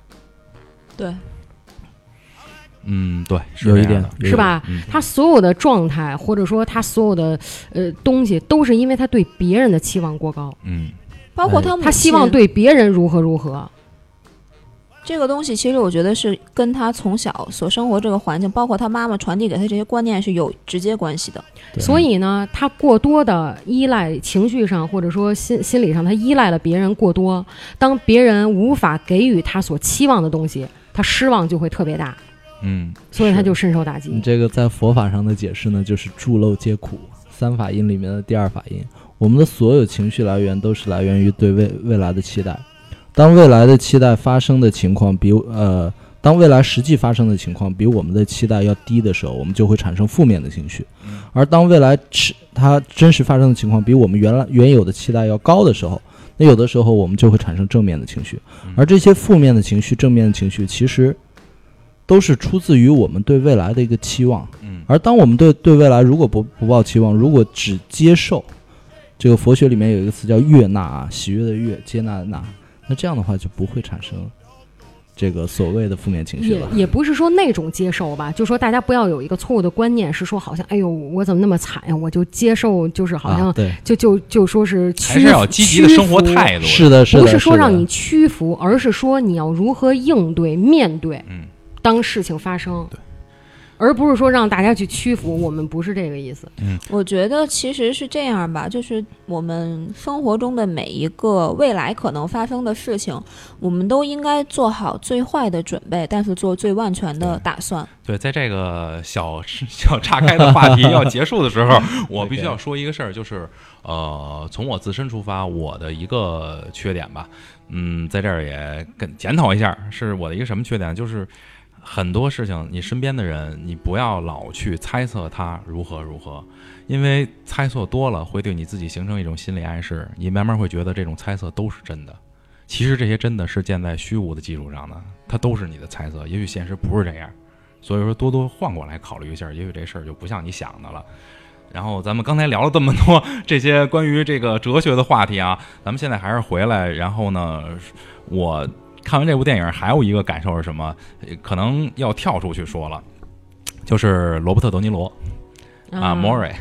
对，嗯，对，是有一点是吧？嗯他所有的状态，或者说他所有的呃东西，都是因为他对别人的期望过高，嗯哎包括他，他希望对别人如何如何。这个东西，其实我觉得是跟他从小所生活这个环境，包括他妈妈传递给他这些观念是有直接关系的。所以呢，他过多的依赖情绪上，或者说心心理上，他依赖了别人过多。当别人无法给予他所期望的东西，他失望就会特别大，嗯所以他就深受打击。你这个在佛法上的解释呢，就是诸漏皆苦，三法印里面的第二法印。我们的所有情绪来源都是来源于对未未来的期待。当未来的期待发生的情况比呃当未来实际发生的情况比我们的期待要低的时候，我们就会产生负面的情绪；而当未来是它真实发生的情况比我们原来原有的期待要高的时候，那有的时候我们就会产生正面的情绪。而这些负面的情绪、正面的情绪，其实都是出自于我们对未来的一个期望。嗯而当我们对对未来如果不不抱期望，如果只接受，这个佛学里面有一个词叫悦纳啊，喜悦的悦，接纳的纳，那这样的话就不会产生这个所谓的负面情绪也了。也不是说那种接受吧，就说大家不要有一个错误的观念，是说好像哎呦我怎么那么惨呀，我就接受，就是好像啊、对，就就就说是屈还是要积极的生活态度。是的，是的，不是说让你屈服，而是说你要如何应对、面对，嗯当事情发生，对而不是说让大家去屈服。我们不是这个意思。嗯我觉得其实是这样吧，就是我们生活中的每一个未来可能发生的事情，我们都应该做好最坏的准备，但是做最万全的打算。对，在这个小 小岔开的话题要结束的时候，我必须要说一个事儿，就是呃，从我自身出发，我的一个缺点吧，嗯，在这儿也跟检讨一下，是我的一个什么缺点，就是很多事情，你身边的人，你不要老去猜测他如何如何，因为猜测多了会对你自己形成一种心理暗示，你慢慢会觉得这种猜测都是真的。其实这些真的是建在虚无的基础上的，它都是你的猜测，也许现实不是这样。所以说，多多换过来考虑一下，也许这事儿就不像你想的了。然后咱们刚才聊了这么多 这些关于这个哲学的话题啊，咱们现在还是回来。然后呢，我看完这部电影还有一个感受是什么？呃可能要跳出去说了，就是罗伯特·德尼罗啊，莫瑞，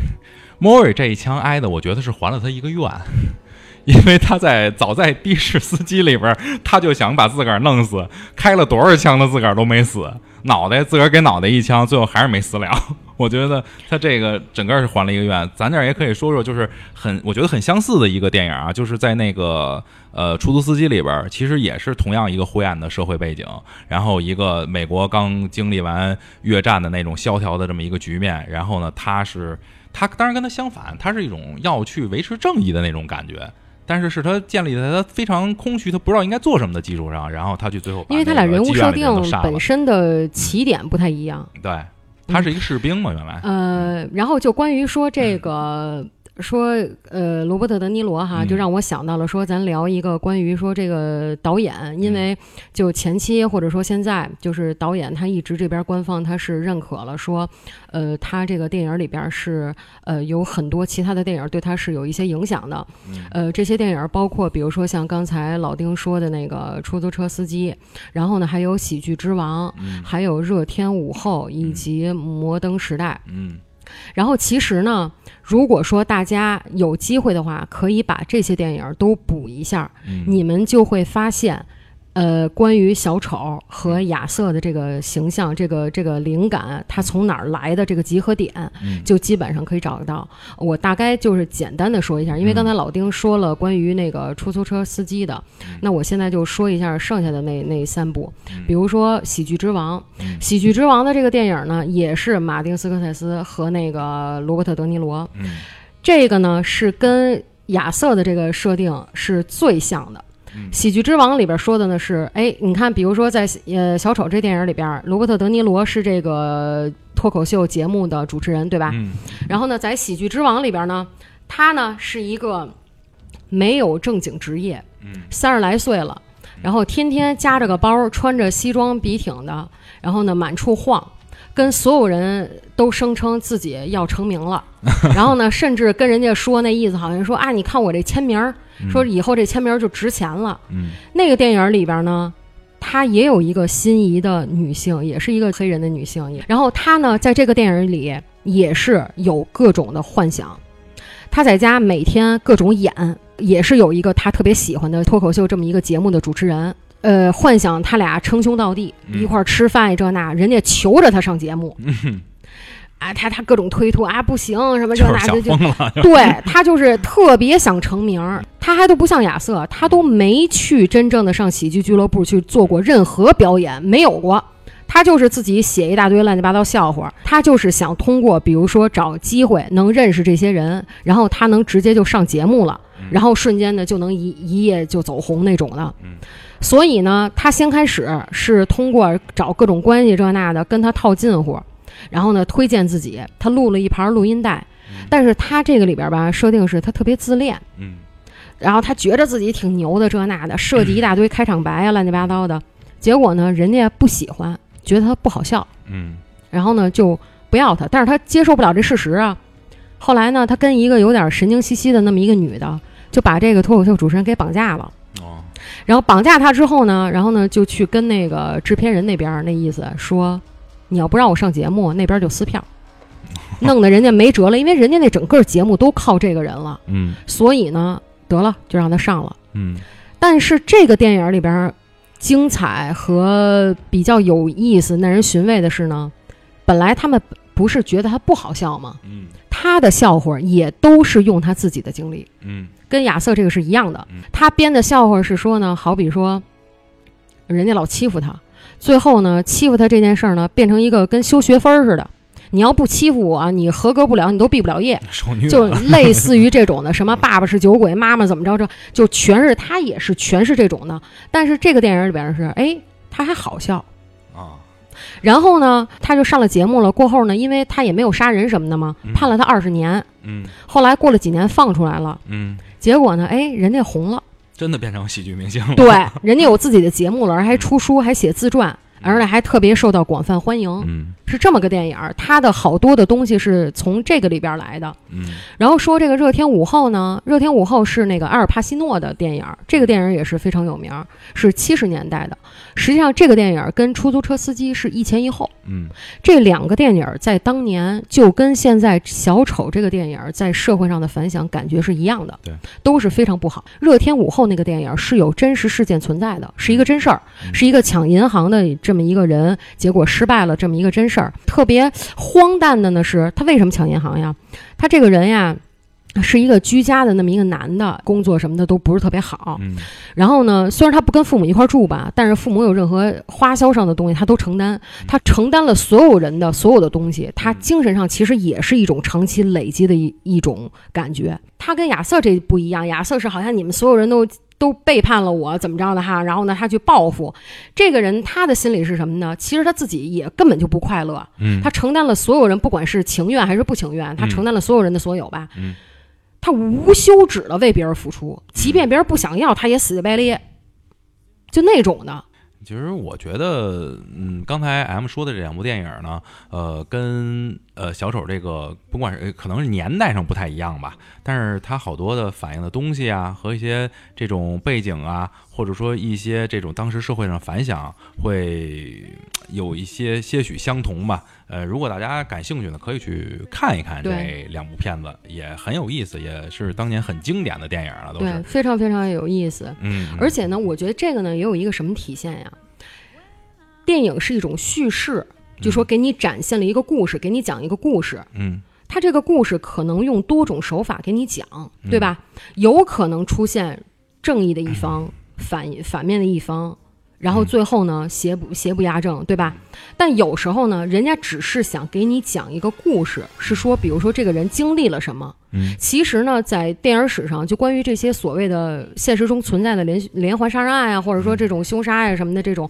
莫瑞这一枪挨的，我觉得是还了他一个愿。因为他在早在的士司机里边，他就想把自个儿弄死，开了多少枪他自个儿都没死，脑袋自个儿给脑袋一枪，最后还是没死了。我觉得他这个整个是还了一个愿。咱这儿也可以说说，就是很我觉得很相似的一个电影啊，就是在那个呃出租司机里边，其实也是同样一个灰暗的社会背景，然后一个美国刚经历完越战的那种萧条的这么一个局面，然后呢，他是他当然跟他相反，他是一种要去维持正义的那种感觉。但是是他建立在他非常空虚，他不知道应该做什么的基础上，然后他去最后把因为他俩那个人物设定本身的起点不太一样。对，他是一个士兵嘛，原来呃，然后就关于说这个。说呃，罗伯特·德尼罗哈，嗯。就让我想到了说，咱聊一个关于说这个导演，因为就前期或者说现在，就是导演他一直这边官方他是认可了说，呃，他这个电影里边是呃有很多其他的电影对他是有一些影响的，呃，这些电影包括比如说像刚才老丁说的那个出租车司机，然后呢还有喜剧之王，还有热天午后以及摩登时代，嗯然后其实呢，如果说大家有机会的话，可以把这些电影都补一下，嗯你们就会发现。呃，关于小丑和亚瑟的这个形象，这个这个灵感，它从哪儿来的？这个集合点，嗯就基本上可以找得到。我大概就是简单的说一下，因为刚才老丁说了关于那个出租车司机的，那我现在就说一下剩下的那那三部，比如说《喜剧之王》。喜剧之王》的这个电影呢，也是马丁斯科塞斯和那个罗伯特德尼罗。嗯这个呢是跟亚瑟的这个设定是最像的。喜剧之王》里边说的呢是，哎，你看，比如说在呃小丑这电影里边，罗伯特·德尼罗是这个脱口秀节目的主持人，对吧？嗯。然后呢，在《喜剧之王》里边呢，他呢是一个没有正经职业，嗯。三十来岁了，然后天天夹着个包，穿着西装笔挺的，然后呢满处晃，跟所有人都声称自己要成名了，然后呢，甚至跟人家说那意思好像说啊，你看我这签名儿，说以后这签名就值钱了。嗯那个电影里边呢，她也有一个心仪的女性，也是一个黑人的女性。然后她呢，在这个电影里也是有各种的幻想。她在家每天各种演，也是有一个她特别喜欢的脱口秀这么一个节目的主持人。呃，幻想他俩称兄道弟，嗯一块儿吃饭这那，人家求着他上节目，嗯，啊，他他各种推脱啊，不行，什么这就那这就，对他就是特别想成名儿，他还都不像亚瑟，他都没去真正的上喜剧俱乐部去做过任何表演，没有过。他就是自己写一大堆乱七八糟笑话，他就是想通过比如说找机会能认识这些人，然后他能直接就上节目了。然后瞬间呢就能一一夜就走红那种的。嗯所以呢，他先开始是通过找各种关系这那的跟他套近乎，然后呢推荐自己，他录了一盘录音带，但是他这个里边吧设定是他特别自恋，嗯。然后他觉着自己挺牛的这那的，设计一大堆开场白啊乱七八糟的，结果呢人家不喜欢，觉得他不好笑，嗯。然后呢就不要他，但是他接受不了这事实啊。后来呢，他跟一个有点神经兮兮的那么一个女的，就把这个脱口秀主持人给绑架了。哦。然后绑架他之后呢，然后呢就去跟那个制片人那边儿那意思说，你要不让我上节目，那边就撕票，弄得人家没辙了，因为人家那整个节目都靠这个人了，嗯。所以呢，得了就让他上了。嗯。但是这个电影里边儿精彩和比较有意思、耐人寻味的是呢，本来他们不是觉得他不好笑吗？嗯。他的笑话也都是用他自己的经历，嗯。跟亚瑟这个是一样的。嗯。他编的笑话是说呢，好比说，人家老欺负他，最后呢，欺负他这件事儿呢，变成一个跟修学分儿似的。你要不欺负我啊，你合格不了，你都毕不了业。就类似于这种的，什么爸爸是酒鬼，妈妈怎么着着，就全是他也是全是这种的。但是这个电影里边是，哎，他还好笑。啊然后呢，他就上了节目了。过后呢，因为他也没有杀人什么的嘛嗯，判了他二十年。嗯后来过了几年放出来了，嗯，结果呢，哎，人家红了，真的变成喜剧明星了。对，人家有自己的节目了，而还出书，还写自传，而且还特别受到广泛欢迎，嗯是这么个电影儿。它的好多的东西是从这个里边来的。嗯然后说这个《热天午后》呢，《热天午后》是那个阿尔帕西诺的电影儿，这个电影也是非常有名儿，是七十年代的。实际上，这个电影跟《出租车司机》是一前一后，嗯这两个电影在当年就跟现在《小丑》这个电影在社会上的反响感觉是一样的，对，都是非常不好。《热天午后》那个电影是有真实事件存在的，是一个真事儿，嗯是一个抢银行的这么一个人，结果失败了这么一个真事儿。特别荒诞的呢是，他为什么抢银行呀？他这个人呀。是一个居家的那么一个男的，工作什么的都不是特别好。嗯然后呢，虽然他不跟父母一块儿住吧，但是父母有任何花销上的东西他都承担，他承担了所有人的所有的东西，他精神上其实也是一种长期累积的一一种感觉。他跟亚瑟这不一样，亚瑟是好像你们所有人都都背叛了我，怎么着的哈，然后呢他去报复。这个人他的心理是什么呢？其实他自己也根本就不快乐，嗯，他承担了所有人，不管是情愿还是不情愿，他承担了所有人的所有吧。嗯他无休止的为别人付出，即便别人不想要，他也死乞白咧，就那种的。其实我觉得，嗯，刚才 M 说的这两部电影呢，呃，跟呃小丑这个，不管是可能是年代上不太一样吧，但是它好多的反映的东西啊，和一些这种背景啊，或者说一些这种当时社会上反响，会有一些些许相同吧。呃，如果大家感兴趣呢，可以去看一看这两部片子，也很有意思，也是当年很经典的电影了，都对，是。非常非常有意思。嗯，而且呢，我觉得这个呢也有一个什么体现呀？电影是一种叙事，就说给你展现了一个故事，给你讲一个故事。嗯他这个故事可能用多种手法给你讲，对吧？有可能出现正义的一方、反反面的一方，然后最后呢邪不邪不压正，对吧？但有时候呢，人家只是想给你讲一个故事，是说，比如说这个人经历了什么。嗯其实呢，在电影史上，就关于这些所谓的现实中存在的连连环杀人案啊，或者说这种凶杀呀、什么的这种，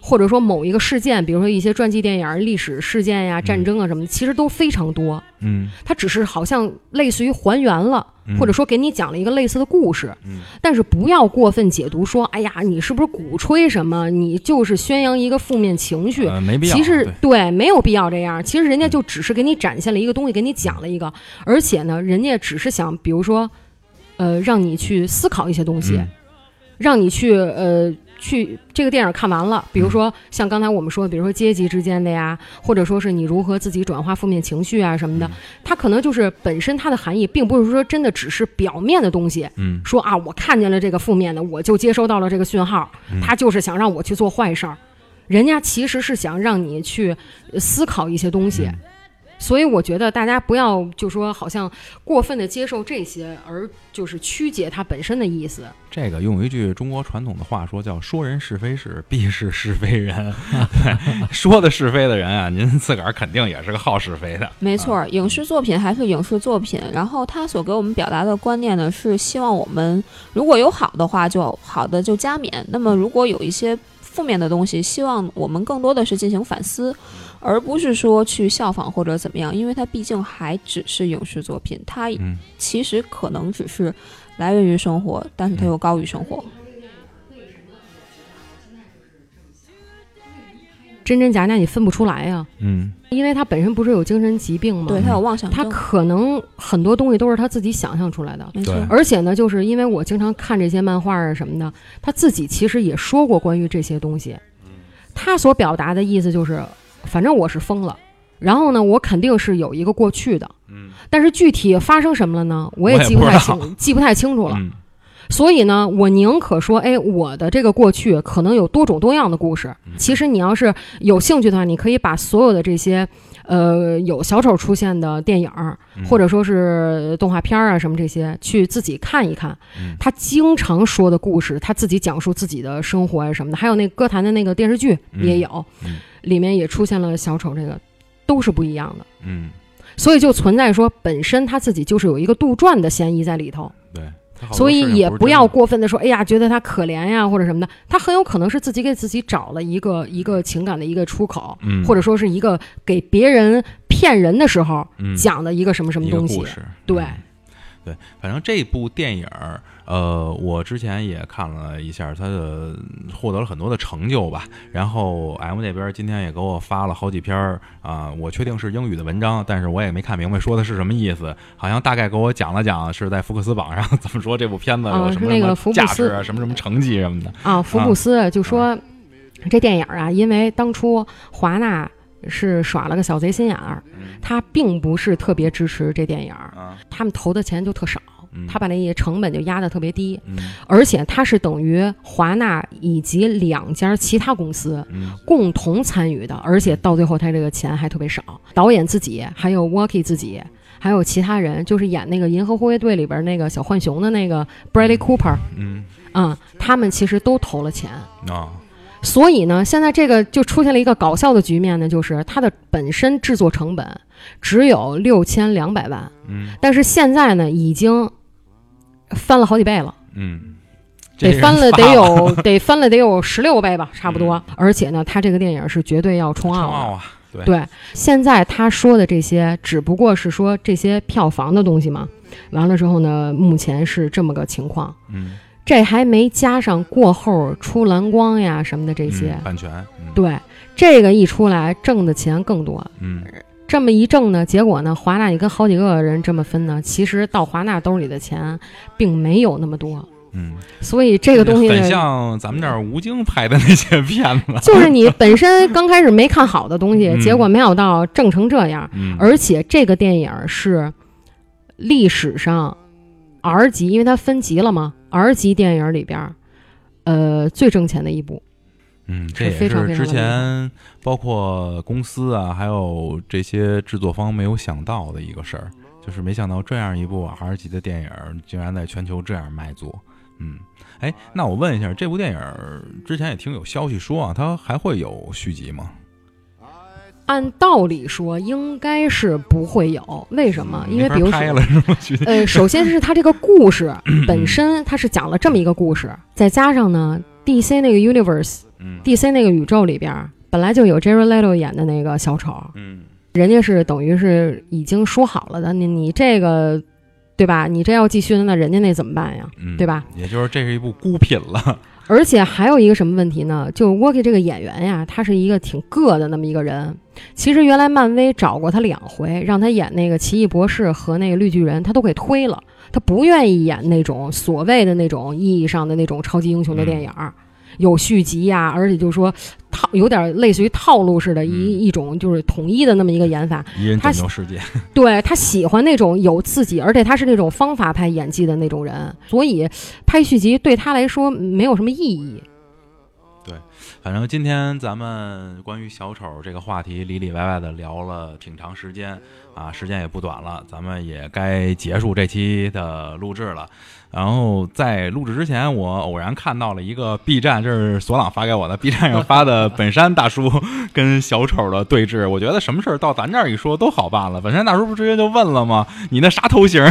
或者说某一个事件，比如说一些传记电影、历史事件呀、战争啊什么的，其实都非常多。嗯它只是好像类似于还原了，嗯或者说给你讲了一个类似的故事，嗯但是不要过分解读说，哎呀，你是不是鼓吹什么？你就是宣扬一个负面情绪。呃，没必要。其实对对，没有必要这样。其实人家就只是给你展现了一个东西，给你讲了一个，而且呢，人家只是想，比如说，呃，让你去思考一些东西，嗯让你去呃去这个电影看完了，比如说像刚才我们说的，比如说阶级之间的呀，或者说是你如何自己转化负面情绪啊什么的，它可能就是本身它的含义，并不是说真的只是表面的东西。嗯说啊，我看见了这个负面的，我就接收到了这个讯号，他就是想让我去做坏事儿。人家其实是想让你去呃思考一些东西，所以我觉得大家不要就说好像过分的接受这些，而就是曲解它本身的意思。这个用一句中国传统的话说，叫“说人是非事，必是是非人”。说的是非的人啊，您自个儿肯定也是个好是非的。没错儿，影视作品还是影视作品，然后他所给我们表达的观念呢，是希望我们如果有好的话，就好的就加冕；那么如果有一些负面的东西，希望我们更多的是进行反思，而不是说去效仿或者怎么样，因为它毕竟还只是影视作品，它嗯其实可能只是来源于生活，但是它又高于生活。真真假假你分不出来呀、嗯因为他本身不是有精神疾病吗？对，他有妄想他，可能很多东西都是他自己想象出来的。没错对。而且呢，就是因为我经常看这些漫画啊什么的，他自己其实也说过关于这些东西。他所表达的意思就是，反正我是疯了，然后呢，我肯定是有一个过去的，嗯。但是具体发生什么了呢，我也记不太清，记不太清楚了。嗯。所以呢，我宁可说，哎，我的这个过去可能有多种多样的故事。其实你要是有兴趣的话，你可以把所有的这些，呃，有小丑出现的电影，嗯。或者说是动画片啊什么这些，去自己看一看。嗯。他经常说的故事，他自己讲述自己的生活啊什么的，还有那歌坛的那个电视剧嗯。也有，嗯里面也出现了小丑，这个都是不一样的。嗯，所以就存在说，本身他自己就是有一个杜撰的嫌疑在里头。对。所以也不要过分的说，哎呀，觉得他可怜呀或者什么的，他很有可能是自己给自己找了一个一个情感的一个出口，嗯，或者说是一个给别人骗人的时候嗯。讲的一个什么什么东西。对。嗯对，反正这部电影儿，呃，我之前也看了一下，它的获得了很多的成就吧。然后 M 那边今天也给我发了好几篇儿啊、我确定是英语的文章，但是我也没看明白说的是什么意思。好像大概给我讲了讲是在福克斯榜上 怎么说这部片子啊有什么什么是那个价值斯啊，什么什么成绩什么的。啊，福布斯就说、这电影啊，因为当初华纳是耍了个小贼心眼儿，他并不是特别支持这电影他们投的钱就特少，嗯。他把那些成本就压得特别低，嗯。而且他是等于华纳以及两家其他公司。嗯。共同参与的，而且到最后他这个钱还特别少。导演自己，还有 Walkie 自己，还有其他人，就是演那个《银河护卫队》里边那个小浣熊的那个 Bradley Cooper，嗯。嗯，他们其实都投了钱。啊所以呢，现在这个就出现了一个搞笑的局面呢，就是它的本身制作成本只有六千两百万，嗯。但是现在呢已经翻了好几倍了。嗯，得翻了得有 得翻了得有十六倍吧，差不多。而且呢，他这个电影是绝对要冲奥啊，对。对，现在他说的这些只不过是说这些票房的东西嘛。完了之后呢，目前是这么个情况，嗯这还没加上过后出蓝光呀什么的这些。嗯版权，嗯对，这个一出来挣的钱更多。嗯这么一挣呢，结果呢，华纳你跟好几个人这么分呢，其实到华纳兜里的钱并没有那么多。嗯，所以这个东西呢很，像咱们这儿吴京拍的那些片子，就是你本身刚开始没看好的东西，嗯结果没想到挣成这样。嗯，而且这个电影是历史上 R 级，因为它分级了嘛，R 级电影里边儿，呃，最挣钱的一部。嗯，这也是之前包括公司啊，还有这些制作方没有想到的一个事儿，就是没想到这样一部 R 级的电影儿竟然在全球这样卖座。嗯，哎，那我问一下，这部电影儿之前也听有消息说啊，它还会有续集吗？按道理说应该是不会有，为什么？因为比如说，呃，首先是他这个故事 本身，他是讲了这么一个故事，再加上呢，DC 那个 universe，DC 嗯那个宇宙里边本来就有 Jared Leto 演的那个小丑，嗯人家是等于是已经说好了的，你你这个，对吧？你这要继续，那人家那怎么办呀？嗯，对吧？也就是这是一部孤品了。而且还有一个什么问题呢？就 Walkie 这个演员呀，他是一个挺个的那么一个人。其实原来漫威找过他两回，让他演那个奇异博士和那个绿巨人，他都给推了。他不愿意演那种所谓的那种意义上的那种超级英雄的电影儿，有续集呀，而且就是说套有点类似于套路似的一、嗯一种就是统一的那么一个演法。一人他拯救世界。对他喜欢那种有自己，而且他是那种方法派演技的那种人，所以拍续集对他来说没有什么意义。对反正今天咱们关于小丑这个话题里里外外的聊了挺长时间啊，时间也不短了，咱们也该结束这期的录制了。然后在录制之前，我偶然看到了一个 B 站，这是索朗发给我的 B 站上发的本山大叔跟小丑的对峙。我觉得什么事儿到咱这儿一说都好办了。本山大叔不直接就问了吗？你那啥头型，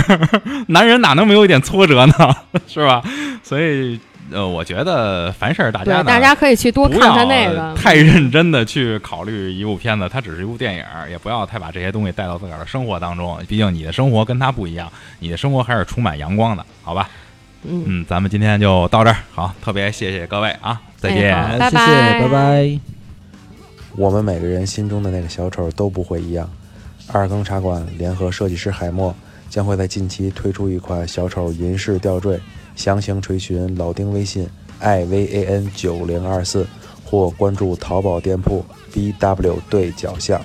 男人哪能没有一点挫折呢？是吧？所以呃，我觉得凡事儿大家对，大家可以去多看看那个。太认真的去考虑一部片子，它只是一部电影，也不要太把这些东西带到自个儿的生活当中。毕竟你的生活跟他不一样，你的生活还是充满阳光的，好吧？嗯，嗯，咱们今天就到这儿，好，特别谢谢各位啊，再见。哎好拜谢谢，拜拜拜。我们每个人心中的那个小丑都不会一样。二更茶馆联合设计师海默将会在近期推出一款小丑银饰吊坠，详情垂询老丁微信 ivan 九零二四或关注淘宝店铺 bw 对角巷。